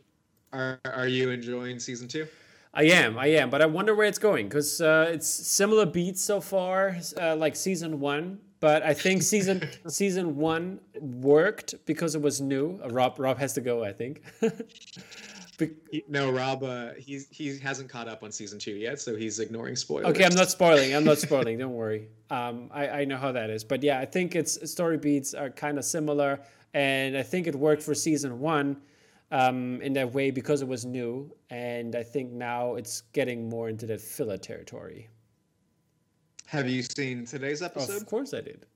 Are are are you enjoying season two? I am, I am, but I wonder where it's going because uh, it's similar beats so far, uh, like season one. But I think season season one worked because it was new. Uh, Rob Rob has to go, I think. [LAUGHS] Be- He- no, Rob. Uh, he's he hasn't caught up on season two yet, so he's ignoring spoilers. okay, I'm not spoiling. I'm not spoiling. Don't worry. Um, I I know how that is, but yeah, I think its story beats are kind of similar, and I think it worked for season one. Um, in that way because it was new, and I think now it's getting more into the filler territory. Have you seen today's episode? Of course, I did.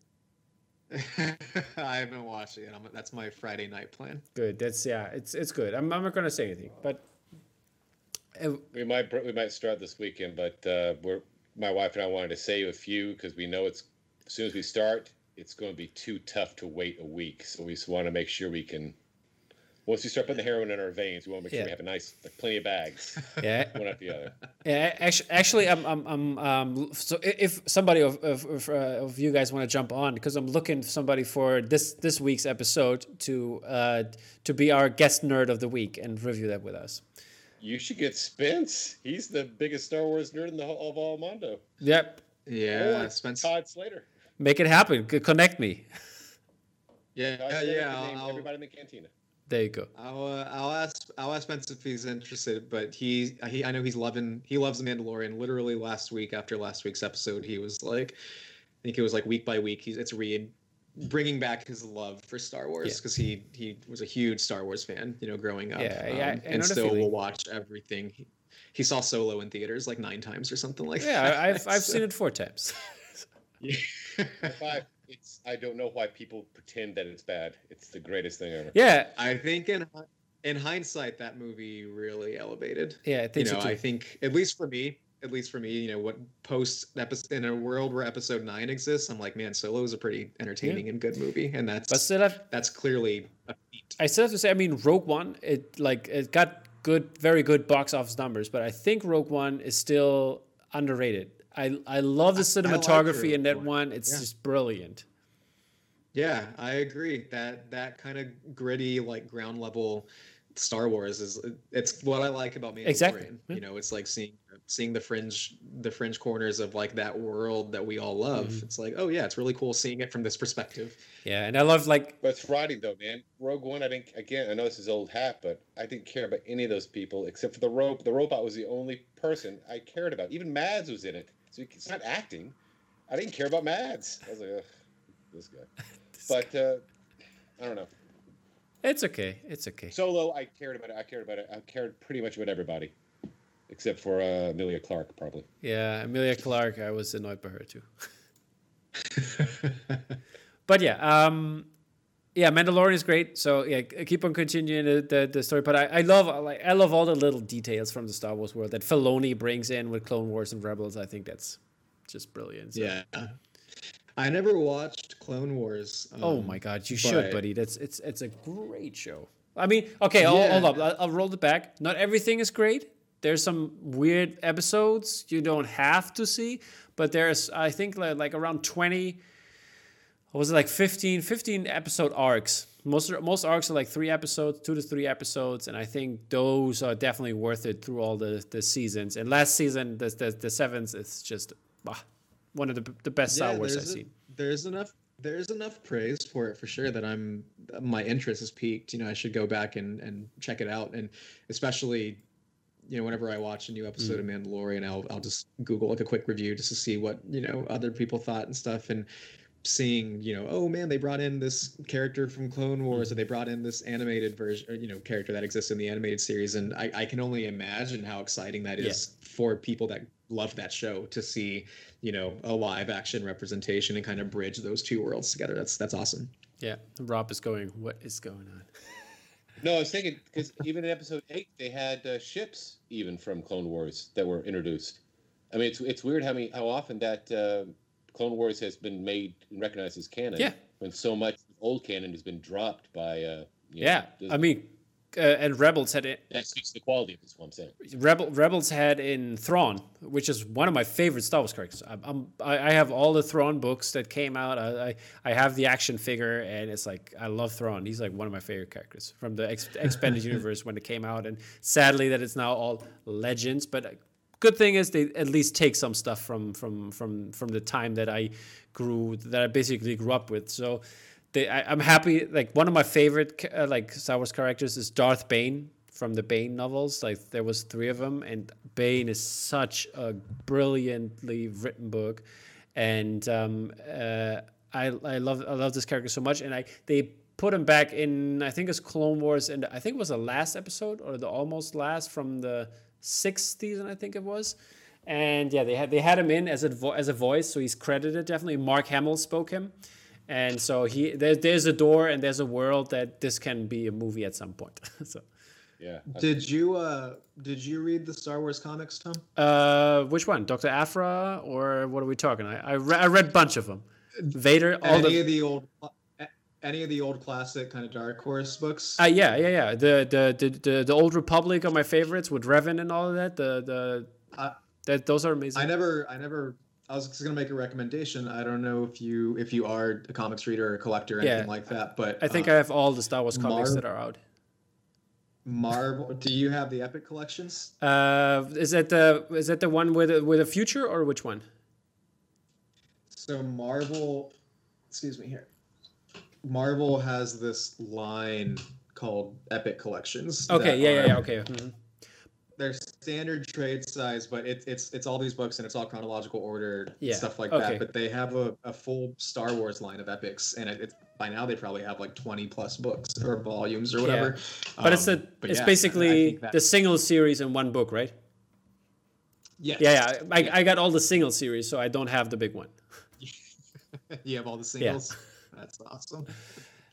[LAUGHS] I haven't watched it yet. I'm, that's my Friday night plan. Good. That's yeah. It's it's good. I'm, I'm not gonna say anything, but We might we might start this weekend, but uh, we're my wife and I wanted to save a few because we know it's as soon as we start, it's going to be too tough to wait a week. So we just want to make sure we can. Once we start putting the heroin in our veins, we want to make sure Yeah. we have a nice, like, plenty of bags, yeah, [LAUGHS] one after the other. yeah. Actually, actually, I'm I'm, I'm um. So if somebody of of of, uh, of you guys want to jump on, because I'm looking for somebody for this this week's episode to uh to be our guest nerd of the week and review that with us. You should get Spence. He's the biggest Star Wars nerd in the whole of all Mondo. Yep. Yeah, Or Spence. Todd Slater. Make it happen. Connect me. Yeah, Todd yeah, Slater yeah. name I'll, everybody in the cantina. There you go. I'll, uh, I'll ask. I'll ask Spence if he's interested. But he, he, I know he's loving. He loves the Mandalorian. Literally last week, after last week's episode, he was like, I think it was like week by week. He's it's re bringing back his love for Star Wars Yeah. because he he was a huge Star Wars fan. You know, growing up. Yeah, yeah, I- I and still feeling. will watch everything. He, he saw Solo in theaters like nine times or something like Yeah, that. Yeah, I've I've [LAUGHS] So- seen it four times. [LAUGHS] Yeah. If I, it's I don't know why people pretend that it's bad. It's the greatest thing ever. Yeah, I think in in hindsight, that movie really elevated. yeah. I think You think know, so I think at least for me, at least for me, you know, what post episode in a world where episode nine exists, I'm like, man, Solo is a pretty entertaining and good movie, and that's But still, I've, that's clearly a feat. I still have to say, I mean, Rogue One, it like it got good, very good box office numbers, but I think Rogue One is still underrated. I I love the I like cinematography in that One. one. It's Yeah. just brilliant. Yeah, I agree. That that kind of gritty, like ground level Star Wars is it's what I like about Mandalorian. Exactly, yeah. You know, it's like seeing seeing the fringe the fringe corners of like that world that we all love. Mhm. It's like, oh yeah, it's really cool seeing it from this perspective. Yeah, and I love like But it's writing though, man. Rogue One, I didn't. Again, I know this is old hat, but I didn't care about any of those people except for the rope. The robot was the only person I cared about. Even Mads was in it, so it's not acting. I didn't care about Mads. I was like, Ugh, this guy. [LAUGHS] But uh, I don't know. it's okay, it's okay. Solo, I cared about it. I cared about it. I cared pretty much about everybody, except for uh, Emilia Clarke, probably. Yeah, Emilia Clarke, I was annoyed by her too. [LAUGHS] But yeah, um, yeah, Mandalorian is great. So yeah, keep on continuing the, the, the story. But I, I love like I love all the little details from the Star Wars world that Filoni brings in with Clone Wars and Rebels. I think that's just brilliant. So- yeah. I never watched Clone Wars. Oh um, my god, you should, buddy. That's it's it's a great show. I mean, okay, I'll, hold up. I'll, I'll roll it back. Not everything is great. There's some weird episodes you don't have to see, but there's I think like, like around 20 what was it like 15 15 episode arcs. Most most arcs are like 3 episodes, 2 to 3 episodes, and I think those are definitely worth it through all the the seasons. And last season the the, the seventh is just ah, one of the the best Star Wars I've a- seen. There's enough. There's enough praise for it for sure that I'm my interest is peaked. You know, I should go back and and check it out, and especially, you know, whenever I watch a new episode Mm. of Mandalorian, I'll I'll just Google like a quick review just to see what you know other people thought and stuff, and seeing you know oh man they brought in this character from clone wars or they brought in this animated version or, you know character that exists in the animated series and i, I can only imagine how exciting that is Yeah. for people that love that show to see you know a live action representation and kind of bridge those two worlds together that's that's awesome Yeah, Rob is going. What is going on? No, I was thinking because even in episode eight, they had uh, ships even from Clone Wars that were introduced. I mean, it's it's weird how many how often that uh, Clone Wars has been made and recognized as canon. Yeah. When so much old canon has been dropped by. Uh, you know, Yeah, I mean, uh, and Rebels had it. That speaks to the quality of this. What I'm saying. Rebel Rebels had in Thrawn, which is one of my favorite Star Wars characters. I'm, I'm I have all the Thrawn books that came out. I, I, I have the action figure, and it's like I love Thrawn. He's like one of my favorite characters from the ex- [LAUGHS] expanded universe when it came out. And sadly, that it's now all legends. But good thing is they at least take some stuff from from from from the time that I grew that I basically grew up with. So they, I, am happy. Like one of my favorite uh, like Star Wars characters is Darth Bane from the Bane novels. Like there was three of them, and Bane is such a brilliantly written book, and um, uh, I I love I love this character so much, and I they put him back in I think it's Clone Wars, and I think it was the last episode or the almost last from the sixth season, I think it was. And yeah, they had they had him in as a vo- as a voice, so he's credited definitely. Mark Hamill spoke him, and so he there, there's a door and there's a world that this can be a movie at some point. [LAUGHS] so Yeah. Did you uh did you read the Star Wars comics, Tom? uh, which one, Doctor Aphra or what are we talking? I I, re- I read a bunch of them. Vader, all any the of the old any of the old classic kind of Dark Horse books? Uh, yeah, yeah, yeah. The, the the the the old Republic are my favorites with Revan and all of that. The the Uh, that those are amazing. I never I never I was just gonna make a recommendation. I don't know if you if you are a comics reader or a collector or Yeah. anything like that, but I think uh, I have all the Star Wars comics Mar- that are out. Marvel. Do you have the Epic collections? Uh, is that the is that the one with a, with a future or which one? So Marvel, excuse me here. Marvel has this line called Epic Collections. Okay, yeah, yeah, are- yeah. Okay. mhm. They're standard trade size, but it's it's it's all these books and it's all chronological order, Yeah, stuff like okay. that. But they have a, a full Star Wars line of epics, and it, it's by now they probably have like twenty plus books or volumes or whatever. But it's Um, a but it's yeah, I- I basically the single series in one book, right? yes. Yeah, yeah. I, I got all the single series, so I don't have the big one. [LAUGHS] you have all the singles. That's awesome.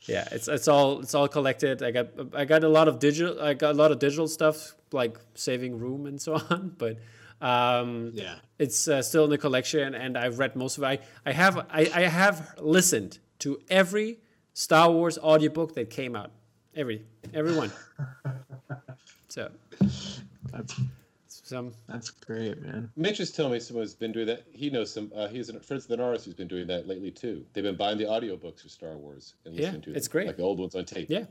Yeah, it's it's all it's all collected. I got I got a lot of digital I got a lot of digital stuff like saving room and so [LAUGHS] on, but um Yeah. it's uh, still in the collection and I've read most of it. I, I have I, I have listened to every Star Wars audiobook that came out. Every every one. [LAUGHS] So That's some that's great, man. Mitch is telling me someone's been doing that. He knows some. Uh, he's a friends of the Norris who's been doing that lately too. They've been buying the audiobooks for Star Wars and Yeah, listening to it's great. like the old ones on tape. yeah.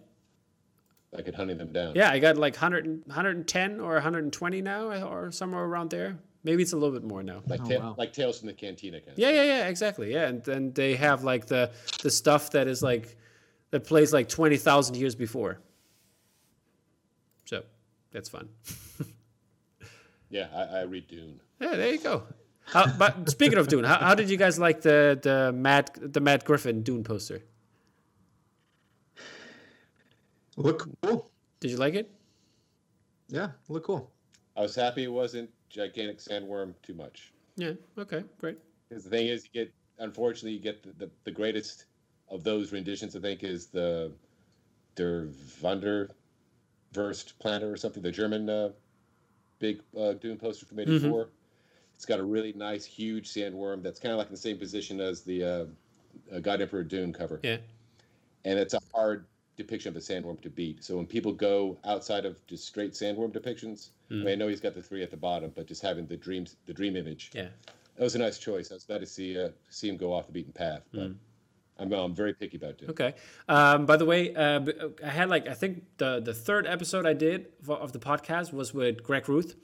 I could hunting them down. Yeah, I got like 100, 110 or 120 now or somewhere around there. Maybe it's a little bit more now. Like Oh, ta- wow. like Tales from the Cantina kind. Of Yeah, yeah, yeah, exactly. Yeah, and then they have like the the stuff that is like that plays like twenty thousand years before. So that's fun. [LAUGHS] Yeah, I, I read Dune. Yeah, there you go. How, but [LAUGHS] speaking of Dune, how, how did you guys like the the Matt the Matt Griffin Dune poster? Look cool. Did you like it? Yeah, look cool. I was happy it wasn't gigantic sandworm too much. Yeah. Okay. Great. Because the thing is, you get unfortunately you get the, the, the greatest of those renditions. I think is the der Wanderwurst Planter or something. The German uh, big uh, Dune poster from '84. It's got a really nice, huge sandworm that's kind of like in the same position as the uh, uh, God Emperor Dune cover. Yeah. and it's a hard depiction of a sandworm to beat. So when people go outside of just straight sandworm depictions, I mean, I know he's got the three at the bottom, but just having the dreams, the dream image, Yeah. that was a nice choice. I was glad to see uh, see him go off the beaten path, but I'm, I'm very picky about Dune. Okay. Um, by the way, uh, b- I had like I think the the third episode I did of the podcast was with Greg Ruth,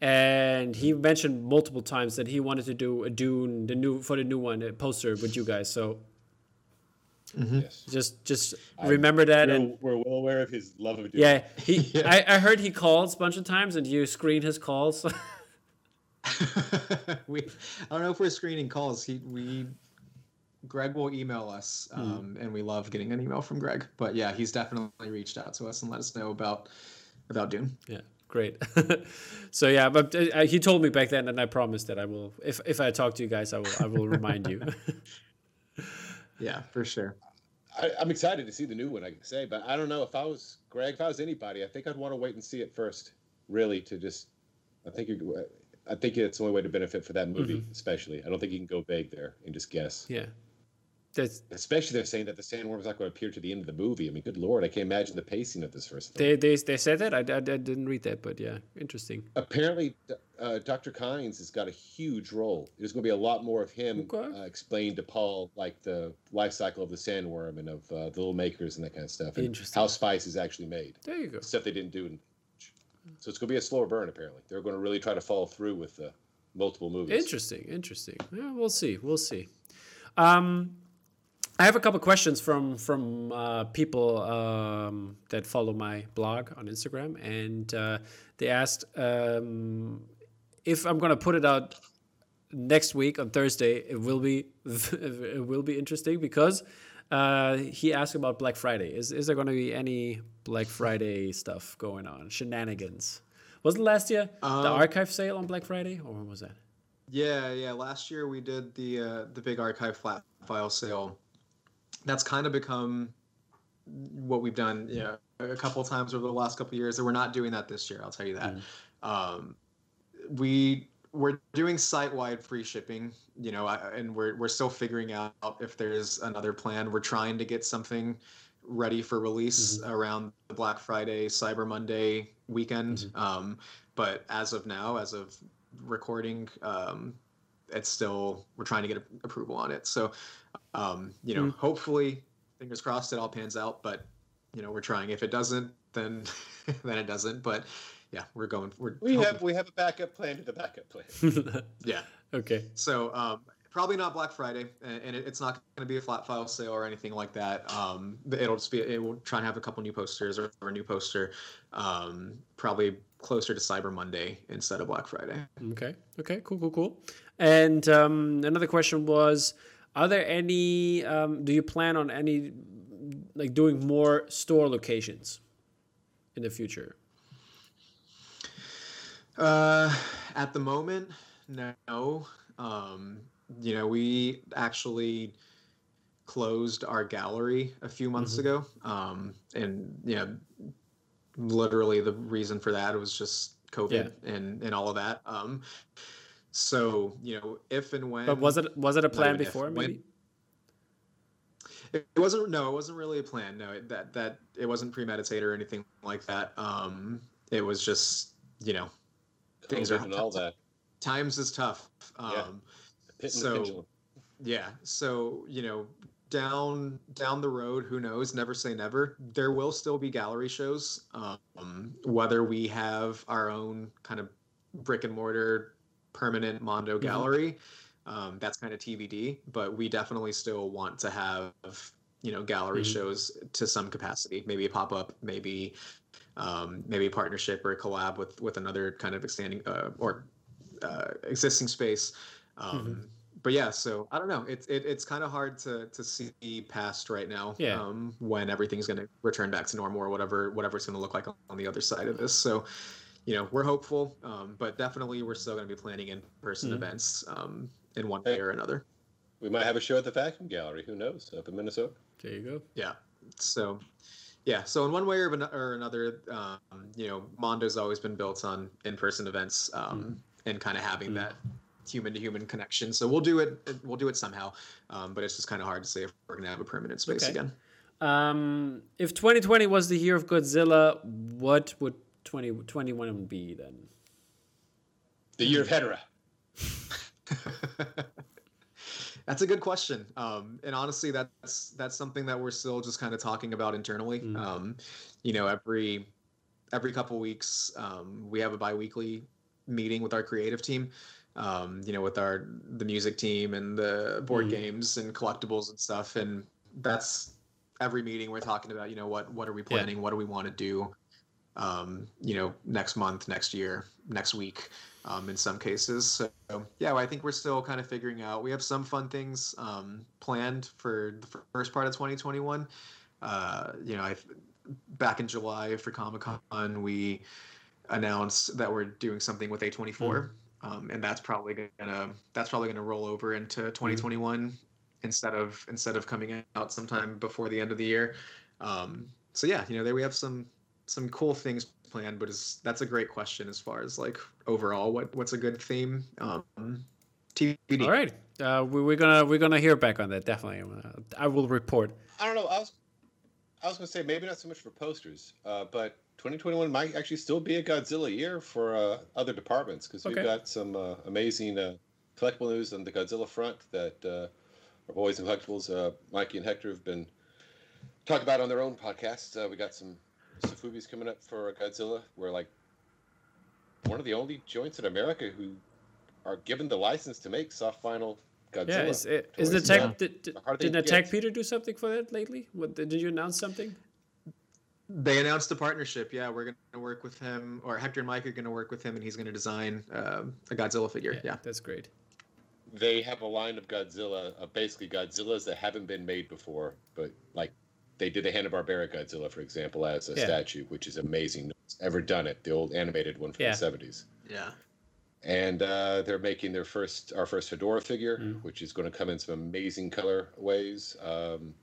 and he mentioned multiple times that he wanted to do a Dune, the new for the new one, a poster with you guys. So Yes. just just remember that We're, and. we're well aware of his love of Dune. Yeah, he. [LAUGHS] I, I heard he calls a bunch of times, and you screen his calls. [LAUGHS] [LAUGHS] we I don't know if we're screening calls. He we Greg will email us, um, and we love getting an email from Greg. But yeah, he's definitely reached out to us and let us know about about Dune. yeah, great. [LAUGHS] so yeah, but uh, he told me back then, and I promised that I will. If if I talk to you guys, I will. I will remind you. [LAUGHS] [LAUGHS] Yeah, for sure. I, I'm excited to see the new one. I can say, but I don't know if I was Greg, if I was anybody, I think I'd want to wait and see it first, really, to just. I think you. I think it's the only way to benefit for that movie, especially. I don't think you can go vague there and just guess. yeah. Especially they're saying that the sandworm's not going to appear to the end of the movie. I mean, good lord, I can't imagine the pacing of this first. Film. they, they they said that I, I, I didn't read that, but yeah, interesting. Apparently, uh, Dr. Kynes has got a huge role. There's going to be a lot more of him Okay. uh, explained to Paul, like the life cycle of the sandworm and of uh, the little makers and that kind of stuff, and Interesting. how spice is actually made. There you go. Stuff they didn't do. In... So it's going to be a slower burn. Apparently, they're going to really try to follow through with the multiple movies. Interesting, interesting. Yeah, we'll see, we'll see. Um, I have a couple questions from from uh, people um, that follow my blog on Instagram, and uh, they asked um, if I'm gonna put it out next week on Thursday. It will be [LAUGHS] it will be interesting because uh, he asked about Black Friday. Is is there gonna be any Black Friday stuff going on? Shenanigans. Wasn't last year the Um, archive sale on Black Friday, or when was that? Yeah, yeah. Last year we did the uh, the big archive flat file sale. That's kind of become what we've done, you know, a couple times over the last couple of years. And we're not doing that this year. I'll tell you that. Um, we we're doing site wide free shipping, you know, and we're we're still figuring out if there's another plan. We're trying to get something ready for release around the Black Friday, Cyber Monday weekend. Um, but as of now, as of recording, um, it's still we're trying to get a- approval on it. So, um, you know, Mm. hopefully, fingers crossed, it all pans out. But you know, we're trying. If it doesn't, then [LAUGHS] then it doesn't. But yeah, we're going. We're We hoping- have we have a backup plan to the backup plan. [LAUGHS] yeah. okay. So um, probably not Black Friday, and, and it, it's not going to be a flat file sale or anything like that. Um, it'll just be it will try and have a couple new posters or, or a new poster, um, probably closer to Cyber Monday instead of Black Friday. Okay. Okay. Cool. Cool. Cool. And um, another question was: Are there any? Um, do you plan on any, like doing more store locations in the future? Uh, at the moment, no. Um, you know, we actually closed our gallery a few months ago, um, and you know, literally the reason for that was just COVID and and all of that. Um, so you know, if and when, But was it was it a plan even if, before? when- Maybe. It it wasn't. No, it wasn't really a plan. No, it, that that it wasn't premeditated or anything like that. Um, it was just you know, Things are- all that. times is tough. Um, Yeah. Pit and the So- yeah so you know down down the road who knows never say never there will still be gallery shows um, whether we have our own kind of brick and mortar permanent mondo gallery um, that's kind of tbd but we definitely still want to have you know gallery Mhm. shows to some capacity maybe a pop-up maybe um, maybe a partnership or a collab with with another kind of extending uh, or uh, existing space um, but yeah, so I don't know. It's it, it's kind of hard to to see past right now. Yeah. Um, when everything's going to return back to normal or whatever whatever it's going to look like on the other side of this. So, you know, we're hopeful, um, but definitely we're still going to be planning in person Mhm. events um, in one way or another. We might have a show at the Vacuum Gallery. Who knows? Up in Minnesota. There you go. Yeah. So, yeah. So in one way or, ano- or another, um, you know, Mondo's always been built on in-person events um, and kind of having Mhm. that human-to-human connection. So we'll do it. We'll do it somehow. Um, but it's just kind of hard to say if we're gonna have a permanent space Okay. again. Um, if 2020 was the year of Godzilla, what would 2021 be then? The year of Hedorah. [LAUGHS] That's a good question. Um, and honestly, that's that's something that we're still just kind of talking about internally. Mm. Um, you know, every every couple weeks, um, we have a biweekly meeting with our creative team. Um, you know, with our the music team and the board Mm. games and collectibles and stuff. And that's every meeting we're talking about. You know, what what are we planning? What do we want to do? Um, you know, next month, next year, next week um, in some cases. So yeah, I think we're still kind of figuring out. We have some fun things um, planned for the first part of 2021. Uh, you know, I back in July for Comic Con, we announced that we're doing something with A24, um, and that's probably gonna that's probably gonna roll over into 2021 instead of instead of coming out sometime before the end of the year. Um, so yeah, you know, there we have some some cool things planned, but is that's a great question as far as like overall what what's a good theme. Um, TBD. All right. Uh, we, we're gonna we're gonna hear back on that definitely. Uh, I will report. I don't know. I was I was gonna say maybe not so much for posters, uh, but 2021 might actually still be a Godzilla year for uh, other departments because we've got some uh, amazing uh, collectible news on the Godzilla front that uh, our boys and collectibles, uh, Mikey and Hector, have been talking about on their own podcasts. Uh, we got some Sofubis coming up for Godzilla. We're like one of the only joints in America who are given the license to make soft vinyl Godzilla. Yeah, is, is, is the tech Yeah. did, did, How did Attack Peter do something for that lately? What did you announce something? They announced a partnership. Yeah, we're going to work with him, or Hector and Mike are going to work with him, and he's going to design um, a Godzilla figure. Yeah. that's great. they have a line of Godzilla, uh, basically Godzillas that haven't been made before, but like they did the Hanna Barbera Godzilla, for example, as a Yeah. statue, which is amazing. No one's ever done it. The old animated one from Yeah. the seventies, Yeah. and uh, they're making their first, our first Hedorah figure, Mm. which is going to come in some amazing color ways. Um,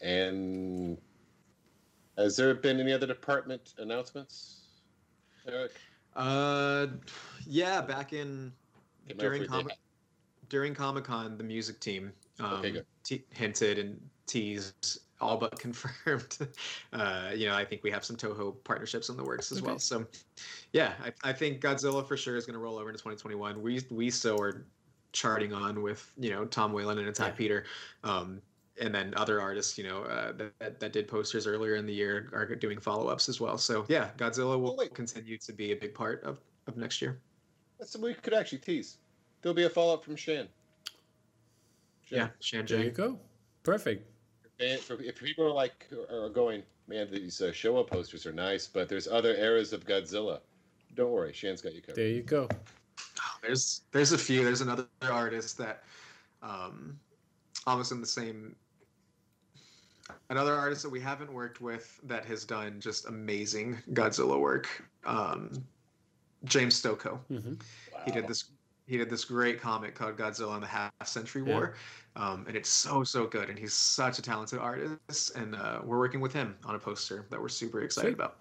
and has there been any other department announcements, Eric? Uh, yeah. Back in Can't during if we. Comic during Comic Con, the music team um, Okay, good. te- hinted and teased, all but [LAUGHS] confirmed. Uh, you know, I think we have some Toho partnerships in the works as Okay. well. So, yeah, I, I think Godzilla for sure is going to roll over into 2021. We we still are charting on with you know Tom Whalen and Attack Yeah. Peter. Um, and then other artists, you know, uh, that, that did posters earlier in the year are doing follow-ups as well. So yeah, Godzilla will Oh, wait. continue to be a big part of, of next year. That's something we could actually tease. There'll be a follow up from Shan. Shan. Yeah, Shan There you go. Perfect. And for, if people are like are going, man, these uh, Showa posters are nice, but there's other eras of Godzilla. Don't worry, Shan's got you covered. There you go. There's there's a few. There's another artist that, um, almost in the same. Another artist that we haven't worked with that has done just amazing Godzilla work. Um, James Stokoe. hmm He did this. He did this great comic called Godzilla and the Half Century Yeah. War, um, and it's so so good. And he's such a talented artist, and uh, we're working with him on a poster that we're super excited Sweet. about.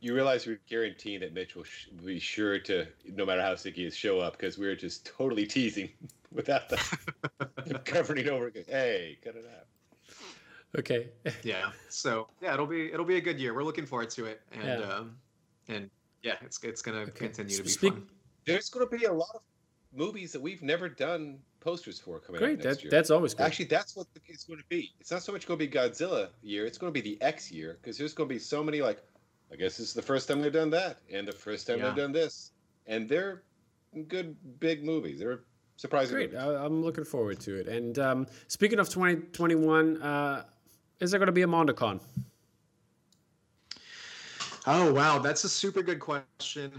You realize we're guaranteeing that Mitch will sh- be sure to, no matter how sick he is, show up because we're just totally teasing [LAUGHS] without the [LAUGHS] covering it over. again. Hey, cut it out. Okay. [LAUGHS] yeah so yeah it'll be it'll be a good year we're looking forward to it and Yeah. um and yeah it's it's gonna Okay. continue to be Speak- fun There's going to be a lot of movies that we've never done posters for coming Great. out next That, year. that's always good. Actually, that's what it's going to be. It's not so much going to be Godzilla year. It's going to be the X year because there's going to be so many like, I guess this is the first time they've done that, and the first time Yeah. they've done this, and they're good big movies. They're surprising. Great. movies. I, I'm looking forward to it. And um, speaking of 2021, uh, is there going to be a MondoCon? oh wow that's a super good question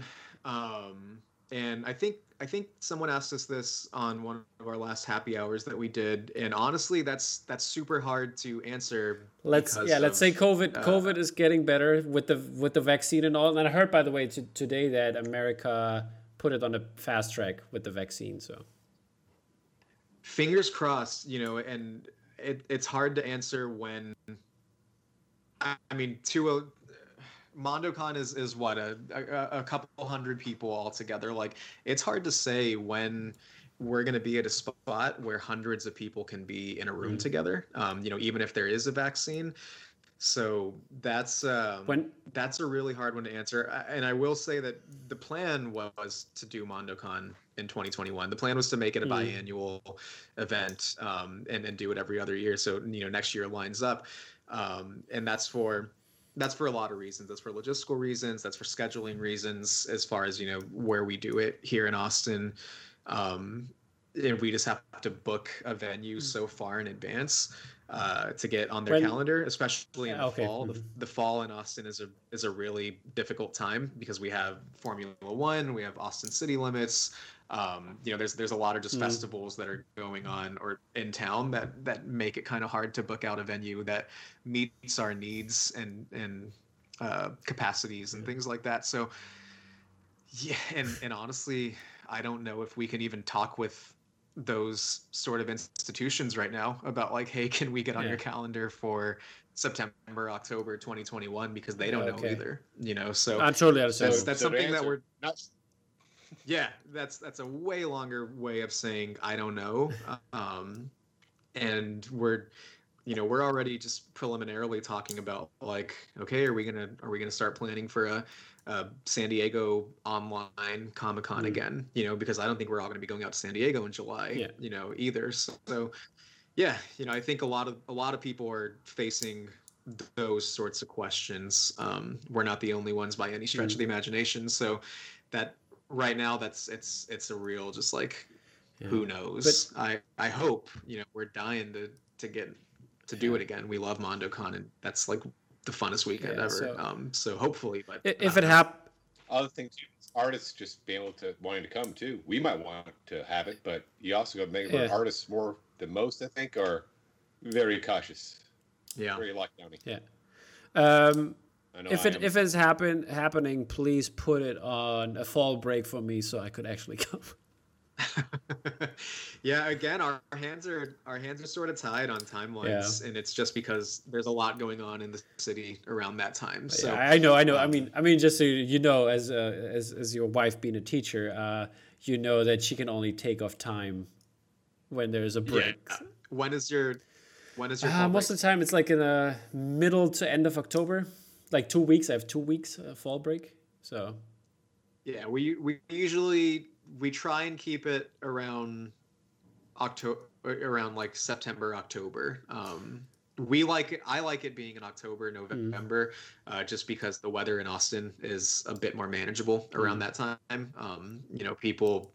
um and i think i think someone asked us this on one of our last happy hours that we did and honestly that's that's super hard to answer Let's yeah, let's say COVID uh, COVID is getting better with the with the vaccine and all. And I heard by the way today that America put it on a fast track with the vaccine. So fingers crossed you know and it, it's hard to answer when i, I mean to a mondocon is is what a, a a couple hundred people all together like it's hard to say when we're going to be at a spot where hundreds of people can be in a room Mhm. together um, you know even if there is a vaccine so that's um, when that's a really hard one to answer. And I will say that the plan was to do MondoCon in 2021. The plan was to make it a Mm. biannual event um, and, and do it every other year. So, you know, next year lines up. Um, and that's for that's for a lot of reasons. That's for logistical reasons. That's for scheduling reasons. As far as you know, where we do it here in Austin, um, and we just have to book a venue so far in advance uh, to get on their When- calendar, especially in the okay. fall. The, Mhm. the fall in Austin is a is a really difficult time because we have Formula One, we have Austin City Limits. Um, you know, there's there's a lot of just Mhm. festivals that are going on or in town that that make it kind of hard to book out a venue that meets our needs and and uh, capacities and things like that. So yeah, and and honestly, I don't know if we can even talk with those sort of institutions right now about like, hey, can we get on Yeah. your calendar for September, October 2021 because they don't Okay. know either. You know, so I'm totally that's understand. that's So to something that we're not Yeah, that's that's a way longer way of saying I don't know. [LAUGHS] Um, and we're you know we're already just preliminarily talking about like okay are we gonna are we gonna start planning for a, a san diego online comic-con Mm. again you know because i don't think we're all gonna be going out to san diego in july Yeah. you know either so, so yeah you know i think a lot of a lot of people are facing those sorts of questions um, we're not the only ones by any stretch Mm. of the imagination so that right now that's it's it's a real just like Yeah. who knows i i hope you know we're dying to to get to do it again we love mondocon and that's like the funnest weekend Yeah, ever so- um so hopefully but If it hap, Other thing too, artists just being able to wanting to come too. We might want to have it, but you also got to make Yeah. artists more than most. I think are very cautious, yeah very lockdowny. yeah. Um, I know if it if it's happen happening, please put it on a fall break for me so I could actually [LAUGHS] come. [LAUGHS] yeah again our, our hands are our hands are sort of tied on timelines and it's just because there's a lot going on in the city around that time so Yeah, I know, I know. I mean, I mean, just so you know, as uh, as as your wife being a teacher, uh, you know that she can only take off time when there's a break. Yeah. when is your when is your Uh, most of the time, it's like in the middle to end of October, like two weeks. I have two weeks uh, fall break, so Yeah, we we usually we try and keep it around October, around like September, October. Um, we like it. I like it being in October, November, uh, just because the weather in Austin is a bit more manageable around that time. Um, you know, people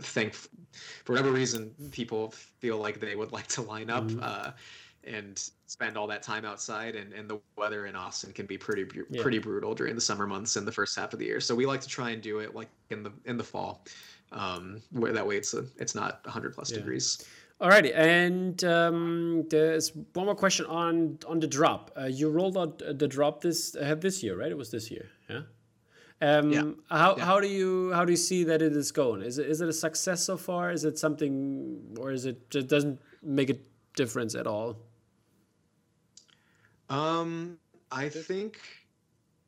think for whatever reason people feel like they would like to line up Mhm. uh, and spend all that time outside and, and the weather in austin can be pretty Yeah. pretty brutal during the summer months and the first half of the year so we like to try and do it like in the in the fall um, where that way it's a, it's not 100 plus Yeah. degrees Alrighty, and um, there's one more question on on the drop. Uh, you rolled out the drop this uh, this year, right? It was this year, yeah. Um, Yeah. How Yeah. how do you how do you see that it is going? Is it is it a success so far? Is it something, or is it just doesn't make a difference at all? Um, I think,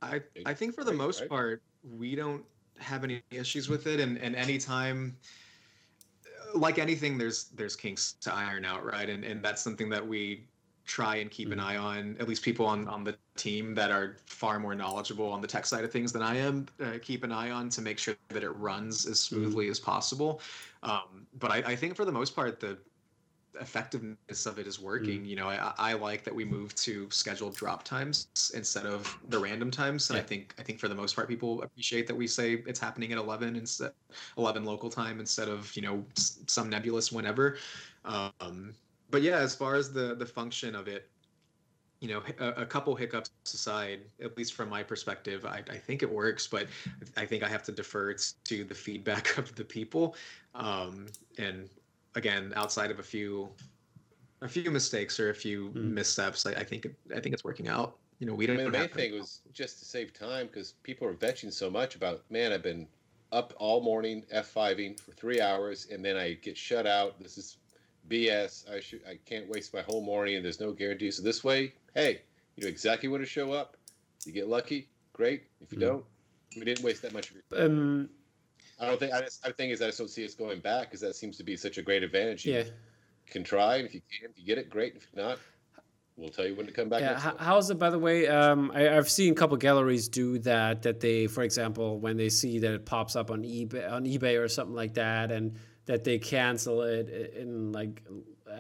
I I think for the most part, we don't have any issues with it, and and anytime, like anything, there's there's kinks to iron out, right? And and that's something that we try and keep an Mhm. eye on. At least people on on the team that are far more knowledgeable on the tech side of things than I am, uh, keep an eye on to make sure that it runs as smoothly as possible. Um, but I, I think for the most part, the effectiveness of it is working. You know, I, I like that we move to scheduled drop times instead of the random times. And I think I think for the most part, people appreciate that we say it's happening at eleven instead eleven local time instead of you know some nebulous whenever. Um, but yeah, as far as the the function of it, you know, a, a couple hiccups aside, at least from my perspective, I, I think it works. But I think I have to defer to the feedback [LAUGHS] of the people. Um, and again, outside of a few a few mistakes or a few Mm. missteps, I, I think I think it's working out. You know, we don't. mean, the main have- thing was just to save time because people are bitching so much about, man, I've been up all morning F5ing for three hours and then I get shut out. This is BS. I should, I can't waste my whole morning and there's no guarantee. So this way, hey, you know exactly when to show up. You get lucky, great. If you Mhm. don't, we didn't waste that much of your Um, I don't think, I, just, I think is I just don't see us going back because that seems to be such a great advantage. You yeah, can try and if you can, if you get it, great. If not, we'll tell you when to come back. yeah. how's it, by the way? Um, I, I've seen a couple galleries do that. That they, for example, when they see that it pops up on eBay, on eBay or something like that, and that they cancel it in like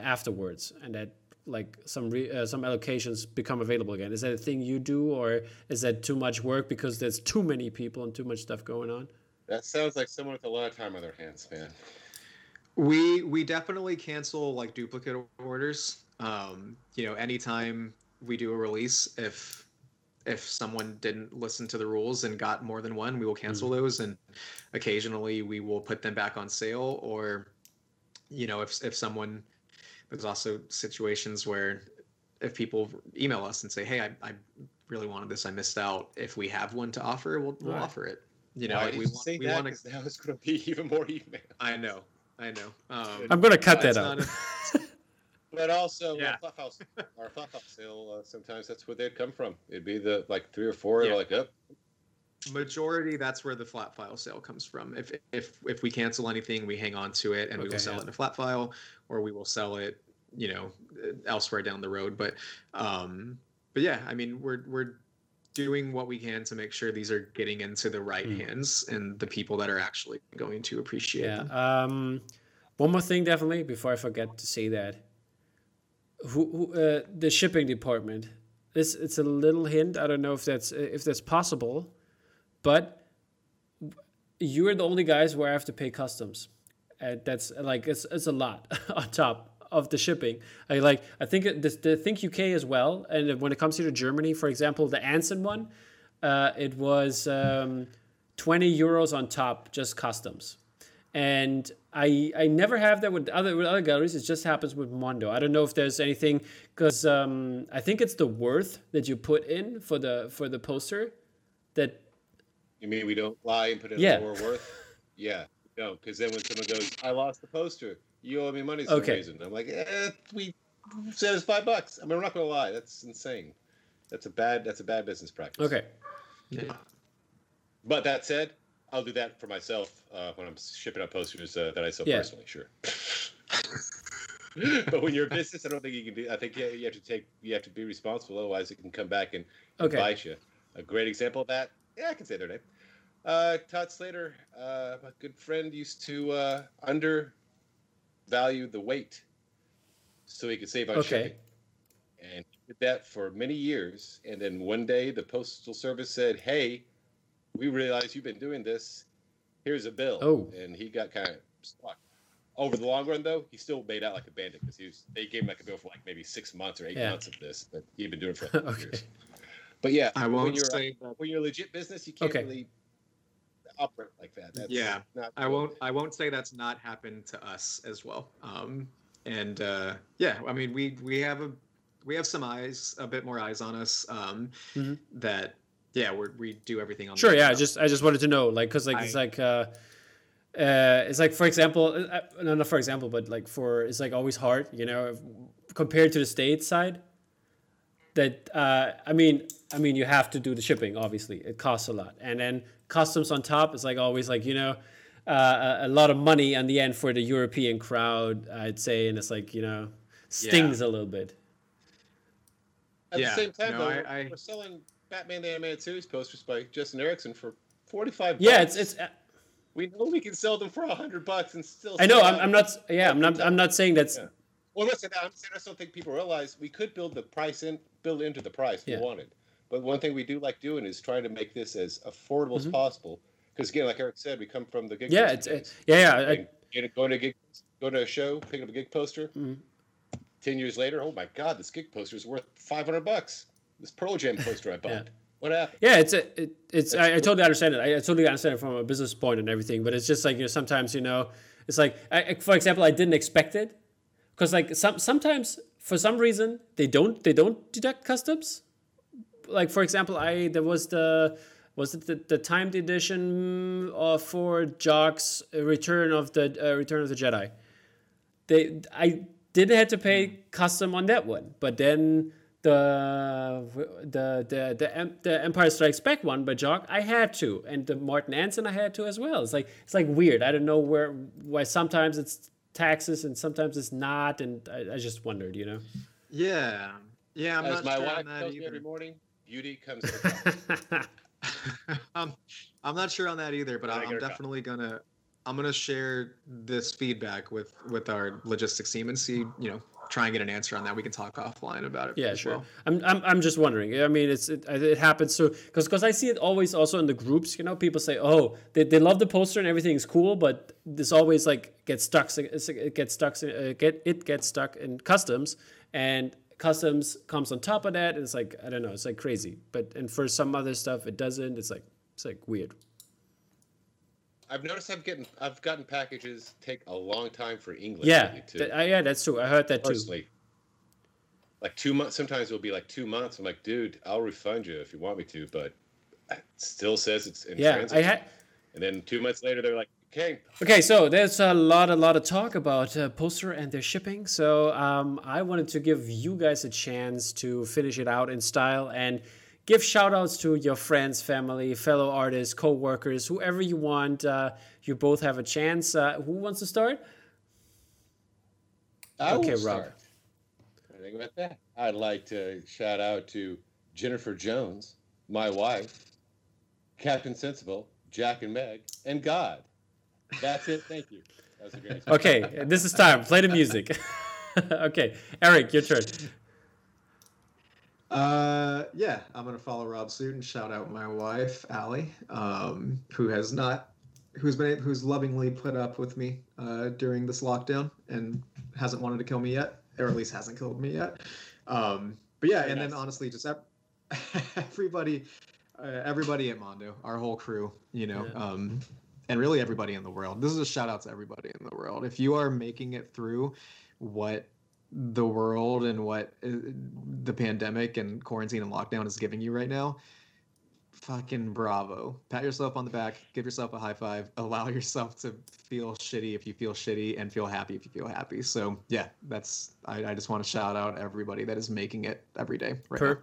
afterwards, and that like some re, uh, some allocations become available again. Is that a thing you do, or is that too much work because there's too many people and too much stuff going on? That sounds like someone with a lot of time on their hands, man. We we definitely cancel like duplicate orders. Um, you know, anytime we do a release, if if someone didn't listen to the rules and got more than one, we will cancel those. And occasionally we will put them back on sale. Or, you know, if if someone there's also situations where if people email us and say, "Hey, I, I really wanted this, I missed out." If we have one to offer, we'll we'll Right. offer it. You know, Why we did you want, say we that? want 'Cause now it's going to be [LAUGHS] even more email. I know, I know. Um, I'm gonna cut that out. not [LAUGHS] But also, Yeah. our fluff house, our fluff sale. Uh, sometimes that's where they'd come from. It'd be the like three or four. Yeah. Like, "Up, majority that's where the flat file sale comes from if if if we cancel anything we hang on to it and we will sell yeah. it in a flat file or we will sell it you know elsewhere down the road but um but yeah i mean we're we're doing what we can to make sure these are getting into the right Mm. hands and the people that are actually going to appreciate Yeah. them Um, one more thing, definitely, before I forget to say that. Who, who uh, the shipping department? This it's a little hint. I don't know if that's if that's possible, but you're the only guys where I have to pay customs. Uh, that's like it's it's a lot [LAUGHS] on top of the shipping. I like I think the, the think UK as well. And when it comes here to Germany, for example, the Ansin one, uh, it was um, twenty euros on top just customs. And I I never have that with other with other galleries. It just happens with Mondo. I don't know if there's anything because um, I think it's the worth that you put in for the for the poster that You mean we don't lie and put in Yeah. lower worth? [LAUGHS] Yeah, no, because then when someone goes, "I lost the poster," you owe me money for some Okay. reason. I'm like, eh, we said it's five bucks. I mean, I'm not gonna lie, that's insane. That's a bad. That's a bad business practice. okay. yeah. But that said, I'll do that for myself uh, when I'm shipping out posters uh, that I sell Yeah. personally. Sure. [LAUGHS] but when you're a business, I don't think you can do. I think yeah, you have to take. You have to be responsible. Otherwise, it can come back and, and Okay. bite you. A great example of that. Yeah, I can say their name. Uh, Todd Slater, uh, my good friend, used to uh, undervalue the weight so he could save on Okay. shipping. And he did that for many years. And then one day, the postal service said, "Hey, we realize you've been doing this. Here's a bill." Oh. and he got kind of stuck. Over the long run, though, he still made out like a bandit because he was. They gave him like a bill for like maybe six months or eight Yeah. months of this, but he'd been doing it for [LAUGHS] a Okay. years. But yeah, i when won't you're say that when you're a legit business, you can't Okay. really operate like that. That's Yeah, not I won't. I won't say that's not happened to us as well. Um, and uh, yeah, I mean, we we have a we have some eyes, a bit more eyes on us. Um, Mhm. That yeah, we we do everything on. the Sure. Yeah. I just I just wanted to know, like, cause like it's like uh, uh, it's like for example, uh, no, not for example, but like for it's like always hard, you know, compared to the states side. That uh, I mean, I mean, you have to do the shipping. Obviously, it costs a lot, and then customs on top is like always like you know. Uh, a, a lot of money on the end for the European crowd, I'd say, and it's like you know, stings a little bit. At Yeah, the same time, no, though, I- we're, I- we're selling Batman the Animated Series posters by Justin Erickson for forty-five. Yeah, bucks. it's it's. We know we can sell them for hundred bucks and still. I know. I'm. I'm not. Yeah, I'm not. I'm not saying that's. Yeah. Well, listen, I'm saying I don't think people realize we could build the price in, build into the price if Yeah. we wanted. But one thing we do like doing is trying to make this as affordable as possible. Because again, like Eric said, we come from the gig. Mm-hmm. Yeah, it's yeah, yeah. I, going to a gig, go to a show, pick up a gig poster. Mhm. Ten years later, oh my God, this gig poster is worth five hundred bucks. This Pearl Jam poster I [LAUGHS] bought. Yeah. What happened? Yeah, it's a, it, it's. I, I totally understand it. I, I totally understand it from a business point and everything. But it's just like you know, sometimes you know, it's like, I- for example, I didn't expect it, because like some sometimes for some reason they don't they don't deduct customs. Like for example, I there was the was it the, the timed edition uh, for Jock's Return of the uh, Return of the Jedi. They I didn't have to pay custom on that one, but then the the the the, the Empire Strikes Back one by Jock I had to, and the Martin Ansin I had to as well. It's like it's like weird. I don't know where why sometimes it's taxes and sometimes it's not, and I, I just wondered, you know. Yeah, yeah. I'm As not my sure wife on that tells me every either. morning, beauty comes at a cost. um, I'm not sure on that either, but I, I'm definitely gonna I'm gonna share this feedback with with our logistics team and see you know try and get an answer on that. We can talk offline about it. Yeah, sure. well. I'm, I'm, I'm just wondering. I mean, it's it, it happens so because because I see it always also in the groups. You know, people say, oh, they, they love the poster and everything's cool, but this always like gets stuck. It gets stuck. Uh, get it gets stuck in customs, and customs comes on top of that. And it's like I don't know. It's like crazy. But and for some other stuff, it doesn't. It's like it's like weird. I've noticed I've getting I've gotten packages take a long time for English. Yeah, th- uh, yeah, that's true. I heard that too. Like two months. Sometimes it'll be like two months. I'm like, dude, I'll refund you if you want me to, but it still says it's in Yeah, transit. I had. and then two months later, they're like, okay, Okay, so there's a lot, a lot of talk about uh, poster and their shipping. So um, I wanted to give you guys a chance to finish it out in style and give shout outs to your friends, family, fellow artists, co workers, whoever you want. Uh, you both have a chance. Uh, who wants to start? I okay, Rob. Start. Think about that. I'd like to shout out to Jennifer Jones, my wife, Captain Sensible, Jack and Meg, and God. That's it. Thank you. That was a great. [LAUGHS] okay, this is time. Play the music. [LAUGHS] okay, Eric, your turn. Uh, yeah, I'm gonna follow Rob's suit and shout out my wife, Allie, um, who has not, who's been, who's lovingly put up with me uh, during this lockdown and hasn't wanted to kill me yet, or at least hasn't killed me yet. Um, but yeah, Very and nice. then honestly, just [LAUGHS] everybody, uh, everybody at Mondo, our whole crew, you know, yeah. um, and really everybody in the world. This is a shout out to everybody in the world. If you are making it through what the world and what uh, the pandemic and quarantine and lockdown is giving you right now, fucking bravo. Pat yourself on the back, give yourself a high five, [LAUGHS] allow yourself to feel shitty if you feel shitty and feel happy if you feel happy. So yeah, that's I, I just want to shout out everybody that is making it every day right per- now.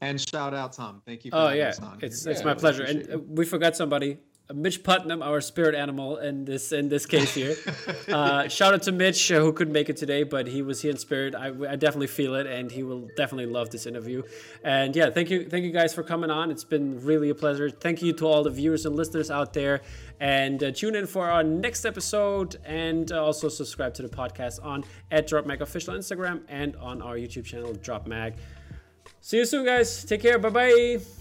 And shout out Tom. Thank you. oh yeah, it's it's yeah, my pleasure. And uh, we forgot somebody. Mitch Putnam, our spirit animal in this in this case here. [LAUGHS] uh, shout out to Mitch uh, who couldn't make it today, but he was here in spirit. I, I, definitely feel it, and he will definitely love this interview. And yeah, thank you, thank you guys for coming on. It's been really a pleasure. Thank you to all the viewers and listeners out there, and uh, tune in for our next episode, and uh, also subscribe to the podcast on at Drop Mag official Instagram and on our YouTube channel Drop Mag. See you soon, guys. Take care. Bye bye.